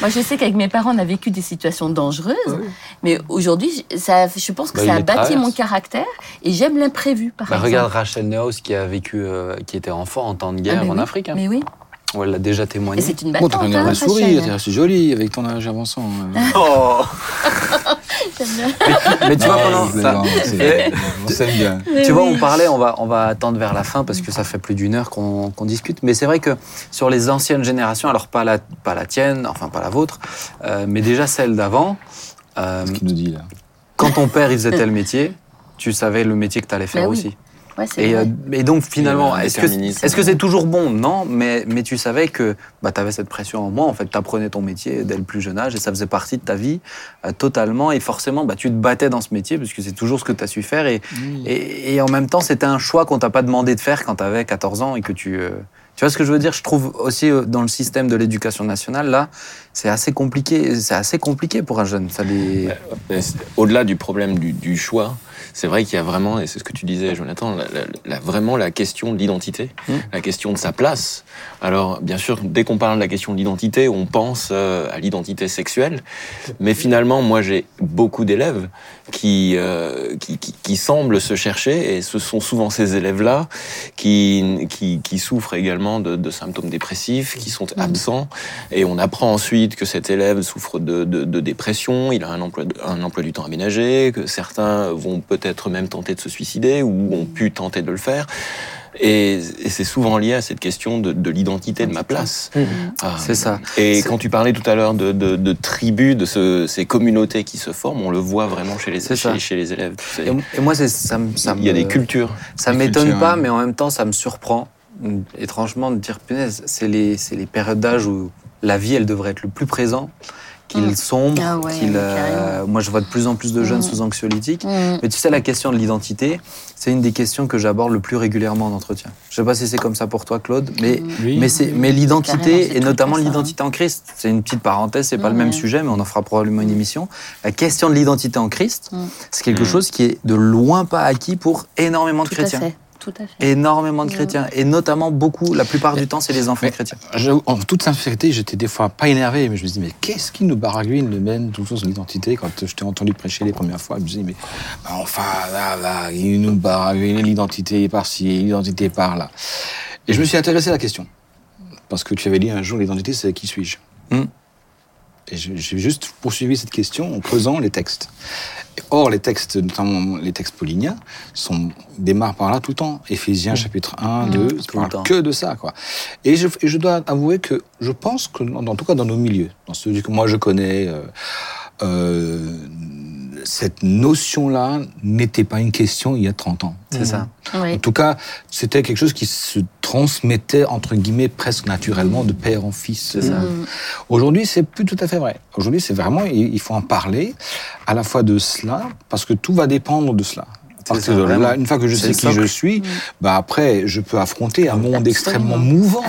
[SPEAKER 4] moi je sais qu'avec mes parents, on a vécu des situations dangereuses. Mais aujourd'hui, ça, je pense que
[SPEAKER 1] Bah,
[SPEAKER 4] ça a bâti
[SPEAKER 1] traverse.
[SPEAKER 4] mon caractère et j'aime l'imprévu, par
[SPEAKER 1] Bah,
[SPEAKER 4] exemple.
[SPEAKER 1] regarde Rachel Neuhaus qui a vécu, euh, qui était enfant en temps de
[SPEAKER 4] Ah,
[SPEAKER 1] guerre en
[SPEAKER 4] oui.
[SPEAKER 1] Afrique. hein.
[SPEAKER 4] Mais oui,
[SPEAKER 1] Où elle l'a déjà témoigné.
[SPEAKER 4] c'est une battante. hein,
[SPEAKER 3] t'es resté joli avec ton âge avançant. euh.
[SPEAKER 2] Oh.
[SPEAKER 1] Mais tu vois, pendant, ça-
[SPEAKER 3] c'est- on s'aime bien.
[SPEAKER 4] Mais
[SPEAKER 1] Tu vois, on parlait, on va, on va attendre vers la fin parce que ça fait plus d'une heure qu'on qu'on discute. Mais c'est vrai que sur les anciennes générations, alors pas la, pas la tienne, enfin pas la vôtre, euh, mais déjà celle d'avant, euh,
[SPEAKER 3] Ce qu'il nous dit là.
[SPEAKER 1] quand ton père il faisait tel métier, tu savais le métier que tu allais faire
[SPEAKER 4] Bah oui.
[SPEAKER 1] Aussi.
[SPEAKER 4] Ouais, c'est
[SPEAKER 1] Et,
[SPEAKER 4] vrai.
[SPEAKER 1] euh, et donc finalement,
[SPEAKER 5] euh,
[SPEAKER 1] est-ce que c'est toujours bon? Non, mais, mais tu savais que bah, tu avais cette pression en moi. En fait, tu apprenais ton métier dès le plus jeune âge et ça faisait partie de ta vie euh, totalement. Et forcément, bah, tu te battais dans ce métier parce que c'est toujours ce que tu as su faire. Et, et, et en même temps, c'était un choix qu'on t'a pas demandé de faire quand tu avais 14 ans et que tu, euh, Tu vois ce que je veux dire? Je trouve aussi dans le système de l'éducation nationale, là, c'est assez compliqué. C'est assez compliqué pour un jeune. Ça les...
[SPEAKER 5] Mais c'est- Au-delà du problème du, du choix, c'est vrai qu'il y a vraiment, et c'est ce que tu disais, Jonathan, la- la- la- vraiment la question de l'identité,
[SPEAKER 1] Mm.
[SPEAKER 5] la question de sa place. Alors, bien sûr, dès qu'on parle de la question de l'identité, on pense euh, à l'identité sexuelle, mais finalement, moi, j'ai beaucoup d'élèves qui, euh, qui, qui, qui semblent se chercher, et ce sont souvent ces élèves-là qui, qui, qui souffrent également de, de symptômes dépressifs, qui sont absents, et on apprend ensuite que cet élève souffre de, de, de dépression, il a un emploi, un emploi du temps aménagé, que certains vont peut-être même tenter de se suicider ou ont pu tenter de le faire. Et, et c'est souvent lié à cette question de, de l'identité de ma place. Ah,
[SPEAKER 1] C'est ça.
[SPEAKER 5] Et quand tu parlais tout à l'heure de, de, de tribus, de ce- ces communautés qui se forment, on le voit vraiment chez les, chez, chez les élèves. tu sais.
[SPEAKER 1] Et, et moi, ça, me- ça
[SPEAKER 5] Il y a des cultures.
[SPEAKER 1] Ça m'étonne pas,
[SPEAKER 3] hein.
[SPEAKER 1] mais en même temps, ça me surprend, étrangement, de dire, punaise, c'est les, c'est les périodes d'âge où la vie, elle devrait être le plus présent, qu'il
[SPEAKER 4] Mm.
[SPEAKER 1] sombre,
[SPEAKER 4] Ah ouais,
[SPEAKER 1] qu'il...
[SPEAKER 4] mais
[SPEAKER 1] euh, moi, je vois de plus en plus de jeunes
[SPEAKER 4] Mm.
[SPEAKER 1] sous anxiolytiques.
[SPEAKER 4] Mm.
[SPEAKER 1] Mais tu sais, la question de l'identité, c'est une des questions que j'aborde le plus régulièrement en entretien. Je sais pas si c'est comme ça pour toi, Claude, mais,
[SPEAKER 3] Oui.
[SPEAKER 1] mais, c'est, mais l'identité,
[SPEAKER 4] c'est
[SPEAKER 1] et notamment
[SPEAKER 4] ça, hein.
[SPEAKER 1] l'identité en Christ, c'est une petite parenthèse, c'est pas le même sujet, mais on en fera probablement une émission. La question de l'identité en Christ,
[SPEAKER 4] Mm.
[SPEAKER 1] c'est quelque
[SPEAKER 5] Mm.
[SPEAKER 1] chose qui est de loin pas acquis pour énormément de
[SPEAKER 4] Tout à
[SPEAKER 1] chrétiens
[SPEAKER 4] fait. Tout à fait.
[SPEAKER 1] énormément de
[SPEAKER 4] Mm.
[SPEAKER 1] chrétiens et notamment beaucoup, la plupart du temps, c'est les enfants
[SPEAKER 3] Mais-
[SPEAKER 1] chrétiens.
[SPEAKER 3] Je- en toute sincérité, j'étais des fois pas énervé, mais je me dis, mais qu'est-ce qui nous baragouine le même toujours sur l'identité Quand je t'ai entendu prêcher les premières fois, je me dis, mais bah, enfin, là, là, il nous baragouine l'identité par-ci, l'identité par-là. Et je me suis intéressé à la question. Parce que tu avais dit un jour, l'identité, c'est qui suis-je?
[SPEAKER 1] Hmm.
[SPEAKER 3] Et j'ai juste poursuivi cette question en creusant les textes. Or, les textes, notamment les textes pauliniens, sont, démarrent par là tout le temps. Éphésiens, chapitre 1, 2,
[SPEAKER 1] Hmm. Tout
[SPEAKER 3] ça
[SPEAKER 1] le
[SPEAKER 3] parle
[SPEAKER 1] temps.
[SPEAKER 3] que de ça. Quoi. Et, je, et je dois avouer que je pense que, en, en tout cas dans nos milieux, dans ceux que moi je connais, euh, euh, cette notion-là n'était pas une question il y a 30 ans.
[SPEAKER 1] C'est ça.
[SPEAKER 3] En
[SPEAKER 4] Oui.
[SPEAKER 3] tout cas, c'était quelque chose qui se transmettait, entre guillemets, presque naturellement de père en fils.
[SPEAKER 1] C'est ça.
[SPEAKER 4] Mm.
[SPEAKER 3] Aujourd'hui, c'est plus tout à fait vrai. Aujourd'hui, c'est vraiment, il faut en parler à la fois de cela, parce que tout va dépendre de cela. Là, une fois que je sais qui je suis, bah après, je peux affronter un monde
[SPEAKER 4] Absolument.
[SPEAKER 3] extrêmement mouvant.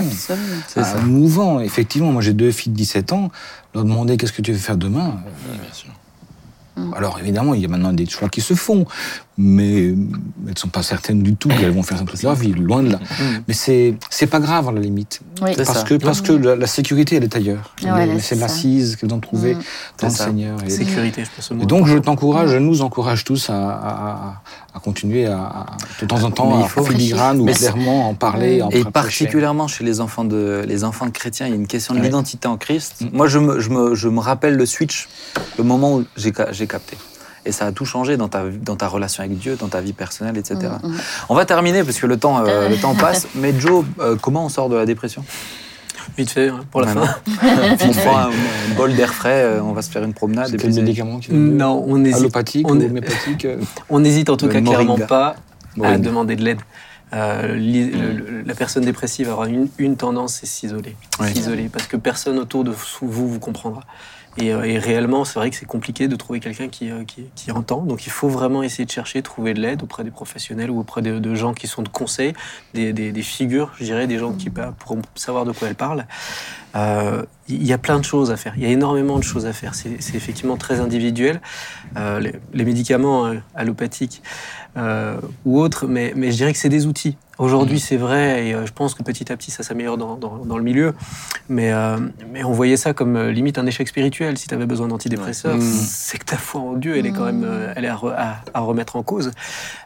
[SPEAKER 3] Ah,
[SPEAKER 1] ça.
[SPEAKER 3] mouvant. Effectivement, moi j'ai deux filles de 17 ans. Leur demander qu'est-ce que tu veux faire demain?
[SPEAKER 5] bien sûr.
[SPEAKER 3] Alors évidemment, il y a maintenant des choix qui se font, mais elles ne sont pas certaines du tout qu'elles vont faire ça toute leur vie, loin de là.
[SPEAKER 1] Mm.
[SPEAKER 3] Mais c'est c'est pas grave à la limite,
[SPEAKER 4] Oui.
[SPEAKER 3] Parce que parce que la, la sécurité elle est ailleurs.
[SPEAKER 4] Ouais,
[SPEAKER 3] c'est l'assise qu'elles ont trouvée
[SPEAKER 4] Mm.
[SPEAKER 3] dans le
[SPEAKER 1] ça.
[SPEAKER 3] Seigneur. Et,
[SPEAKER 2] Sécurité, je pense.
[SPEAKER 3] et donc je t'encourage, je nous encourage tous à, à- à- à continuer à, à- de temps en temps
[SPEAKER 1] Mais il
[SPEAKER 3] à filigrane ou clairement en parler. en
[SPEAKER 1] Et particulièrement chez les enfants de, les enfants de chrétiens, il y a une question de
[SPEAKER 3] Ouais.
[SPEAKER 1] l'identité en Christ.
[SPEAKER 3] Mm.
[SPEAKER 1] Moi, je me, je, me, je me rappelle le switch, le moment où j'ai capté. Et ça a tout changé dans ta, dans ta relation avec Dieu, dans ta vie personnelle, etc.
[SPEAKER 4] Mm, mm.
[SPEAKER 1] On va terminer parce que le temps, euh, le temps passe. Mais Joe, euh, comment on sort de la dépression?
[SPEAKER 2] Vite fait, hein, pour la fin.
[SPEAKER 1] On prend un, un bol d'air frais, euh, on va se faire une promenade.
[SPEAKER 3] C'est
[SPEAKER 1] et
[SPEAKER 3] quel
[SPEAKER 1] puis c'est-
[SPEAKER 3] médicament qui
[SPEAKER 2] Non, on hésite,
[SPEAKER 3] Allopathique
[SPEAKER 2] on
[SPEAKER 3] ou
[SPEAKER 2] est-
[SPEAKER 3] homéopathique? Euh,
[SPEAKER 2] on hésite en tout
[SPEAKER 1] Le
[SPEAKER 2] cas
[SPEAKER 1] moringa.
[SPEAKER 2] clairement pas à
[SPEAKER 1] Moringa.
[SPEAKER 2] demander de l'aide. Euh, li- le- le- la personne dépressive aura une, une tendance, c'est s'isoler.
[SPEAKER 1] Ouais.
[SPEAKER 2] S'isoler, parce que personne autour de vous vous comprendra. Et, euh, et réellement, c'est vrai que c'est compliqué de trouver quelqu'un qui, euh, qui, qui entend. Donc il faut vraiment essayer de chercher, trouver de l'aide auprès des professionnels ou auprès de, gens qui sont de conseil, des, figures, je dirais, des gens qui pourront savoir de quoi elles parlent. Euh, Il y a plein de choses à faire. Il y a énormément de choses à faire. C'est effectivement très individuel. Les, médicaments euh, allopathiques ou autres, mais, mais je dirais que c'est des outils. Aujourd'hui, c'est vrai, et euh, je pense que petit à petit, ça s'améliore dans, dans- dans le milieu. Mais, euh, mais on voyait ça comme euh, limite un échec spirituel. Si tu avais besoin d'antidépresseurs.
[SPEAKER 1] Mm.
[SPEAKER 2] c'est que ta foi en Dieu, elle est quand même euh, elle est à, re- à- à remettre en cause.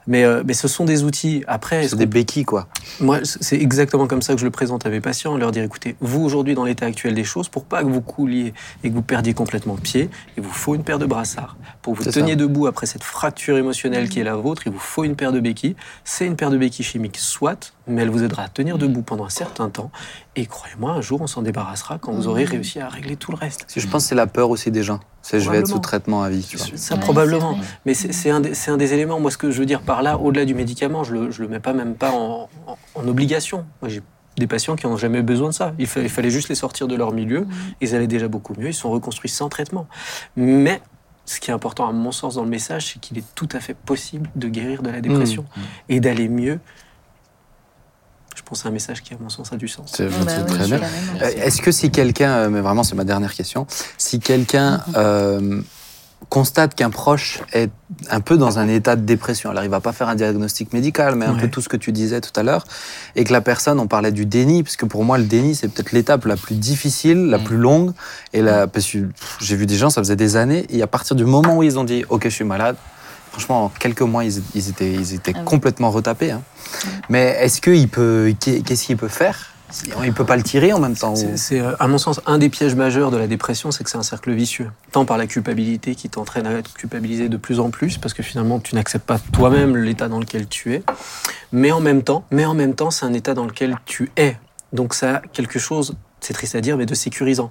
[SPEAKER 2] Mais, euh, mais ce sont des outils. Après,
[SPEAKER 1] C'est des béquilles, quoi.
[SPEAKER 2] moi, c'est exactement comme ça que je le présente à mes patients, leur dire écoutez, vous aujourd'hui dans l'état actuel des choses, pour pas que vous couliez et que vous perdiez complètement pied, il vous faut une paire de brassards. Pour que vous teniez
[SPEAKER 1] ça.
[SPEAKER 2] debout après cette fracture émotionnelle qui est la vôtre, il vous faut une paire de béquilles. C'est une paire de béquilles chimiques, soit, mais elle vous aidera à tenir debout pendant un certain temps. Et croyez-moi, un jour, on s'en débarrassera quand vous aurez réussi à régler tout le reste.
[SPEAKER 1] Je pense que c'est la peur aussi des gens. C'est je vais être sous traitement à vie. Tu vois.
[SPEAKER 2] Ça,
[SPEAKER 4] Ouais,
[SPEAKER 2] probablement. Mais c'est un, des- c'est un des éléments. Moi, ce que je veux dire par là, au-delà du médicament, je le, je le mets pas même pas en, en- en obligation. Moi, j'ai des patients qui n'ont jamais eu besoin de ça. Il, fa- il fallait juste les sortir de leur milieu. Ils allaient déjà beaucoup mieux. Ils sont reconstruits sans traitement. Mais ce qui est important, à mon sens, dans le message, c'est qu'il est tout à fait possible de guérir de la dépression et d'aller mieux. C'est un message qui, à mon sens, a du sens.
[SPEAKER 1] C'est
[SPEAKER 4] Bah
[SPEAKER 1] c'est
[SPEAKER 4] oui,
[SPEAKER 1] très bien. Euh. Est-ce que si quelqu'un, euh, mais vraiment c'est ma dernière question, si quelqu'un euh, constate qu'un proche est un peu dans un état de dépression, alors il va pas faire un diagnostic médical, mais un
[SPEAKER 2] Ouais.
[SPEAKER 1] peu tout ce que tu disais tout à l'heure, et que la personne, on parlait du déni, parce que pour moi le déni c'est peut-être l'étape la plus difficile, la
[SPEAKER 3] Mm.
[SPEAKER 1] plus longue, et la, parce que j'ai vu des gens, ça faisait des années, et à partir du moment où ils ont dit ok je suis malade, franchement en quelques mois ils, ils étaient, ils étaient
[SPEAKER 4] Ah oui.
[SPEAKER 1] complètement retapés. hein. Mais est-ce qu'il peut, qu'est-ce qu'il peut faire? Il peut pas le tirer en même temps.
[SPEAKER 2] C'est, euh, à mon sens, un des pièges majeurs de la dépression, c'est que c'est un cercle vicieux. Tant par la culpabilité qui t'entraîne à être culpabilisé de plus en plus, parce que finalement, tu n'acceptes pas toi-même l'état dans lequel tu es. Mais en même temps, mais en même temps, c'est un état dans lequel tu es. Donc ça a quelque chose, c'est triste à dire, mais de sécurisant.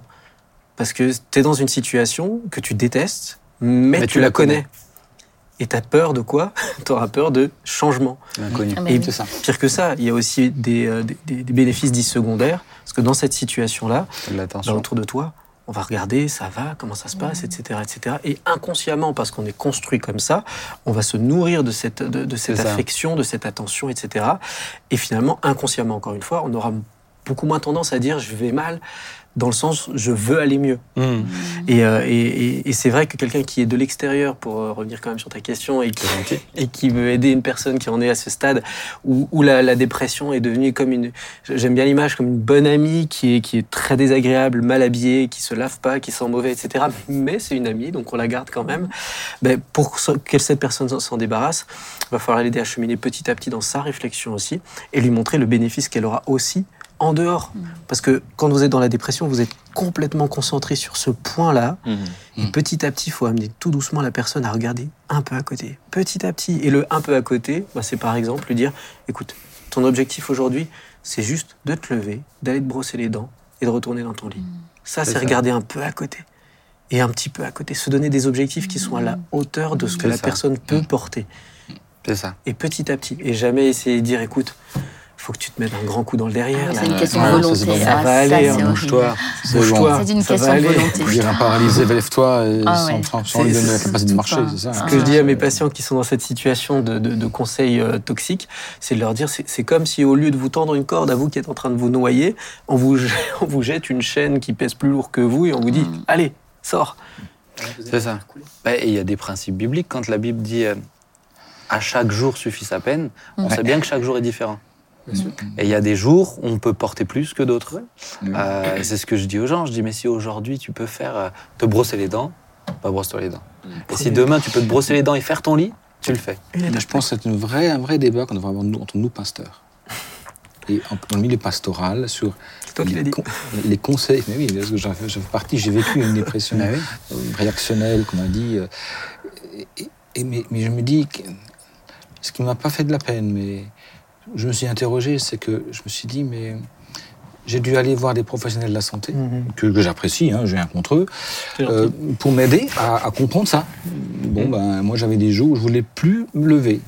[SPEAKER 2] Parce que tu es dans une situation que tu détestes, mais,
[SPEAKER 1] Mais
[SPEAKER 2] tu,
[SPEAKER 1] tu
[SPEAKER 2] la
[SPEAKER 1] la connais.
[SPEAKER 2] connais. Et tu as peur de quoi Tu auras peur de changement.
[SPEAKER 1] L'inconnu.
[SPEAKER 4] Ah, mais
[SPEAKER 2] Et
[SPEAKER 4] oui.
[SPEAKER 3] C'est ça.
[SPEAKER 2] pire que ça, il y a aussi des, euh, des- bénéfices dits secondaires, parce que dans cette situation-là, autour de toi, on va regarder, ça va, comment ça se passe, etc., etc. Et inconsciemment, parce qu'on est construit comme ça, on va se nourrir de cette, de, de cette affection, de cette attention, etc. Et finalement, inconsciemment, encore une fois, on aura beaucoup moins tendance à dire je vais mal, dans le sens je veux aller mieux.
[SPEAKER 1] Mmh.
[SPEAKER 2] Et, euh, et, et- et c'est vrai que quelqu'un qui est de l'extérieur, pour euh, revenir quand même sur ta question, et qui, et qui veut aider une personne qui en est à ce stade où, où la, la dépression est devenue comme une, j'aime bien l'image, comme une bonne amie qui est, qui est très désagréable, mal habillée, qui se lave pas, qui sent mauvais, etc. Mais c'est une amie, donc on la garde quand même. Ben, pour que cette personne s'en débarrasse, il va falloir l'aider à cheminer petit à petit dans sa réflexion aussi, et lui montrer le bénéfice qu'elle aura aussi en dehors. Parce que quand vous êtes dans la dépression, vous êtes complètement concentré sur ce point-là.
[SPEAKER 5] Mhm.
[SPEAKER 2] Et petit à petit, il faut amener tout doucement la personne à regarder un peu à côté. Petit à petit. Et le un peu à côté, bah, c'est par exemple lui dire écoute, ton objectif aujourd'hui, c'est juste de te lever, d'aller te brosser les dents et de retourner dans ton lit. Ça,
[SPEAKER 1] C'est
[SPEAKER 2] regarder un peu à côté. Et un petit peu à côté. Se donner des objectifs qui sont à la hauteur de ce que la
[SPEAKER 1] ça.
[SPEAKER 2] personne peut porter.
[SPEAKER 1] C'est ça.
[SPEAKER 2] Et petit à petit. Et jamais essayer de dire écoute, faut que tu te mettes un grand coup dans le derrière.
[SPEAKER 4] Ah. C'est une question
[SPEAKER 3] Ouais,
[SPEAKER 4] de volonté.
[SPEAKER 2] Ça
[SPEAKER 4] Ah,
[SPEAKER 2] va aller.
[SPEAKER 1] Bouge-toi.
[SPEAKER 3] C'est
[SPEAKER 4] une
[SPEAKER 2] Ça va
[SPEAKER 4] question de
[SPEAKER 2] aller.
[SPEAKER 4] volonté.
[SPEAKER 3] Dire un paralysé, lève-toi et
[SPEAKER 4] Ah
[SPEAKER 3] sans,
[SPEAKER 4] ouais.
[SPEAKER 3] sans- sans lui donner la capacité de marcher, ça.
[SPEAKER 4] Ce
[SPEAKER 2] que je dis à mes
[SPEAKER 3] Euh,
[SPEAKER 2] patients qui sont dans cette situation de, de, de conseils euh, toxiques, c'est de leur dire c'est c'est comme si au lieu de vous tendre une corde à vous qui êtes en train de vous noyer, on vous, on vous jette une chaîne qui pèse plus lourd que vous et on vous dit
[SPEAKER 4] Mm.
[SPEAKER 2] allez, sors.
[SPEAKER 1] C'est ça. Bah, et il y a des principes bibliques. Quand la Bible dit euh, à chaque jour suffit sa peine, on
[SPEAKER 3] Ouais.
[SPEAKER 1] sait bien que chaque jour est différent.
[SPEAKER 2] Sûr.
[SPEAKER 1] Et il y a des jours où on peut porter plus que d'autres. Euh, c'est ce que je dis aux gens. Je dis, mais si aujourd'hui tu peux faire euh, te brosser les dents, bah brosse-toi les dents. Et si demain tu peux te brosser les dents et faire ton lit, tu le fais.
[SPEAKER 3] Je pense que c'est vraie, un vrai débat qu'on devrait avoir nous- entre nous, pasteurs. Et en- dans le milieu pastoral, sur
[SPEAKER 2] qui
[SPEAKER 3] les,
[SPEAKER 2] dit.
[SPEAKER 3] con- les conseils. Mais oui, parce que j'en fais, partie, j'ai vécu une dépression
[SPEAKER 1] oui.
[SPEAKER 3] euh, réactionnelle, comme on a dit. euh, Et, et- mais, mais je me dis, que, ce qui ne m'a pas fait de la peine, mais je me suis interrogé, c'est que je me suis dit, mais j'ai dû aller voir des professionnels de la santé,
[SPEAKER 2] Mhm.
[SPEAKER 3] que, que j'apprécie, hein, j'ai rien contre eux, euh, pour m'aider à, à comprendre ça. Bon, ben, moi j'avais des jours où je voulais plus me lever.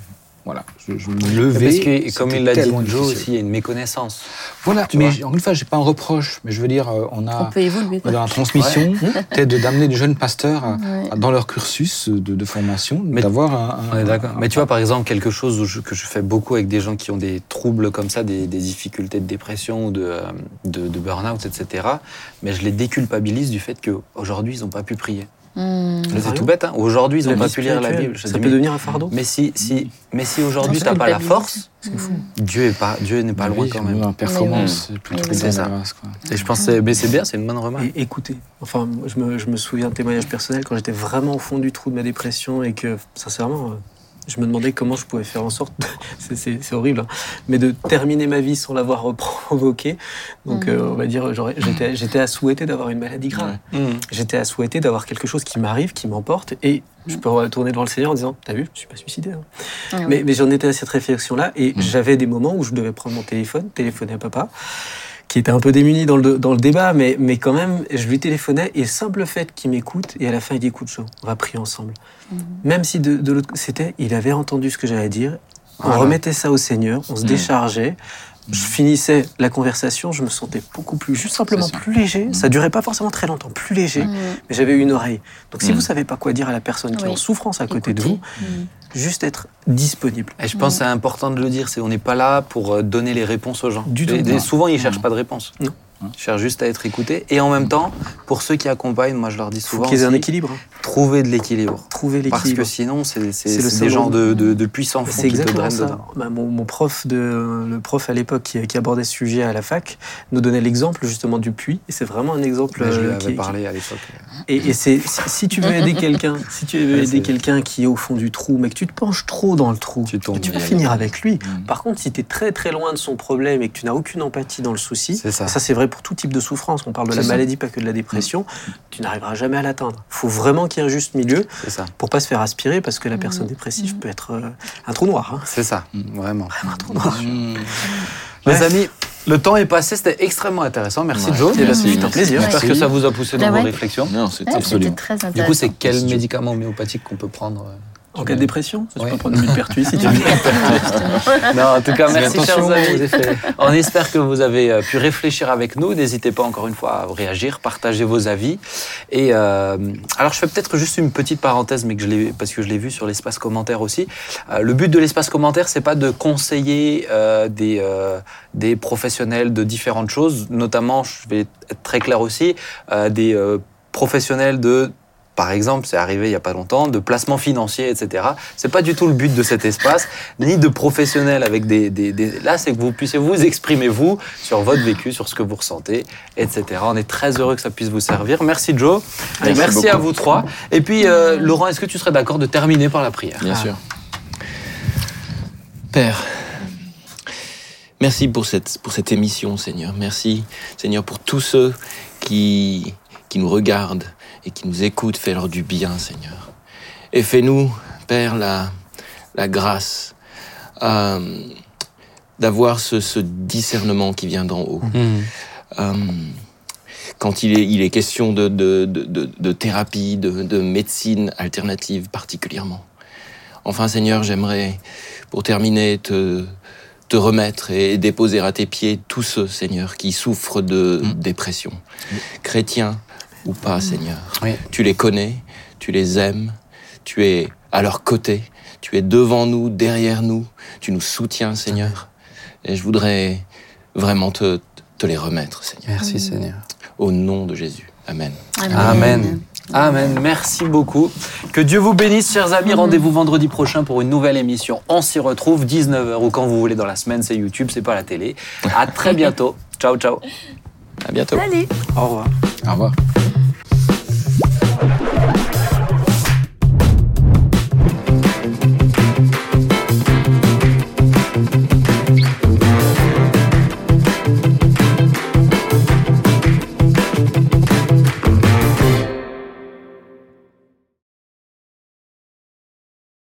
[SPEAKER 3] Voilà, je, je me levais.
[SPEAKER 1] Parce que, comme il l'a dit Joe
[SPEAKER 3] difficile.
[SPEAKER 1] aussi, il y a une méconnaissance.
[SPEAKER 3] Voilà,
[SPEAKER 1] Tu
[SPEAKER 3] mais
[SPEAKER 1] vois.
[SPEAKER 3] encore une fois, j'ai pas un reproche, mais je veux dire, euh, on
[SPEAKER 4] On
[SPEAKER 3] a,
[SPEAKER 4] peut évoluer.
[SPEAKER 3] on est
[SPEAKER 4] quoi.
[SPEAKER 3] dans la transmission, peut-être de- d'amener des jeunes pasteurs
[SPEAKER 4] Ouais.
[SPEAKER 3] à- dans leur cursus de, de formation,
[SPEAKER 1] Mais-
[SPEAKER 3] d'avoir un, un-
[SPEAKER 1] On est d'accord.
[SPEAKER 3] un-
[SPEAKER 1] Mais tu vois, par exemple, quelque chose où je- que je fais beaucoup avec des gens qui ont des troubles comme ça, des, des difficultés de dépression ou de, euh, de, de burn-out, etc. Mais je les déculpabilise du fait qu'aujourd'hui, ils n'ont pas pu prier.
[SPEAKER 4] Hmm.
[SPEAKER 1] C'est tout bête, hein. Aujourd'hui, ils n'ont pas pu lire la Bible. Je
[SPEAKER 2] Ça
[SPEAKER 1] dis,
[SPEAKER 2] peut
[SPEAKER 1] mais-
[SPEAKER 2] devenir un fardeau.
[SPEAKER 1] Mais si, si, mais si aujourd'hui, tu n'as pas la force,
[SPEAKER 2] fou.
[SPEAKER 1] Dieu est pas, Dieu n'est pas loin
[SPEAKER 3] Oui,
[SPEAKER 1] quand
[SPEAKER 3] est
[SPEAKER 1] même.
[SPEAKER 3] la performance, plutôt
[SPEAKER 4] Oui,
[SPEAKER 1] c'est ça.
[SPEAKER 3] quoi.
[SPEAKER 1] Et je pense, que c'est- mais c'est bien, c'est une bonne remarque.
[SPEAKER 2] Et écoutez, enfin, je me, je me souviens de témoignages personnels quand j'étais vraiment au fond du trou de ma dépression et que, sincèrement, euh, je me demandais comment je pouvais faire en sorte, c'est- c'est c'est horrible, hein, mais de terminer ma vie sans l'avoir provoqué. Donc, euh, on va dire, j'aurais- j'étais j'étais à souhaiter d'avoir une maladie grave.
[SPEAKER 1] Mmh.
[SPEAKER 2] J'étais à souhaiter d'avoir quelque chose qui m'arrive, qui m'emporte, et je peux retourner devant le Seigneur en disant, t'as vu, je ne suis pas suicidé. hein.
[SPEAKER 4] Ah.
[SPEAKER 2] Mais, mais j'en étais à cette réflexion-là et
[SPEAKER 3] Mm.
[SPEAKER 2] j'avais des moments où je devais prendre mon téléphone, téléphoner à papa, qui était un peu démuni dans le, dans le débat, mais, mais quand même, je lui téléphonais et simple fait qu'il m'écoute et à la fin il dit écoute, Joe, on va prier ensemble.
[SPEAKER 4] Mhm.
[SPEAKER 2] Même si de, de l'autre c'était, il avait entendu ce que j'allais dire, on remettait ça au Seigneur, on se
[SPEAKER 3] Mm.
[SPEAKER 2] déchargeait. Je finissais la conversation, je me sentais beaucoup plus, juste simplement plus léger. Ça durait pas forcément très longtemps, plus léger, mais j'avais une oreille. Donc si vous savez pas quoi dire à la personne qui est
[SPEAKER 4] Oui.
[SPEAKER 2] en souffrance à côté de vous. Juste être disponible.
[SPEAKER 1] Et je pense que c'est important de le dire, c'est on n'est pas là pour euh, donner les réponses aux gens.
[SPEAKER 2] Du tout.
[SPEAKER 1] Et- souvent, ils cherchent pas de réponse.
[SPEAKER 2] Non.
[SPEAKER 1] Ils cherchent juste à être écoutés. Et en même temps, pour ceux qui accompagnent, moi je leur dis souvent
[SPEAKER 2] qu'il y ait un équilibre.
[SPEAKER 1] trouver de l'équilibre.
[SPEAKER 2] Trouver
[SPEAKER 1] Parce
[SPEAKER 2] l'équilibre.
[SPEAKER 1] que sinon, c'est des
[SPEAKER 2] syndrome.
[SPEAKER 1] de, de, de puissants
[SPEAKER 2] C'est
[SPEAKER 1] te
[SPEAKER 2] exactement ça. Bah, mon, mon prof de, le prof à l'époque qui, qui abordait ce sujet à la fac nous donnait l'exemple justement du puits. Et c'est vraiment un exemple
[SPEAKER 1] Mais je lui
[SPEAKER 2] euh,
[SPEAKER 1] avais
[SPEAKER 2] qui-
[SPEAKER 1] parlé à l'époque.
[SPEAKER 2] Et, et c'est si, si tu veux aider quelqu'un, si tu veux
[SPEAKER 1] Ouais,
[SPEAKER 2] aider quelqu'un qui est au fond du trou, mais que tu te penches trop dans le trou,
[SPEAKER 1] Tu tombes.
[SPEAKER 2] tu vas finir avec lui.
[SPEAKER 3] Mm.
[SPEAKER 2] Par contre, si tu es très très loin de son problème et que tu n'as aucune empathie dans le souci,
[SPEAKER 1] ça.
[SPEAKER 2] ça c'est vrai pour tout type de souffrance. On parle de la
[SPEAKER 3] ça.
[SPEAKER 2] maladie, pas que de la dépression. Tu n'arriveras jamais à l'atteindre. Il faut vraiment qu'il y ait un juste milieu
[SPEAKER 1] ça.
[SPEAKER 2] pour pas se faire aspirer parce que la personne dépressive peut être euh, un trou noir. hein.
[SPEAKER 1] C'est ça. Vraiment.
[SPEAKER 2] Un trou noir.
[SPEAKER 3] Mmh.
[SPEAKER 1] Les amis, le temps est passé, c'était extrêmement intéressant. Merci
[SPEAKER 3] Ouais.
[SPEAKER 1] Joe.
[SPEAKER 3] C'est
[SPEAKER 2] un plaisir.
[SPEAKER 1] J'espère que ça vous a poussé dans vos réflexions.
[SPEAKER 5] Non, c'était
[SPEAKER 4] Ouais,
[SPEAKER 3] Absolument.
[SPEAKER 4] C'était très intéressant.
[SPEAKER 1] Du coup, c'est quel médicament homéopathique qu'on peut prendre euh,
[SPEAKER 2] En cas de dépression, ça, tu
[SPEAKER 1] Ouais.
[SPEAKER 2] peux prendre une pertuis si tu veux.
[SPEAKER 1] Non, en tout cas, merci chers amis. On espère que vous avez euh, pu réfléchir avec nous. N'hésitez pas encore une fois à réagir, partager vos avis. Et euh, alors, je fais peut-être juste une petite parenthèse, mais que je l'ai parce que je l'ai vu sur l'espace commentaire aussi. Euh, le but de l'espace commentaire, c'est pas de conseiller euh, des euh, des professionnels de différentes choses, notamment, je vais être très clair aussi, euh, des euh, professionnels de par exemple, c'est arrivé il n'y a pas longtemps, de placement financier, etc. C'est pas du tout le but de cet espace, ni de professionnels avec des. des- des- Là, c'est que vous puissiez vous exprimer, vous, sur votre vécu, sur ce que vous ressentez, etc. On est très heureux que ça puisse vous servir. Merci, Joe.
[SPEAKER 5] Merci
[SPEAKER 1] Merci, à vous trois. Et puis, euh, Laurent, est-ce que tu serais d'accord de terminer par la prière?
[SPEAKER 5] Bien sûr. Père, merci pour cette, pour cette émission, Seigneur. Merci, Seigneur, pour tous ceux qui, qui nous regardent et qui nous écoutent. Fais-leur du bien, Seigneur. Et fais-nous, Père, la, la grâce euh, d'avoir ce, ce discernement qui vient d'en haut. Euh, quand il est, il est question de, de, de, de- thérapie, de, de médecine alternative particulièrement. Enfin, Seigneur, j'aimerais, pour terminer, te, te remettre et déposer à tes pieds tous ceux, Seigneur, qui souffrent de
[SPEAKER 3] Mm.
[SPEAKER 5] dépression, chrétiens ou pas, Seigneur.
[SPEAKER 1] Oui.
[SPEAKER 5] Tu les connais, tu les aimes, tu es à leur côté, tu es devant nous, derrière nous, tu nous soutiens, Seigneur. Et je voudrais vraiment te, te les remettre, Seigneur.
[SPEAKER 1] Merci, Seigneur.
[SPEAKER 5] Au nom de Jésus. Amen.
[SPEAKER 1] Amen. Amen. Merci beaucoup. Que Dieu vous bénisse, chers amis. Rendez-vous vendredi prochain pour une nouvelle émission. On s'y retrouve 19h ou quand vous voulez dans la semaine. C'est YouTube, c'est pas la télé. À très bientôt. Ciao, ciao.
[SPEAKER 5] À bientôt.
[SPEAKER 4] Salut
[SPEAKER 2] Au revoir.
[SPEAKER 3] Au revoir.